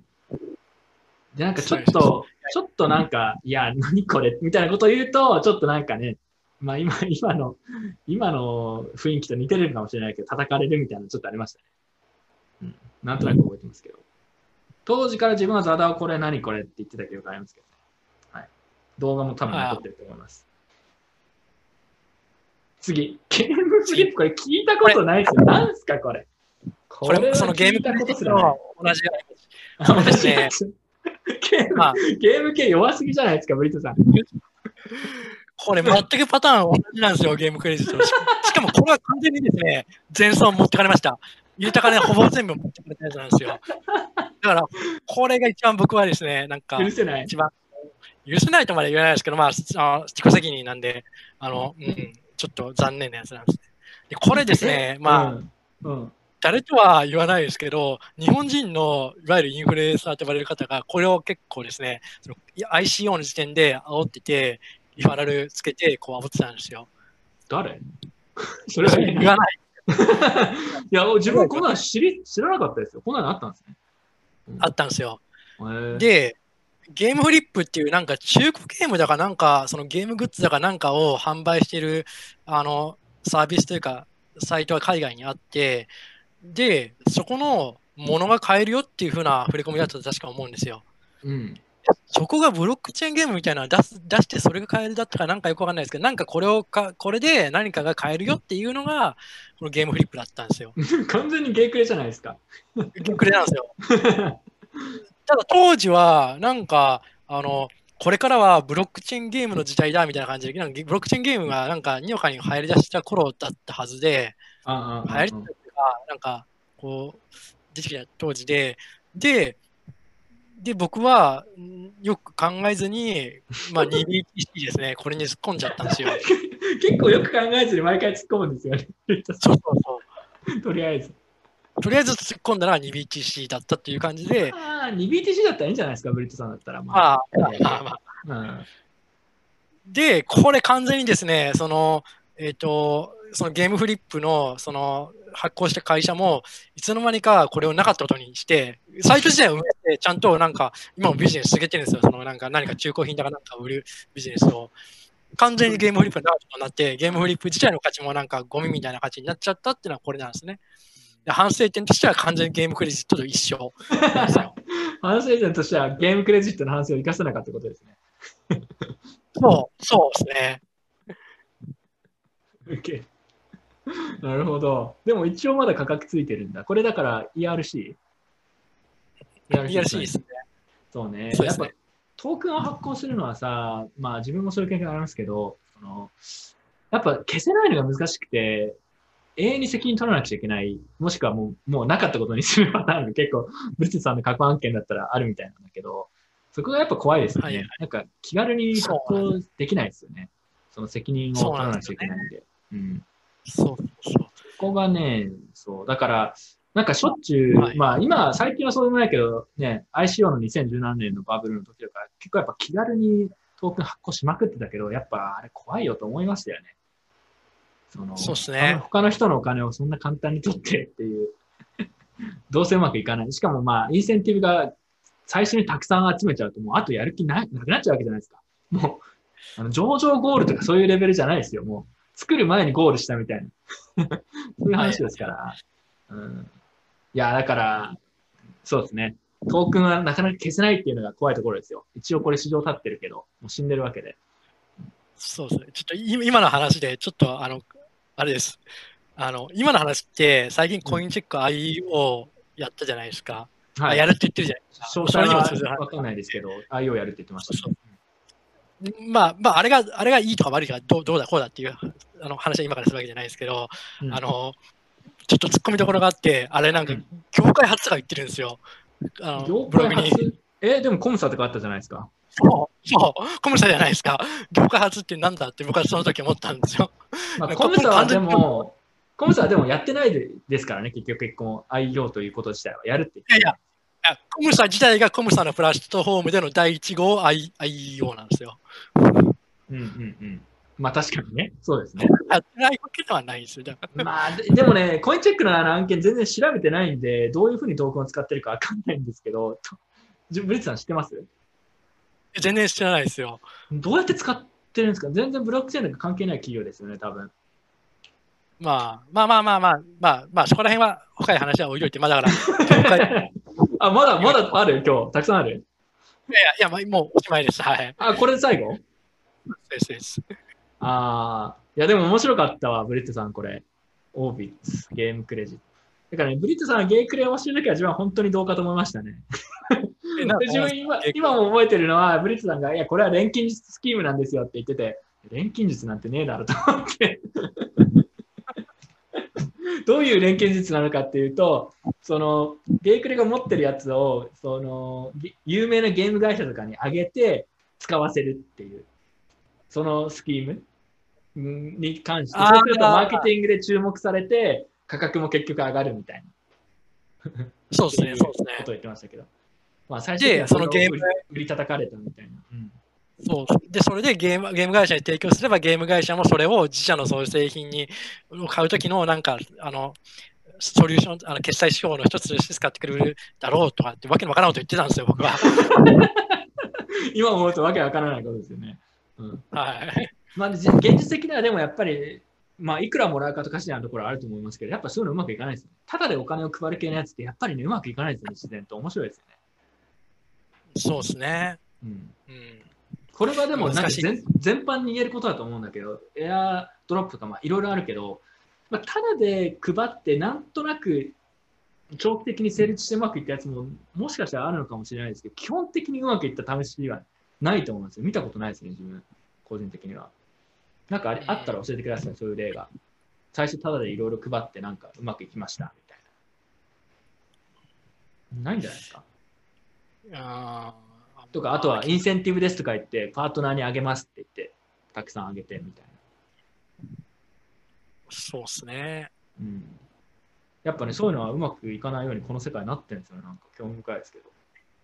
で、なんかちょっと、ちょっとなんか、いや、何これみたいなことを言うと、ちょっとなんかね、まあ今、今の、今の雰囲気と似てるかもしれないけど、叩かれるみたいなのちょっとありましたね。うん。なんとなく覚えてますけど。当時から自分はザダオこれ何これって言ってた記憶ありますけど。動画も多分残ってると思います。次、ゲームフリップ、これ聞いたことないですよ。なんすか、これ。ここれ、はそのゲーム聞いたことすとらない。同じ。そうですねゲームまあ、ゲーム系弱すぎじゃないですか、ブリットさん。これ全くパターン同じなんですよ、ゲームクレジット。ししかもこれは完全にですね、前走持ってかれました。入れた金ほぼ全部持ってくれたやつなんですよ。だから、これが一番僕はですね、なんか、許せない。一番、許せないとまで言わないですけど、まあ、あの自己責任なんで、あの、うん、ちょっと残念なやつなんですね。でこれですね、まあ、うん。うん。誰とは言わないですけど、日本人のいわゆるインフルエンサーと呼ばれる方が、これを結構ですね、ICO の時点で煽ってて、リファラルつけて、こう煽ってたんですよ。誰？[LAUGHS] それは言わない。[LAUGHS] いや、自分こんなの知り知らなかったですよ。こんなのあったんですね。あったんですよ。で、ゲームフリップっていうなんか中古ゲームだかなんか、そのゲームグッズだかなんかを販売してるあのサービスというか、サイトは海外にあって、で、そこのものが買えるよっていう風な振り込みだと確か思うんですよ。うん。そこがブロックチェーンゲームみたいなのを出す出してそれが買えるだったかなんかよくわかんないですけど、なんかこれをか、これで何かが買えるよっていうのが、このゲームフリップだったんですよ。[LAUGHS] 完全にゲークレじゃないですか。くれなんですよ。[LAUGHS] ただ当時は、なんか、あの、これからはブロックチェーンゲームの時代だみたいな感じで、なんかブロックチェーンゲームがなんかにわかに流行り出した頃だったはずで、流行り出したなんか、こう、出てきた当時で、で、で、僕はんよく考えずに、まあ、2BTC ですね、これに突っ込んじゃったんですよ。[LAUGHS] 結構よく考えずに毎回突っ込むんですよね。そうそうそ [LAUGHS] とりあえず。う。とりあえず突っ込んだのが 2BTC だったっていう感じで、ああ、2BTC だったらいいんじゃないですか、ブリットさんだったら。ままあ、まあまあまあ、うんで、これ完全にですね、その、えっ、と、そのゲームフリップの、その、発行した会社も、いつの間にかこれをなかったことにして、サイト自体を運営して、ちゃんとなんか、今もビジネス続けてるんですよ。その、なんか、何か中古品だかなんか売るビジネスを。完全にゲームフリップになって、ゲームフリップ自体の価値もなんかゴミみたいな価値になっちゃったっていうのはこれなんですね。で反省点としては完全にゲームクレジットと一緒。[LAUGHS] 反省点としてはゲームクレジットの反省を生かせなかったことですね。そう、そうですね。[LAUGHS] OK なるほど。でも一応まだ価格ついてるんだ。これだから ERC? ERC ですね。そうね。そうねやっぱトークンを発行するのはさ、まあ自分もそういう経験がありますけど、そのやっぱ消せないのが難しくて、永遠に責任取らなくちゃいけない、もしくはもうもうなかったことにするパターンが [LAUGHS] 結構、ブリッツさんの過去案件だったらあるみたいなんだけど、そこがやっぱ怖いですよね。はいはいなんか気軽に発行できないですよね。その責任を取らなくちゃいけないんで。うんそうそう。ここがね、そう、だから、なんかしょっちゅう、はいまあ今、最近はそうでもないけど、ね、ICO の2017年のバブルの時とか、結構やっぱ気軽にトークン発行しまくってたけど、やっぱあれ怖いよと思いましたよね。そのそうっすね他の人のお金をそんな簡単に取ってっていう、[LAUGHS] どうせうまくいかない。しかもまあ、インセンティブが最初にたくさん集めちゃうと、もうあとやる気ななくなっちゃうわけじゃないですか。もう、あの上場ゴールとかそういうレベルじゃないですよ。もう、作る前にゴールしたみたいな。[LAUGHS] そういう話ですから。うん、いや、だから、そうですね。トークンはなかなか消せないっていうのが怖いところですよ。一応これ市場立ってるけど、もう死んでるわけで。そうですね。ちょっとい今の話で、ちょっとあの、あれです。あの、今の話って、最近コインチェック IO やったじゃないですか。はい。あやるって言ってるじゃないですか。詳細はそれにも通ずる話わかんないですけど、IO やるって言ってました、そうまあ、まあ、あれが、あれがいいとか悪いとか、どうどうだこうだっていうあの話は今からするわけじゃないですけど、うんあの、ちょっと突っ込みどころがあって、あれなんかうん、業界初とか言ってるんですよ。あの業ブログに。え、でもコムサとかあったじゃないですか。そう、そう、コムサじゃないですか。業界初ってなんだって僕はその時思ったんですよ。まあ、[LAUGHS] コムサはでも、コムサはでもやってないでですからね、結局結婚、IO ということ自体はやるっていやいや、コムサ自体がコムサのプラットフォームでの第1号 I- IEO なんですよ。うんうんうん。まあ確かにね、そうですね。やってないわけではないんですよ。まあで、でもね、コインチェックのあの案件全然調べてないんで、どういうふうにトークンを使ってるかわかんないんですけど、ブリッツさん知ってます？全然知らないですよ。どうやって使ってるんですか？全然ブロックチェーンとか関係ない企業ですよね、多分。まあ、まあまあまあまあ、まあ、まあ、そこら辺は深い話は置いといて、まあだから、[LAUGHS] あ、まだ、まだある？今日。たくさんある？や、いや、まあ、もうおしまいです。はい。あ、これで最後？ですです。ああ、いやでも面白かったわ、ブリットさんこれ。オービッツ、ゲームクレジット。だからね、ブリットさんがゲークレを教えるときは自分は本当にどうかと思いましたね。自分今今も覚えてるのは、ブリットさんが、いや、これは錬金術スキームなんですよって言ってて、錬金術なんてねえだろと思って。[LAUGHS] どういう連携術なのかっていうと、そのゲイクレが持ってるやつをそのぎ有名なゲーム会社とかに上げて使わせるっていう、そのスキームうんに関して、そうするとマーケティングで注目されて、価格も結局上がるみたいな。そうですね、そうですねことを。言ってましたけど。まあ、最初にそのゲーム売り叩かれたみたいな。うんそうで、それでゲームゲーム会社に提供すれば、ゲーム会社もそれを自社のそういう製品にを買うときの、なんか、あの、ソリューション、あの決済指標の一つとして使ってくれるだろうとかって、わけのわからんこと言ってたんですよ、僕は。[LAUGHS] 今思うとわけわからないことですよね。うんはい。まあ、じ現実的にはでもやっぱり、まあ、いくらもらうかとかしないところはあると思いますけど、やっぱそういうのうまくいかないですよ。ただでお金を配る系のやつって、やっぱりね、うまくいかないですよね、自然と。面白いですよね。そうですね。うん、うん。これはでもなんか全全般に言えることだと思うんだけど、エアドロップとかまあいろいろあるけど、まあ、ただで配ってなんとなく長期的に成立してうまくいったやつももしかしたらあるのかもしれないですけど、基本的にうまくいった試しはないと思うんですよ。見たことないですね、自分、個人的には。なんかありあったら教えてください、そういう例が。最初ただでいろいろ配ってなんかうまくいきましたみたいな。ないんじゃないですか？あーとか、あとはインセンティブですとか言って、パートナーにあげますって言って、たくさんあげてみたいそうですね。な。うん。やっぱね、そういうのはうまくいかないようにこの世界になってるんですよね。なんか興味深いですけど。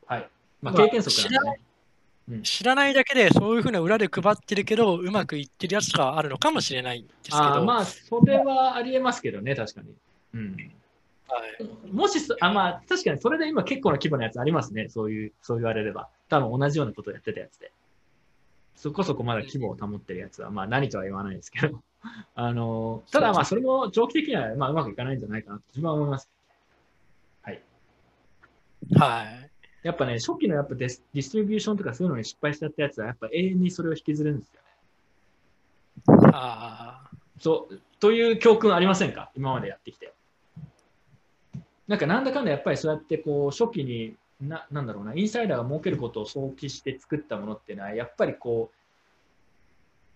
はい。まあ、まあ経験則なんでね。知らないだけで、そういうふうな裏で配ってるけど、うまくいってるやつがあるのかもしれないんですけど。あーまあ、それはありえますけどね、確かに。うん。はいもしそ、あ、まあ、確かにそれで今結構な規模のやつありますね。そういう、そう言われれば。多分同じようなことをやってたやつで。そこそこまだ規模を保ってるやつは、まあ何とは言わないですけど。[LAUGHS] あの、ただまあそれも長期的にはまあうまくいかないんじゃないかなと自分は思います。はい。はい。やっぱね、初期のやっぱデスディストリビューションとかそういうのに失敗しちゃったやつは、やっぱ永遠にそれを引きずるんですよね。ああ。そう、という教訓ありませんか？今までやってきて。なんかなんだかんだやっぱりそうやってこう初期にな、なんだろうな、インサイダーが儲けることを想起して作ったものっていうのは、やっぱりこ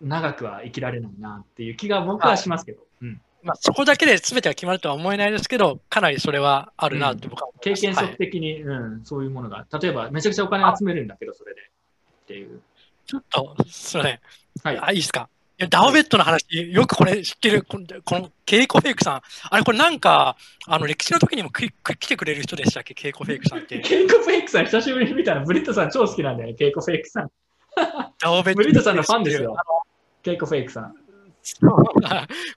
う、長くは生きられないなっていう気が僕はしますけど、うん、まあ、そこだけで全てが決まるとは思えないですけど、かなりそれはあるなって僕は思います、経験はい則的に、うん、そういうものが、例えばめちゃくちゃお金集めるんだけど、それで。っていう。ちょっと、すみません。はい。あ、いいですか？いやダオベットの話、よくこれ知ってる、このこのケイコフェイクさん。あれ、これなんか、あの、歴史の時にも来てくれる人でしたっけ、ケイコフェイクさんって。ケイコフェイクさん久しぶりに見たら、ブリットさん超好きなんだよね、ケイコフェイクさん。ダオベット。ブリットさんのファンですよ。ケイコフェイクさん。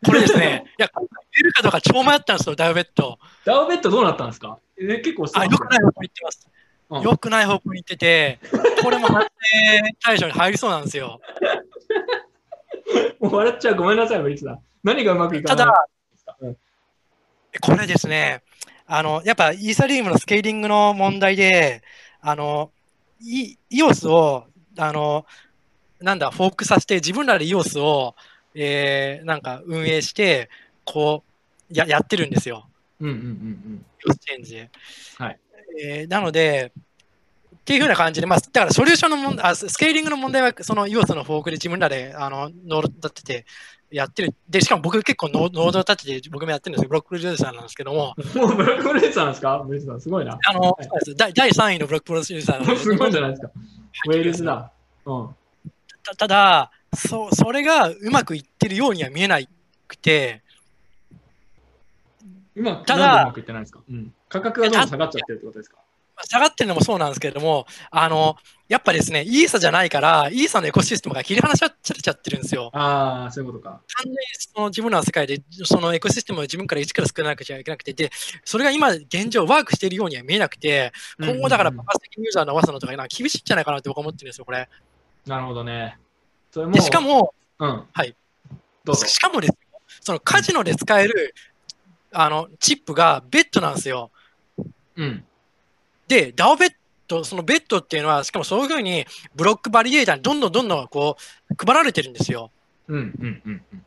これですね、いや、出るかどうか超迷ったんですよ、ダオベット。ダオベットどうなったんですか？え結構あ、良くない方向に行ってます。うん良くない方向に行ってて、これも反省対象に入りそうなんですよ。もう笑っちゃう。ごめんなさい、ブリッツさん。何がうまくいかたないだ、うんこれですね、あの、やっぱイーサリウムのスケーリングの問題で、あの、イ EOS を、あの、なんだ、フォークさせて、自分らで EOS を、えーなんか運営して、こう、ややってるんですよ。うんうんうん EOS チェーンで。はいえーなので、っていうふうな感じで、まあ、だからソリューションの問題、あススケーリングの問題は、その EOS のフォークで自分らであのノード立ててやってる。で、しかも僕結構ノード立てて僕もやってるんですよ。 block producer なんですけども、うん。もう block producer なんですか？ブリットさん、すごいな。あの、はいそうです第第3位の block producer なんですすごいじゃないですか。ウェールズだ。うん。たただそ、それがうまくいってるようには見えなくて、今、ただうまくいってないんですか、うん、価格がどんどん下がっちゃってるってことですか？下がってるのもそうなんですけれども、あの、やっぱですね、イーサじゃないから、イーサのエコシステムが切り離されちゃってるんですよ。ああ、そういうことか。完全にその自分らの世界でそのエコシステムを自分から一から作らなくちゃいけなくて、で、それが今現状ワークしているようには見えなくて、今後だから爆発的にユーザー伸ばすのとか厳しいんじゃないかなって僕は思ってるんですよ、これ。なるほどね。それもでしか、も、うん。はい。どうぞ。しかもですよ、そのカジノで使えるあのチップがベッドなんですよ。うん。で、ダオベッド、そのベッドっていうのは、しかもそういうふうにブロックバリエーターにどんどんどんどんこう配られてるんですよ。うんうんうんうん。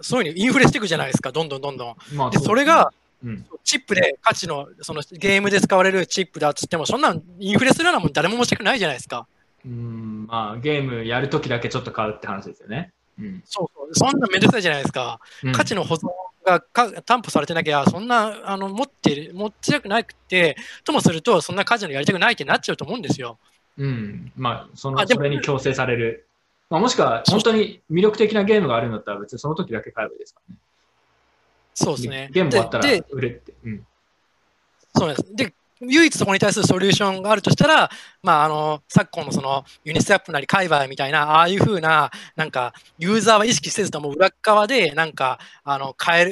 そういうふうにインフレしていくじゃないですか、どんどんどんどん。まあで、それが、うん。チップで価値のそのゲームで使われるチップだっつっても、そんなんインフレするようなもん誰も持ちたくないじゃないですか。うん、まあ、ゲームやるときだけちょっと買うって話ですよね。うん。そうそう。そんなめんどくさいじゃないですか。うん価値の保存がか担保されてなきゃ、そんなあの持ってる、持ちたくなくて、ともすると、そんなカジノやりたくないってなっちゃうと思うんですよ。うん。まあ、そのそれに強制される。まあ、もしくは、本当に魅力的なゲームがあるんだったら、別にその時だけ買えばいいですからね。そうですね。ゲーム終わったら売れって。うん。そうです。で、唯一そこに対するソリューションがあるとしたら、まあ、あの、昨今のそのユニスワップなり海外みたいな、ああいうふうな、なんか、ユーザーは意識せずとも裏側で、なんか、あの、変え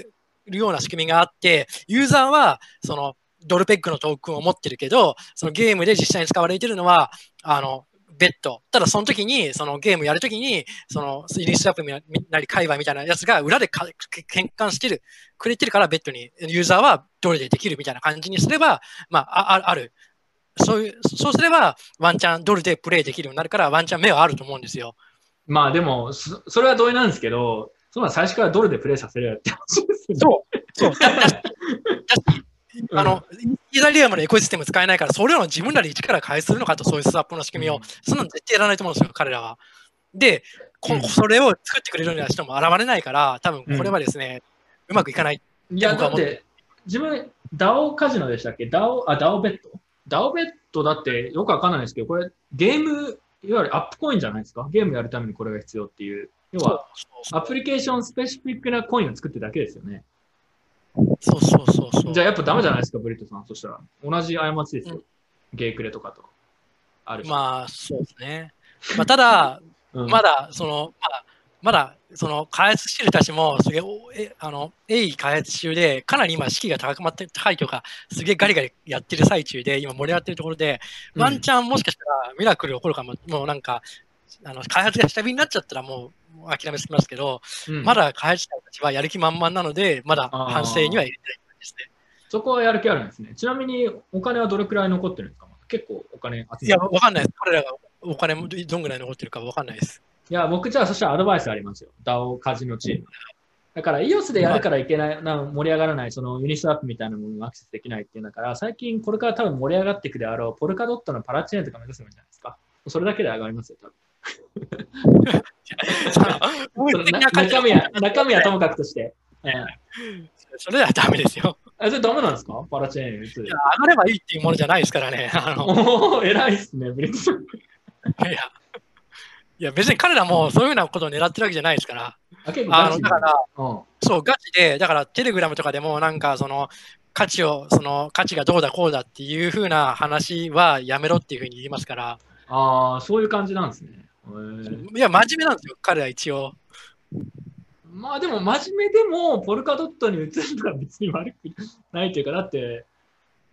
るような仕組みがあって、ユーザーは、その、ドルペックのトークンを持ってるけど、そのゲームで実際に使われてるのは、あの、ベッド。ただその時に、そのゲームやるときに、そのユニスワップなり界隈みたいなやつが裏でか変換してる、くれてるからベッドにユーザーはドルでできるみたいな感じにすれば、まあ、あある。そういう、そうすればワンチャンドルでプレイできるようになるからワンチャン目はあると思うんですよ。まあでも、そそれは同意なんですけど、そんな最初からドルでプレイさせるよって話ですよね。そう。そう。あの、イーサリアムのエコシステム使えないから、それを自分らで一から開発するのかと、そういうスワップの仕組みを、うん。そんなの絶対やらないと思うんですよ、彼らは。で、こうん。それを作ってくれるような人も現れないから、多分これはですね、うまくいかない。いや、だって、自分、ダオカジノでしたっけ？ダオ、あ、ダオベット？ダオベットだってよくわかんないですけど、これゲーム、いわゆるアップコインじゃないですか？ゲームやるためにこれが必要っていう。要は、アプリケーションスペシフィックなコインを作ってるだけですよね。そうそうそうそう。じゃあやっぱダメじゃないですか、ブリットさん。そしたら。同じ過ちですよ。うんゲークレとかと。あるし。まあ、そうですね。まあ、ただ、うんまだ、その、まだ、まだ、その、開発してる人たちも、すげえあの、鋭意開発中で、かなり今、士気が高まって、高いとか、すげえガリガリやってる最中で、今盛り上がってるところで、うんワンチャンもしかしたらミラクル起こるかも、もうなんか、あの、開発が下火になっちゃったらもう、諦めすぎますけど、うんまだ開発者たちはやる気満々なので、まだ反省には入れてないですね。そこはやる気あるんですね。ちなみに、お金はどれくらい残ってるんですか？結構お金集めていや、わかんないです。彼らがお金もどんぐらい残ってるかわかんないです。いや、僕じゃあそしたらアドバイスありますよ。DAO カジノチーム。だから EOS でやるからいけない、な盛り上がらない、そのユニスワップみたいなものにアクセスできないっていうんだから、最近これから多分盛り上がっていくであろう、ポルカドットのパラチェーンとか目指せばいいんじゃないですか？それだけで上がりますよ、多分。[LAUGHS] 中身は、中身はともかくとして。ええそれではダメですよ。あそれダメなんですか？パラチェーン打ついや、上がればいいっていうものじゃないですからね。あの、偉いっすね、ブリッ。いや、いや別に彼らもそういうふうなことを狙ってるわけじゃないですから。あの、だから、うんそう、ガチで、だからテレグラムとかでもなんかその、価値を、その価値がどうだこうだっていうふうな話はやめろっていうふうに言いますから、ああ、そういう感じなんですね。いや、真面目なんですよ、彼は一応。まあでも真面目でもポルカドットに移るのは別に悪くないというか、だって、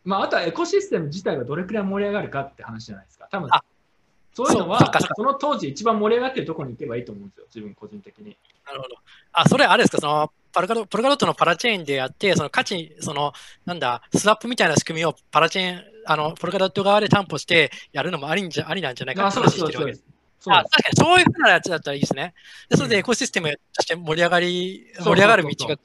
まああとはエコシステム自体がどれくらい盛り上がるかって話じゃないですか。多分あそういうのはそうその当時一番盛り上がってるところに行けばいいと思うんですよ、自分個人的に。なるほど。あ、それあれですか、その、パルカドポルカドットのパラチェーンでやって、その価値、その、なんだ、スワップみたいな仕組みをパラチェーン、あの、ポルカドット側で担保してやるのもありんじゃありなんじゃないかあ、ってそうです、そうです。話してるわけです。あ確かにそういうふうなやつだったらいいですね。でそれうんでエコシステムとして盛り上がり、盛り上がる道が広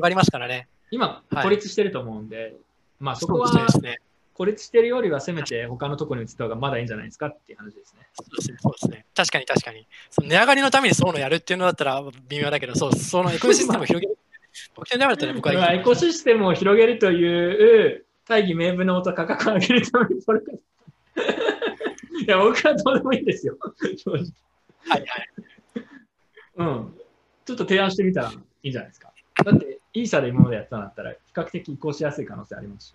がりますからね。今、はい孤立してると思うんで、まあそこはそうですね。孤立してるよりはせめて他のところに移った方がまだいいんじゃないですかっていう話ですね。そうですね。そうですね。確かに確かに。その値上がりのためにそういうのやるっていうのだったら微妙だけど、そう、そのエコシステムを [LAUGHS] 広げる。僕のためだったら僕はエコシステムを広げるという大義名分のもと価格を上げるためにポルカドットいや、僕はどうでもいいですよ。正直。はいはい。うん。ちょっと提案してみたらいいんじゃないですか。だって、イーサで今までやったんだったら、比較的移行しやすい可能性ありますし。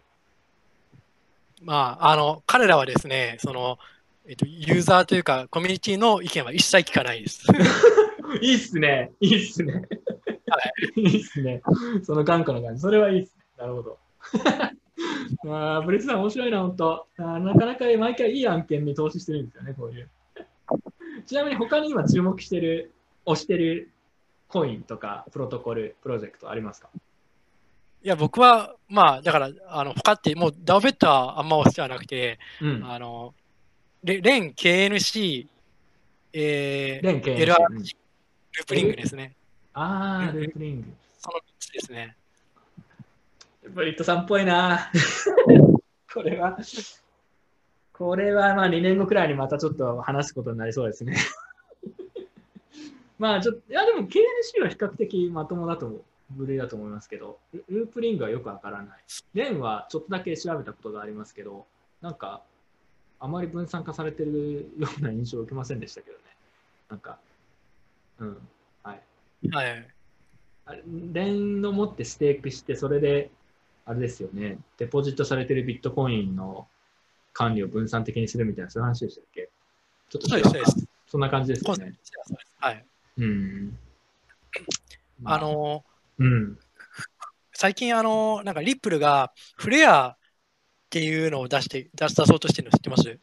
まあ、あの、彼らはですね、その、えっと、ユーザーというか、コミュニティの意見は一切聞かないです。[LAUGHS] いいっすね。いいっすね。[LAUGHS] いいっすね。その頑固な感じ。それはいいっすね。なるほど。ま [LAUGHS] あ、ブリッツさん面白いな、本当なかなか毎回いい案件に投資してるんですよね、こういう。[LAUGHS] ちなみに他に今注目してる、推してるコインとかプロトコル、プロジェクトありますか？いや、僕は、まあ、だから、あの、他って、もう、ダオベットはあんま推しじゃなくて、うん。あの、レレン KNC、えー、連携。LR うんループリングですね。あー、ループリング。その3つですね。ブリットさんっぽいな。これは、これはまあ2年後くらいにまたちょっと話すことになりそうですね。まあちょっと、いやでも KNC は比較的まともだと部類だと思いますけど、ルループリングはよくわからない。レンはちょっとだけ調べたことがありますけど、なんか、あまり分散化されてるような印象を受けませんでしたけどね。なんか、うん、はい。はい。レンの持ってステークして、それで、あれですよね、デポジットされてるビットコインの管理を分散的にするみたいな、そういう話でしたっけ？ちょっとそんな感じですよね。はい。うん。[CLEARS THROAT] まあ、の、うん。最近、あの、なんかリップルがフレアっていうのを出して、出そうとしてるの知ってます？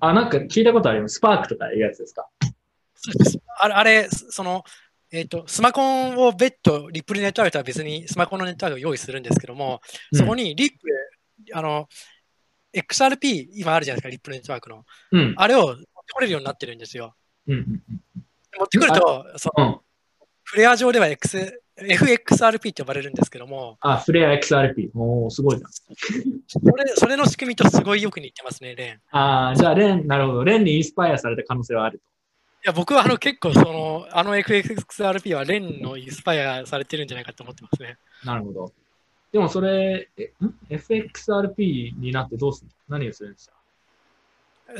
あ、なんか聞いたことあります。スパークとかいうやつですか？あれ、あれその、えっ、と、スマコンを別途、リップルネットワークとは別にスマコンのネットワークを用意するんですけども、そこにリップル、あの、XRP、今あるじゃないですか、リップルネットワークの。うん。あれを持ってこれるようになってるんですよ。うんうん持ってくると、そのうん。フレア上では X FXRP って呼ばれるんですけども、あ、フレア XRP。おー、すごいな。それそれの仕組みとすごいよく似てますね、レーン。いあーじゃあ、レン、なるほど。レンにインスパイアされた可能性はあるや、僕はあの結構その、あの FXRP はレンのインスパイアされてるんじゃないかと思ってますね。と。なるほど。でもそれ、FXRP になってどうするの？何をするんですか？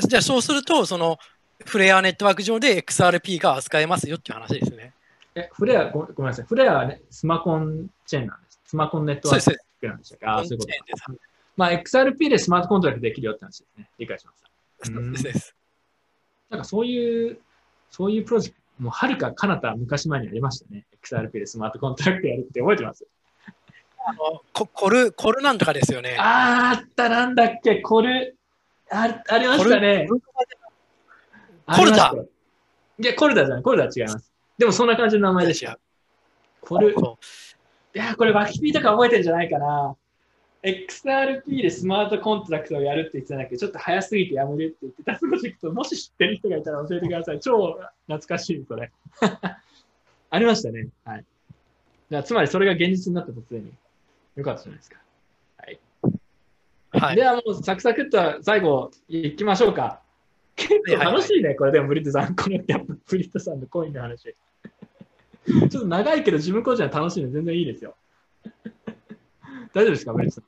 じゃあそうすると、その、フレアネットワーク上で XRP が扱えますよっていう話ですね。え、フレアご、ごめんなさい。フレアは、ね、スマコンチェーンなんです。スマコンネットワー。クなんでしたっけ？あーそういうことか。ですまあ、XRP でスマートコントラクトできるよって話ですね。理解しました。そうです。なんかそういう、そういうプロジェクト、もうはるか彼方昔前にありましたね。XRP でスマートコントラクトやるって覚えてます？あのココル、コルなんとかですよね。あーあった、なんだっけ、コル、あありましたね。コルありましたコルいや、 Corda じゃない、 Corda は違います。でもそんな感じの名前でした。コル、いや、これワキピーとか覚えてるんじゃないかな。XRP でスマートコントラクトをやるって言ってたんだけど、ちょっと早すぎてやめるって言ってたプロジェクト、もし知ってる人がいたら教えてください。[LAUGHS] 超懐かしい、それ。[LAUGHS] ありましたね。はい。じゃあ、つまりそれが現実になったとすでに。よかったじゃないですか。はいで。はもうサクサクっと最後行きましょうか。結構楽しいね、これでもブリットさん。このやっぱブリットさんのコインの話。ちょっと長いけど自分個人は楽しいので全然いいですよ。大丈夫ですか、ブリさん？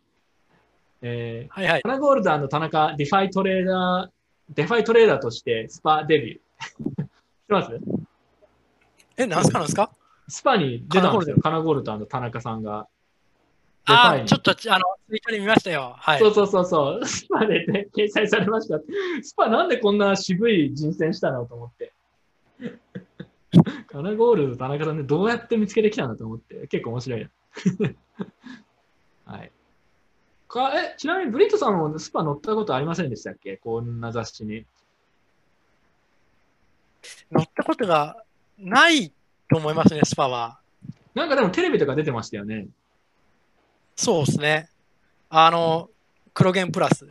えはいはいー、。タナゴールダーの田中、ディファイトレーダー、デファイトレーダーとしてスパデビュー。[LAUGHS] 知ってます？え、なんすかなんすか？スパに出たんですよ。カナゴールダーの田中さんが。あーちょっと、あの、ツイッターで見ましたよ。はい。そうそうそうそう。[LAUGHS] スパで、ね、掲載されました。スパなんでこんな渋い人選したのと思って。[LAUGHS] カナゴールド田中さんでどうやって見つけてきたんだと思って、結構面白いな。はい。かえ、ちなみにブリットさんもスパ乗ったことありませんでしたっけ？こんな雑誌に。乗ったことがないと思いますね、スパは。なんかでもテレビとか出てましたよね。そうですね。あの、黒源プラス。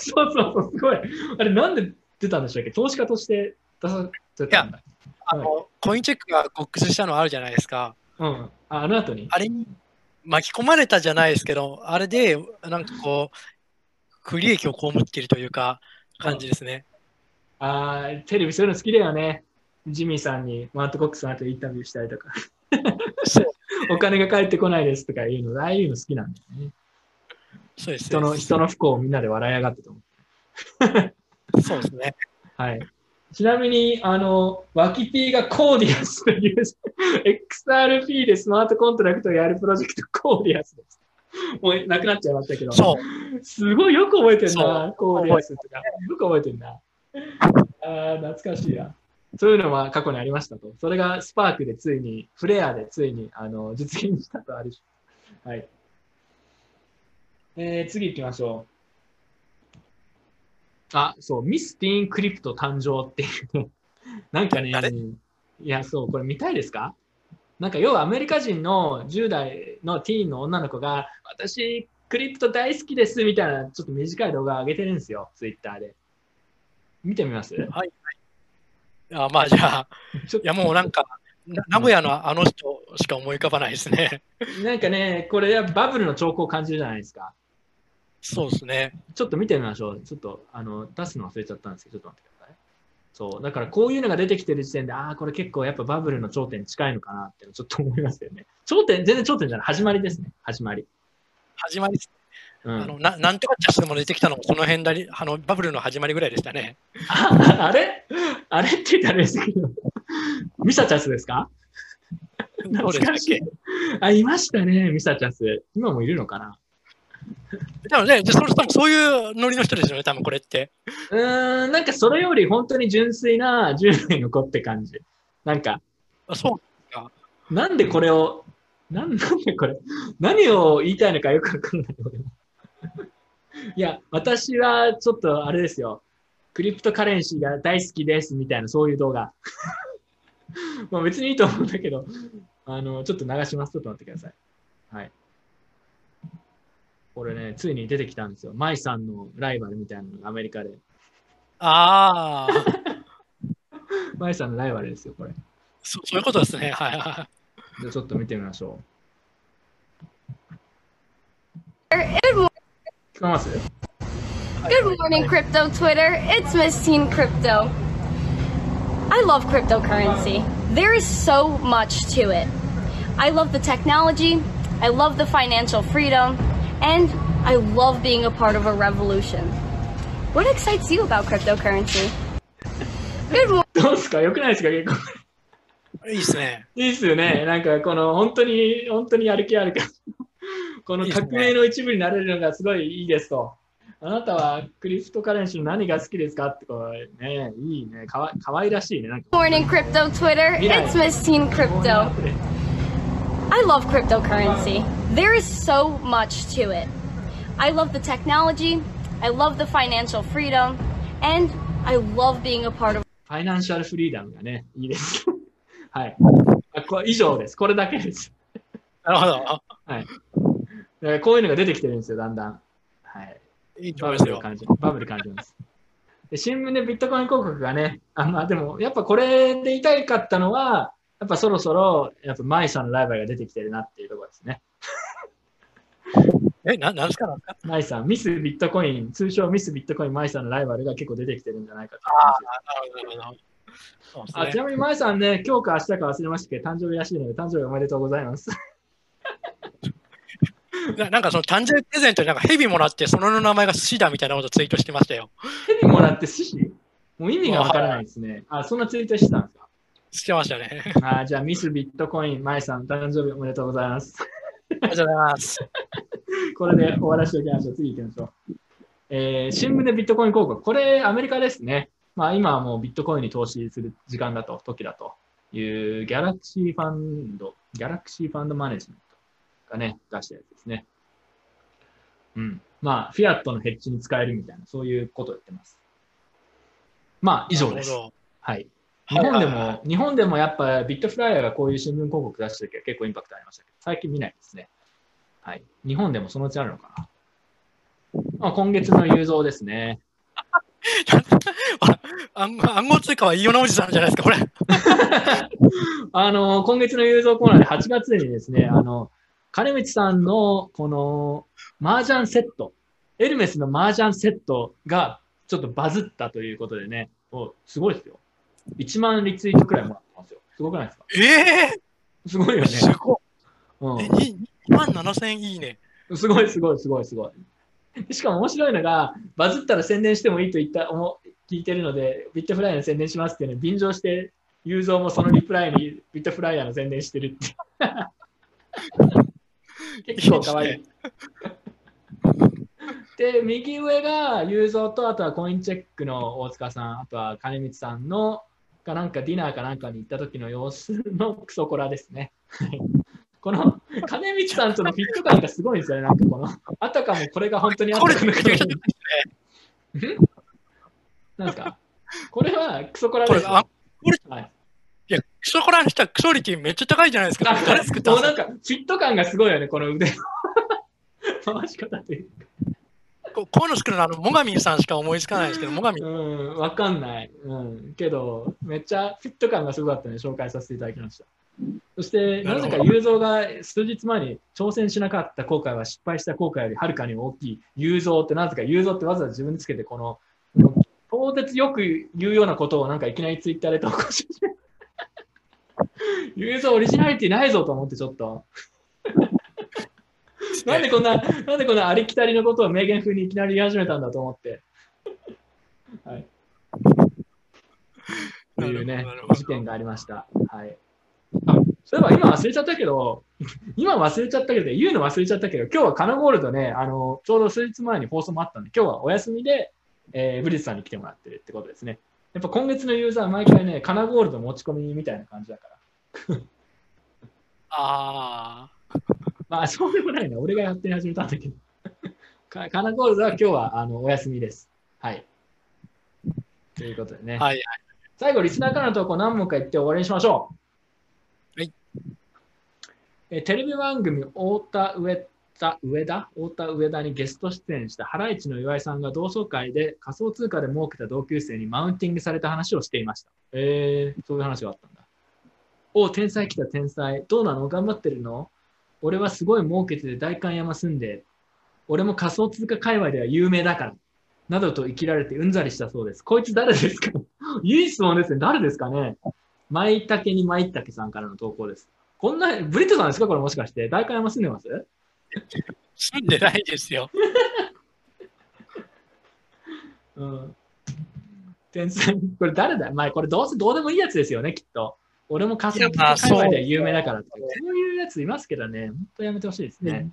そうそうそう、すごい。あれなんで出たんでしたっけ？投資家として出されたんだ。あの、コインチェックがボックスしたのあるじゃないですか。うん。ああの後に。あれに巻き込まれたじゃないですけど、あれで、なんかこう、不利益を被っているというか、感じですね。あーテレビそういうの好きだよね。ジミーさんにマート・コックスの後インタビューしたりとか、お金が返ってこないですとかいうの、ああいうの好きなんだよね。そうです人の人の不幸をみんなで笑い上がってと思う。そうですね。はい。ちなみに、あの、ワキピーが Codius という XRP でスマートコントラクトをやるプロジェクト Codius です。もうなくなっちゃいましたけど、そう。すごいよく覚えてるそな、 Codius とか。よく覚えてるな。あー懐かしいな。そういうのは過去にありましたと。それがスパークでついに、フレアでついにあの実現したとあるし。はい。えー、次行きましょう。あ、そう、ミス・ティーン・クリプト誕生っていうね。[LAUGHS] なんかね誰、いや、そう、これ見たいですか？なんか要はアメリカ人の10代のティーンの女の子が、私、クリプト大好きですみたいな、ちょっと短い動画上げてるんですよ、ツイッターで。見てみます？あまあじゃあ、ちょいやもうなんか、な名古屋のあの人しか思い浮かばないですね。なんかね、これバブルの兆候を感じるじゃないですか。そうですね。ちょっと見てみましょう。ちょっとあの出すの忘れちゃったんですけど、ちょっと待ってください。そう。だからこういうのが出てきてる時点で、ああ、これ結構やっぱバブルの頂点に近いのかなってちょっと思いますよね。頂点、全然頂点じゃない。始まりですね。始まり。始まりです、うん、あのななんとかチャスも出てきたのもこの辺だりあのバブルの始まりぐらいでしたね。あ [LAUGHS] あれ？あれって言ったらあれですけど、ミサチャスですか？どうでしたっけ？あ、いましたね、ミサチャス。今もいるのかな？多分ね、じゃそれ多分そういうノリの人ですよね、多分これって。うーん、なんかそれより本当に純粋な10年の子って感じ。なんか、あそうなんでこれを、なんなんでこれ、何を言いたいのかよくわかんない俺も。いや、私はちょっとあれですよ。クリプトカレンシーが大好きですみたいなそういう動画。[LAUGHS] まあ別にいいと思うんだけど、あの、ちょっと流します。ちょっと待ってください。はい。これね、ついに出てきたんですよ。マイさんのライバルみたいなのがアメリカで。ああ、マイさんのライバルですよ、これ。そそういうことですね。はいはい。じゃあちょっと見てみましょう。聞こえます Good morning, crypto Twitter. It's Miss Teen Crypto. I love cryptocurrency. There is so much to it. I love the technology, I love the financial freedom, and I love being a part of a revolution. What excites you about cryptocurrency? Good morning. どうですかよくないですか結構。いいですね。いいっすよね。なんかこの本当に、本当にやる気あるから。この革命の一部になれるのがすごいいいですと。あなたはクリプトカレンシーの何が好きですかってこうね、いいね。かわかわいらしいね。Morning, crypto Twitter. It's Miss Teen Crypto. I love cryptocurrency. There is so much to it. I love the technology, I love the financial freedom, and I love being a part of ファイナンシャルフリーダムがね、いいです。[LAUGHS] はい。あこ以上です。これだけです。なるほど。はい。こういうのが出てきてるんですよ、だんだん。はい。いいとバ。ブルを感じバブル感じます。で新聞でビットコイン広告がね、あまあでも、やっぱこれで言いたかったのは、やっぱそろそろ、やっぱマイさんのライバルが出てきてるなっていうところですね。[LAUGHS] え、ななんですかなんですか？マイさん、ミスビットコイン、通称ミスビットコインマイさんのライバルが結構出てきてるんじゃないかという話です。なるほどなるほど。ちなみにマイさんね、今日か明日か忘れましたけど、誕生日らしいので、誕生日おめでとうございます。[LAUGHS] ななんかその誕生日プレゼントになんかヘビもらって、その名前が寿司だみたいなことをツイートしてましたよ。手にもらって寿司もう意味がわからないですね。あ、そんなツイートしてたんですか？してましたね。あじゃあ、ミスビットコイン、マイさん、誕生日おめでとうございます。ありがとうございます。これで終わらせておきましょう。次行きましょう。えー新聞でビットコイン広告。これ、アメリカですね。まあ、今はもうビットコインに投資する時間だと、時だという、ギャラクシーファンド、ギャラクシーファンドマネジメントがね、出したやつですね。うん。まあ、フィアットのヘッジに使えるみたいな、そういうことを言ってます。まあ、以上ですはい。日本でも、日本でもやっぱビットフライヤーがこういう新聞広告出した時は結構インパクトありましたけど、最近見ないですね。はい。日本でもそのうちあるのかな。まあ、今月の雄三ですね。[LAUGHS] 暗号通貨はイオナおじさんじゃないですか、これ。[LAUGHS] あの、今月の雄三コーナーで8月にですね、あの、金光さんのこの麻雀セット、エルメスの麻雀セットがちょっとバズったということでね、おすごいですよ。1万リツイートくらいもらってますよ。すごくないですか？えすごいよえすね。ごうんい。え、に2万7000いいね。すごいすごいすごいすごい。しかも面白いのが、バズったら宣伝してもいいと言った思聞いてるので、ビットフライヤーの宣伝しますっていうのを便乗して、雄三もそのリプライにビットフライヤーの宣伝してるって。[LAUGHS] 結構かわいい。で、右上が雄三と、あとはコインチェックの大塚さん、あとは金光さんの、かなんかディナーかなんかに行った時の様子のクソコラですね。は [LAUGHS] いこの金光さんとのフィット感がすごいんですよね。なんかこの、あたかもこれが本当にあったかのように。ん？なんですかこれはクソコラですよ。これあはい、いや、クソコラにしたらクソリティめっちゃ高いじゃないですか。誰作ったんか？なんかフィット感がすごいよね、この腕の [LAUGHS] 回し方というか。ここういうのあの、モガミンさんしか思いつかないですけど、モガミン。うん、わかんない。うん、けど、めっちゃフィット感がすごかったので紹介させていただきました。そして、なぜか雄三が数日前に挑戦しなかった後悔は失敗した後悔よりはるかに大きい雄三ってなぜか雄三ってわざわざ自分でつけて、この、この超絶よく言うようなことをなんかいきなりツイッターで投稿し始めた。言うぞ、オリジナリティないぞと思ってちょっと。[LAUGHS] なんでこんな、なんでこんなありきたりのことを名言風にいきなり言い始めたんだと思って。はい。というね事件がありました。はい。あそういえば今忘れちゃったけど、[LAUGHS] 今忘れちゃったけど、言うの忘れちゃったけど、今日はカナゴールドね、あの、ちょうど数日前に放送もあったんで、今日はお休みで、えーブリスさんに来てもらってるってことですね。やっぱ今月のユーザー毎回ね、カナゴールド持ち込みみたいな感じだから。[LAUGHS] あまあ、[LAUGHS] そうでもないな。俺がやって始めたんだけど。[LAUGHS] かカナゴールドは今日はあのお休みです。はい。ということでね。あ、はい。最後、リスナーからの投稿何問か言って終わりにしましょう。はい。えーテレビ番組、太田上田、上田太田上田にゲスト出演したハライチの岩井さんが同窓会で仮想通貨で儲けた同級生にマウンティングされた話をしていました。えー、そういう話があったんだ。おう、天才来た天才。どうなの？頑張ってるの？俺はすごい儲けてて代官山住んで、俺も仮想通貨界隈では有名だから。などと生きられてうんざりしたそうです。こいつ誰ですか？[LAUGHS] いい質問ですね。誰ですかね？舞茸に舞茸さんからの投稿です。こんな、ブリットさんですか？これもしかして。代官山住んでます？住んでないですよ。うん。天才、これ誰だ？まあこれどうせどうでもいいやつですよね、きっと。俺も仮想通貨界隈では有名だから。そういうやついますけどね、本当やめてほしいですね。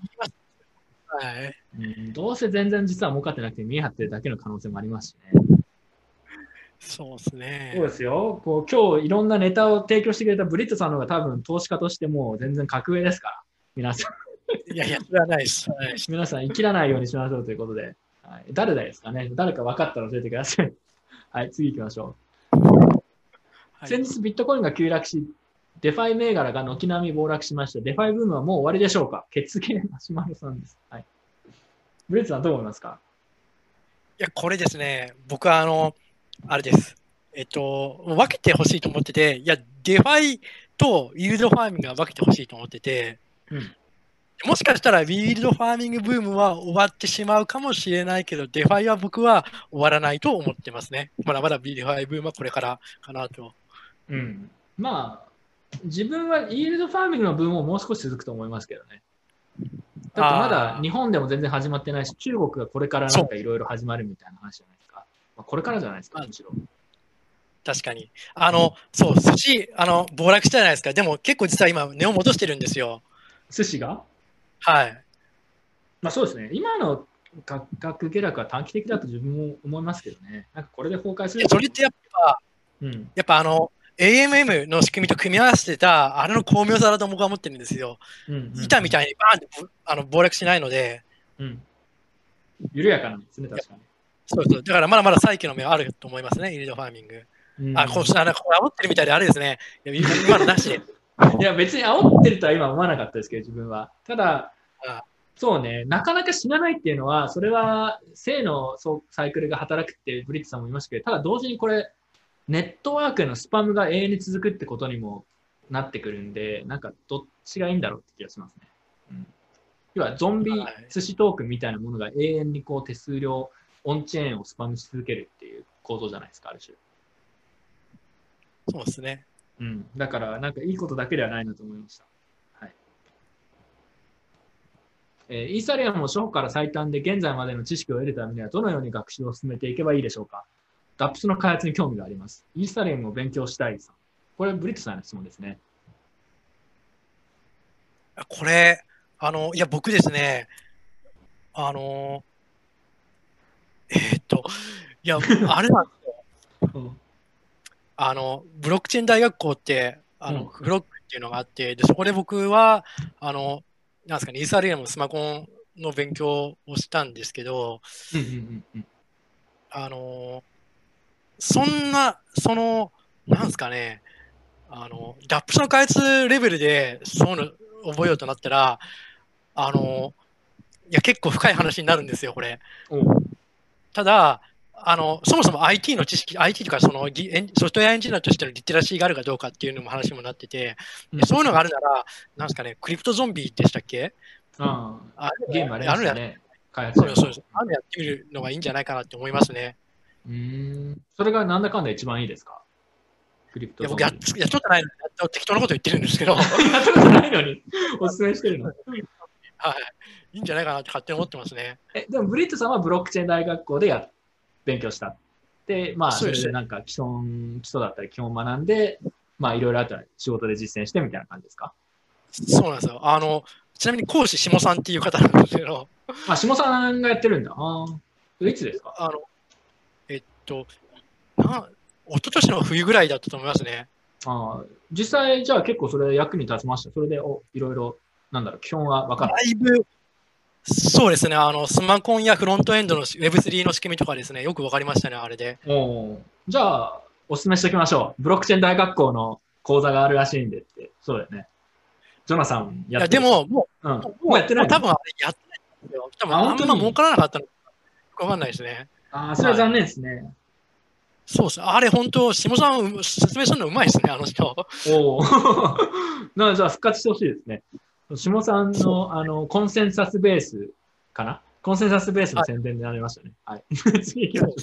はい。うん、どうせ全然実は儲かってなくて見え張ってるだけの可能性もありますしね。そうですね。そうですよ。こう今日いろんなネタを提供してくれたブリットさんの方が多分投資家としてもう全然格上ですから。皆さん、いやいや、それはないです。はい皆さん生きらないようにしましょうということで。はい、誰だですかね誰か分かったら教えてください。はい、次行きましょう。はい先日ビットコインが急落し、 DeFi 銘柄が軒並み暴落しました。 DeFi ブームはもう終わりでしょうか？血芸マシュマロさんです。はい。ブリットさんどう思いますか？いや、これですね、僕はあの、あれです。えっと、分けてほしいと思ってて、いや、 DeFi と yield farming は分けてほしいと思ってて、うんもしかしたら、 yield farming ブームは終わってしまうかもしれないけど、 DeFi は僕は終わらないと思ってますね。まだまだデファイブームはこれからかなと。うん。まあ、自分はイールドファーミングの分ももう少し続くと思いますけどね。だってまだ日本でも全然始まってないし、中国がこれからなんかいろいろ始まるみたいな話じゃないですか。まあ、これからじゃないですか、むしろ。確かに。あの、そう、寿司、あの、暴落したじゃないですか。でも結構実は今、値を戻してるんですよ。寿司が？はい。まあそうですね。今の価格下落は短期的だと自分も思いますけどね。なんかこれで崩壊するそれってやっぱ、うん。やっぱあの、AMM の仕組みと組み合わせてた、あれの巧妙さだと僕は思ってるんですよ。うん、うん。板みたいにバーンってぼあの暴落しないので、うん。緩やかなんですね、確かに。そうそう。だからまだまだ再起の目はあると思いますね、イールドファーミング。うんあ、こうあなんかこれ煽ってるみたいであれですね。いや今のなしで。[LAUGHS] いや、別に煽ってるとは今思わなかったですけど、自分は。ただあ、そうね、なかなか死なないっていうのは、それは性のそうサイクルが働くってブリッツさんも言いましたけど、ただ同時にこれ、ネットワークへのスパムが永遠に続くってことにもなってくるんで、なんかどっちがいいんだろうって気がしますね。うん、要は、ゾンビはい寿司トークンみたいなものが永遠にこう手数料、オンチェーンをスパムし続けるっていう構造じゃないですか、ある種。そうですね。うん、だから、なんかいいことだけではないなと思いました。はいえーイーサリアムを初歩から最短で現在までの知識を得るためにはどのように学習を進めていけばいいでしょうか？?DAPS の開発に興味があります。イーサリアムを勉強したいさん。これ、ブリットさんの質問ですね。これ、あの、いや、僕ですね、あの、えーっと、いや、あれなんですよ。[LAUGHS] うんあの、ブロックチェーン大学校って、あの、うんフロックっていうのがあって、で、そこで僕は、あの、なんですかね、イーサリアムのスマコンの勉強をしたんですけど、あの、そんな、その、なんですかね、あの、ダップスの開発レベルでそういうの覚えようとなったら、あの、いや、結構深い話になるんですよ、これ。ただ、あの、そもそも IT の知識、IT とかそのギエンソフトウェアエンジニアとしてのリテラシーがあるかどうかっていうのも話もなってて、うんでそういうのがあるなら、なんですかね、クリプトゾンビでしたっけ？あああゲームありまあるやしたね。そうですそうです。あるのやってみるのがいいんじゃないかなって思いますね。うーん。それがなんだかんだ一番いいですか？クリプトいや僕やっ、やっちゃってないのにやっ適当なこと言ってるんですけど、はい。やったことないのに [LAUGHS] おすすめしてるの？いいんじゃないかなって勝手に思ってますね。えでもブリットさんはブロックチェーン大学校でや勉強した。で、まあ、それでなんか基礎基礎だったり基本を学んで、まあ、いろいろあったら仕事で実践してみたいな感じですか？そうなんですよ。あの、ちなみに講師下さんっていう方なんですけど、あ、下さんがやってるんだ。ああ。いつですか？あの、と、な、一昨年の冬ぐらいだったと思いますね。ああ。実際、じゃあ結構それ役に立ちました？それで、お、いろいろ、なんだろう、基本は分かだる。いぶ、そうですね、あの、スマコンやフロントエンドの Web3 の仕組みとかですね、よくわかりましたね、あれで。おお。じゃあ、おすすめしておきましょう。ブロックチェーン大学校の講座があるらしいんでって。そうだよね。ジョナさんいや、やってる。でも、もうん、う、もうやってないの？多分やってないんですよ。多分あんま儲からなかったのかよくわかんないですね。ああ、それは残念ですね。そうです。あれ、本当下さん、説明するのうまいですね、あの人。おお。[LAUGHS] なじゃあ復活してほしいですね。下さんのあのコンセンサスベースかな？コンセンサスベースの宣伝でなりましたね。はい。[LAUGHS] 次行きましょ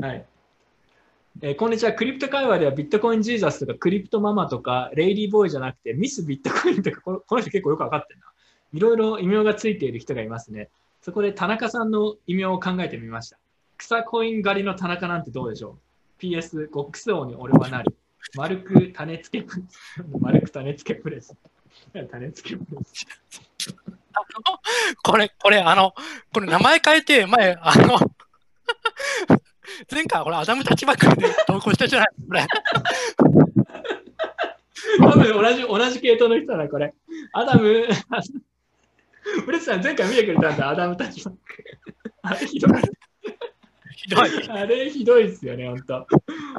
う。はい。えーこんにちは。クリプト界隈ではビットコインジーザスとかクリプトママとかレイリーボーイじゃなくてミスビットコインとかこのこの人結構よくわかってるな。いろいろ異名がついている人がいますね。そこで田中さんの異名を考えてみました。草コイン狩りの田中なんてどうでしょう ?PS、ゴックス王に俺はなる。丸く種付けプレス。丸く種付けプレス。種付けプレス。これ、これ、あの、これ名前変えて、前、あの、前回、これ、アダム立場君で投稿したじゃない？これ。多分同じ、同じ系統の人だな、これ。アダム、ブレスさん前回見てくれたんだ、アダムたち。あれひどい。ひどい。あれひどいっすよね、ほんと。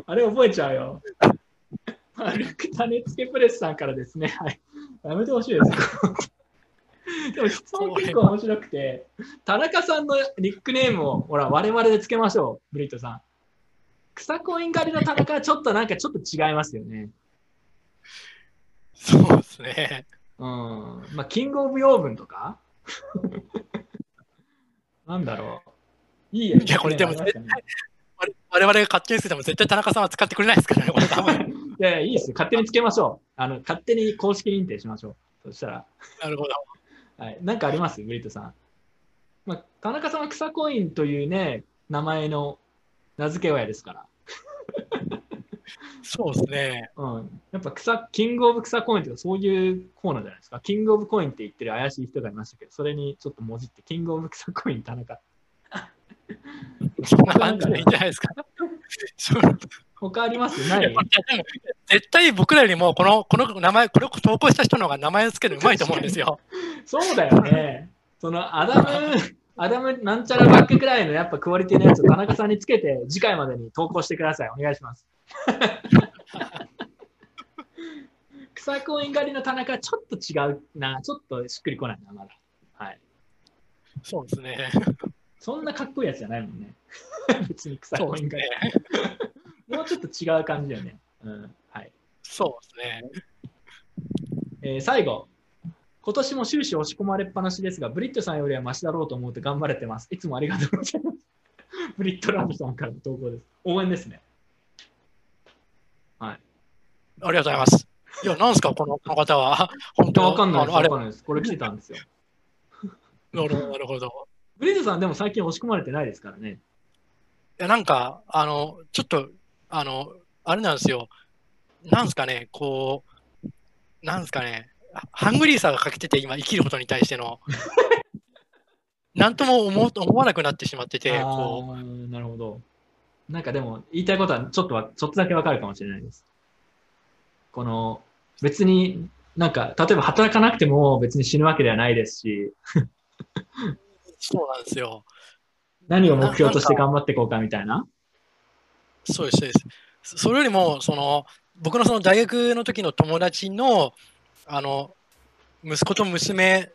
あれ覚えちゃうよ。丸く種付けプレスさんからですね。はい。やめてほしいです。でも質問結構面白くて、田中さんのニックネームを、ほら、我々でつけましょう、ブリットさん。草コイン狩りの田中はちょっとなんかちょっと違いますよね。そうですね。うん。まあ、キングオブ養分とか？なんだろう。いいやいやこれでも絶対我我々が勝手につけても絶対田中さんは使ってくれないですからね、これ多分。[LAUGHS] いや、いいですよ。勝手につけましょう。あの、勝手に公式認定しましょう。そしたら。なるほど。はい。なんかあります？ブリットさん。まあ、田中さんは草コインというね、名前の名付け親ですから。[LAUGHS] そうですね。うん。やっぱ草、キングオブ草コインとかそういうコーナーじゃないですか。キングオブコインって言ってる怪しい人がいましたけど、それにちょっともじって、キングオブ草コイン田中。[LAUGHS] そんな感じでいいんじゃないですか？[LAUGHS] 他あります？ない？絶対僕らよりもこのこの名前、これを投稿した人の方が名前をつけるのうまいと思うんですよ。そうだよね。そのアダム、アダムなんちゃらバックくらいのやっぱクオリティのやつを田中さんにつけて次回までに投稿してください。お願いします。[LAUGHS] 草コイン狩りの田中ちょっと違うな。ちょっとしっくりこないな、まだ。はい。そうですね。そんなかっこいいやつじゃないもんね。[LAUGHS] 別に草そうですコイン狩ねり。。もうちょっと違う感じだよね。うん。はい。そうですね。えー最後。今年も終始押し込まれっぱなしですが、ブリットさんよりはマシだろうと思って頑張れてます。いつもありがとうございます。ブリットラブさんからの投稿です。応援ですね。ありがとうございます。いや、なんですか、このこの方は。本当？わかんないです。あれ？これ来てたんですよ。[LAUGHS] なるほど、なるほど。ブリットさんでも最近押し込まれてないですからね。いや、なんか、あの、ちょっと、あの、あれなんですよ。なんですかね、こう、なんですかね、ハングリーさが欠けてて、今、生きることに対しての。[LAUGHS] なんとも思う思わなくなってしまってて、あこーなるほど。なんかでも言いたいことはちょっとは、ちょっとだけわかるかもしれないです。この、別になんか、例えば働かなくても別に死ぬわけではないですし、う、そうなんですよ。何を目標として頑張っていこうかみたいな？そうです、そうです。そそれよりも、その、僕のその大学の時の友達の、あの、息子と娘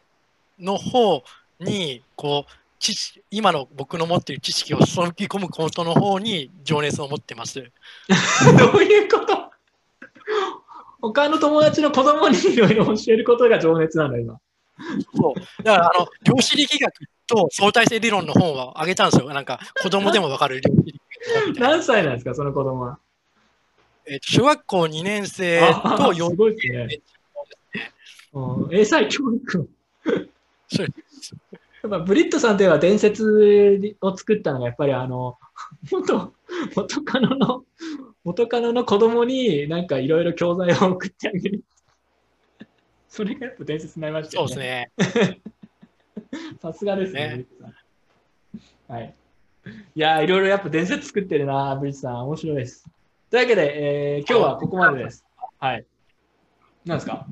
の方に、こう、知識今の僕の持っている知識を注ぎ込むことの方に情熱を持ってます。[LAUGHS] どういうこと？他の友達の子供にいろいろ教えることが情熱なの、今。そう。だから、あの、量子力学っと相対性理論の本をあげたんですよ。なんか子供でもわかる。何歳なんですか、その子供は？えっと小学校2年生と幼すごいですね。うん英才教育。そうやっぱブリットさんといえば伝説を作ったのがやっぱりあの元元カノの元カノの子供になんかいろいろ教材を送ってあげる。それがやっぱ伝説になりましたそうよですね。ね。[LAUGHS] さすがですね。ねはい。いやー、いろいろやっぱ伝説作ってるな、ブリットさん。面白いです。というわけで、えー今日はここまでです。はい。なんですか？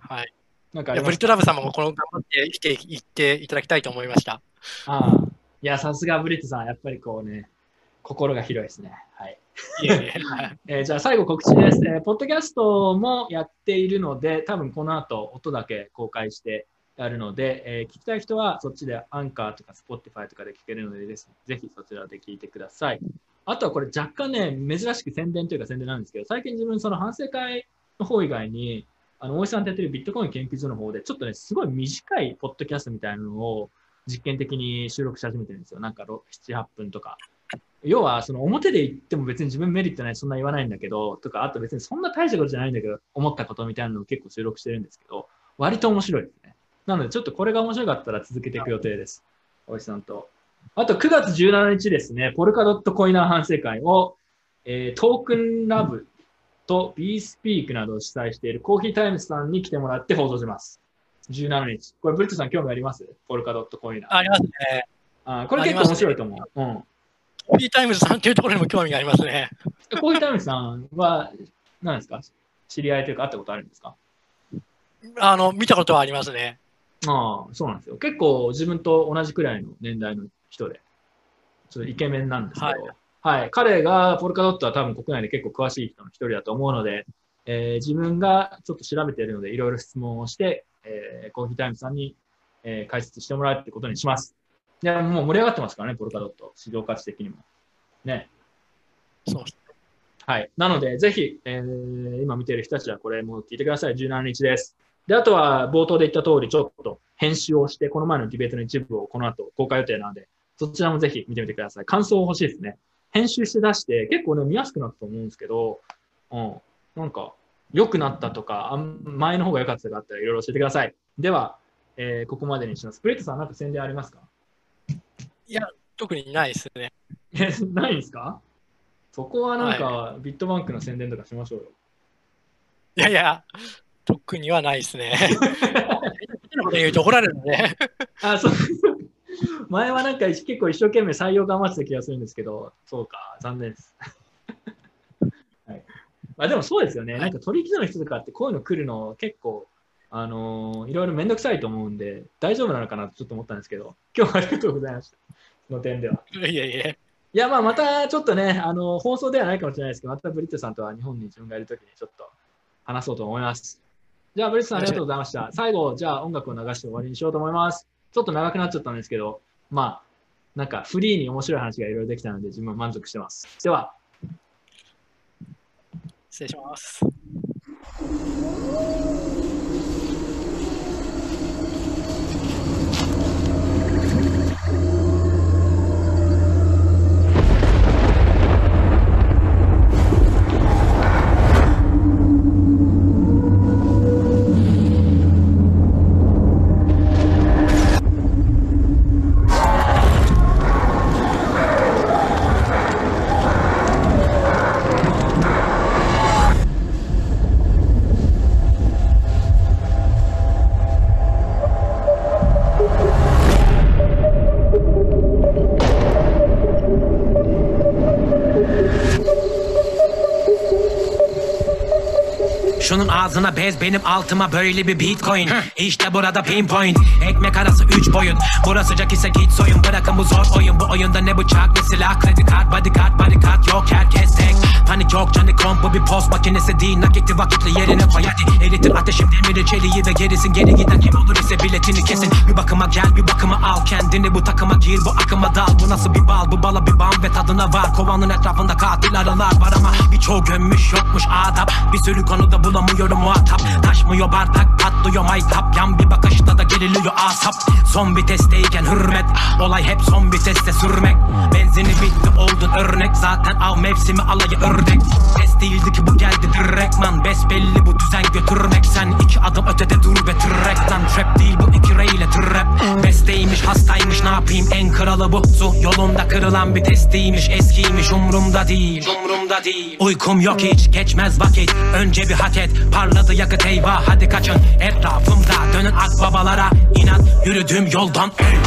はい。なんかブリットラブ様もこの頑張って生きていっていただきたいと思いました。ああ。いや、さすがブリットさん。やっぱりこうね、心が広いですね。はい [LAUGHS] えーじゃあ最後告知です、えーポッドキャストもやっているので、多分この後音だけ公開してやるので、えー聞きたい人はそっちでアンカーとか Spotify とかで聞けるのでです、ぜひそちらで聞いてください。あとはこれ若干ね、珍しく宣伝というか宣伝なんですけど、最近自分その反省会の方以外に、あの、大石さんとやってるビットコイン研究所の方で、ちょっとね、すごい短いポッドキャストみたいなのを実験的に収録し始めてるんですよ。なんか7、8分とか。要は、その表で言っても別に自分メリットない、そんな言わないんだけど、とか、あと別にそんな大したことじゃないんだけど、思ったことみたいなのを結構収録してるんですけど、割と面白いですね。なので、ちょっとこれが面白かったら続けていく予定です。大石さんと。あと、9月17日ですね、ポルカドットコイナー反省会を、えートークンラブと B スピークなどを主催しているコーヒータイムズさんに来てもらって放送します。17日。これ、ブリットさん興味あります？ポルカドットコイナー。ありますね。あーこれ結構面白いと思う。うん。コーヒータイムズさんというところにも興味がありますね。コーヒータイムズさんは、何ですか？知り合いというか会ったことあるんですか？あの、見たことはありますね。ああ、そうなんですよ。結構自分と同じくらいの年代の人で、ちょっとイケメンなんですけど、はい、彼がポルカドットは多分国内で結構詳しい人の一人だと思うので、えー自分がちょっと調べているので、いろいろ質問をして、えーコーヒータイムズさんに、えー解説してもらうってことにします。いや、もう盛り上がってますからね、ポルカドット。市場価値的にも。ね。そうはい。なので、ぜひ、えー今見ている人たちはこれも聞いてください。17日です。で、あとは冒頭で言った通り、ちょっと編集をして、この前のディベートの一部をこの後公開予定なので、そちらもぜひ見てみてください。感想欲しいですね。編集して出して、結構ね、見やすくなったと思うんですけど、うん。なんか、良くなったとか、前の方が良かったとかあったらいろいろ教えてください。では、えーここまでにします。プレットさん、なんか宣伝ありますか？特にないですね。え、ないんですか？そこはなんか、ビットバンクの宣伝とかしましょうよ。いやいや、特にはないですね。言うと怒られる。[LAUGHS] あ、そう。前はなんか結構一生懸命採用頑張ってた気がするんですけど、そうか、残念です。[LAUGHS] はい、まあでもそうですよね。なんか取引所の人とかってこういうの来るの結構、あのーいろいろめんどくさいと思うんで、大丈夫なのかなとちょっと思ったんですけど、今日はありがとうございました。その点では。いやいやいや。いや、まあまたちょっとね、あの放送ではないかもしれないですけど、またブリットさんとは日本に自分がいるときにちょっと話そうと思います。じゃあ、ブリットさんありがとうございました。最後、じゃあ音楽を流して終わりにしようと思います。ちょっと長くなっちゃったんですけど、まあ、なんかフリーに面白い話がいろいろできたので、自分は満足してます。では、失礼します。Şunun ağzına bez benim altıma böyle bir bitcoin. İşte burada pinpoint Ekmek arası 3 boyut Burası sıcak ise git soyun. Bırakın bu zor oyun. Bu oyunda ne bıçak ne silah. Kredi kart bodyguard bodyguard yok herkes tek. Panik yok canı komp bu bir post makinesi değil. Nakitli vakitle yerine koy hadi. Eritir ateşim demiri çeliği ve gerisin. Geri giden kim olur ise biletini kesin. Bir bakıma gel bir bakıma al Kendini. Bu takıma gir bu akıma dal. Bu nasıl bir bal? Bu bala bir bam ve tadına var. Kovanın etrafında katil aralar var ama Birçoğu gömmüş yokmuş adap. Bir sürü konuda bulamıyorum muhatap. Taşmıyor bardak patlıyor maytap. Yan bir bakışta da geriliyor asap. Son vitesteyken hürmet. Olay hep son viteste sürmek. Benzini bitti oldun örnek. Zaten av mevsimi alayı ördek. Ses değildi ki bu geldi direktman. Besbelli bu düzen götürmek. Sen iki adım ötede dur be tırrektan Trap değil bu iki reyle trap. Besteymiş hastaymış ne yapayım? En kralı bu. Su yolunda kırılan bir testiymiş Eskiymiş umrumda değil. Umrumda değil. Uykum yok hiç geçmez vakit. Önce bir hak et parladı yakıt eyvah hadi kaçın. Etrafımda dönün akbabalara inat Yürüdüğüm yoldan. Ey!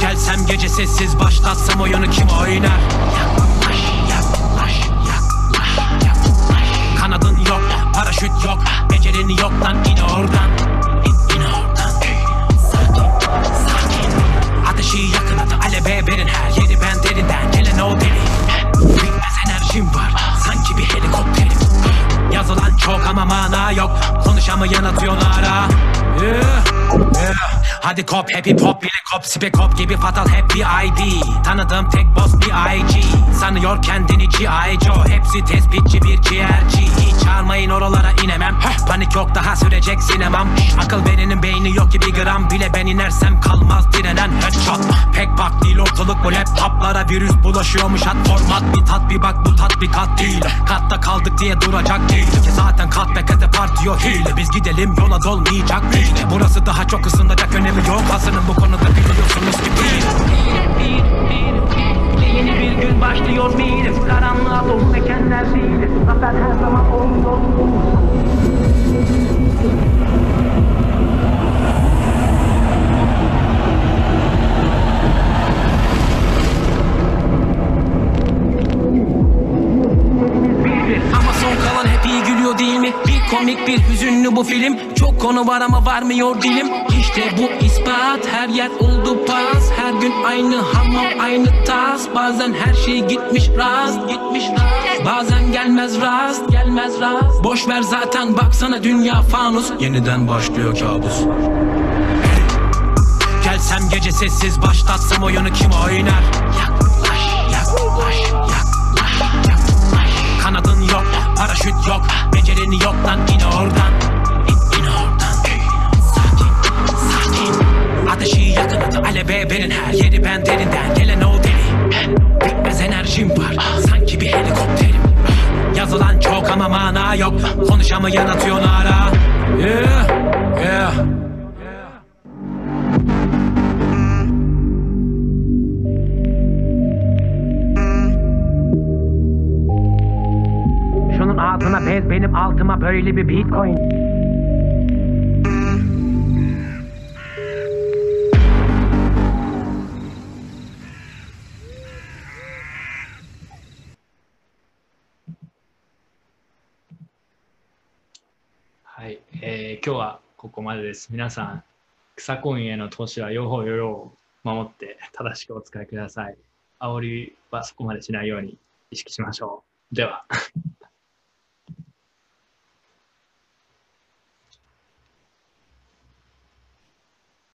Gelsem gece sessiz başlatsam oyunu kim oynar? Yaklaş yaklaş yaklaş yaklaş. Kanadın yok paraşüt yok Becerin yok lan in oradan. İn, oradan. Sakin sakin. Ateşi yakın adı aleve verin her derinden Gelen o deli. Bitmez enerjim var sanki bir helikopterim. Yazılan çok ama mana yok Konuşamayan atıyor nara Yeah, yeah. Hadi kop happy pop bile kop spek kop gibi fatal hep bir ID Tanıdığım tek boss bir IG Sanıyor kendini G.I. Joe Hepsi tespitçi bir ciğerci çağırmayın oralara inemem. Panik yok daha sürecek sinemam. Akıl verenin beyni yok ki bir gram. Bile Ben inersem kalmaz direnen headshot. Pek bak değil ortalık bu laptoplara Virüs bulaşıyormuş. At format Bir tat bir bak bu tat bir kat değil. Katta kaldık diye duracak değil. Ki zaten kat be kate partiyor hile Biz gidelim yola dolmayacak hile Burası daha çok ısınacak önemi yok. Hasının bu konuda biliyorsunuz ki değil Şimdi yeni bir gün başlıyor miydi? Karanlığa dolu mekanlar değildi Zafer her zaman olmuyor değil mi? Bir komik bir hüzünlü bu film. Çok konu var ama varmıyor dilim. İşte bu ispat. Her yer oldu pas. Her gün aynı hamam aynı tas. Bazen her şey gitmiş rast gitmiş rast. Bazen gelmez rast gelmez rast. Boş ver zaten baksana dünya fanus. Yeniden başlıyor kabus. Gelsem gece sessiz başlatsam oyunu kim oynar? Yaklaş, yaklaş, yaklaş, yaklaş. Kanadın yok, paraşüt yok, becerini yok lan in oradan. İn, in oradan. Sakin, sakin. Ateşi yakın aleve verin her yeri ben derinden gelen o deli. Bitmez enerjim var, sanki bir helikopterim. Yazılan çok ama mana yok, konuşamayan atıyor nara. Yeah, yeah. Ağzına bez benim altıma böyle bir bitcoin. はい、えー今日はここまでです。皆さん、草コインへの投資は用法用量を守って正しくお使いください。煽りはそこまでしないように意識しましょう。では。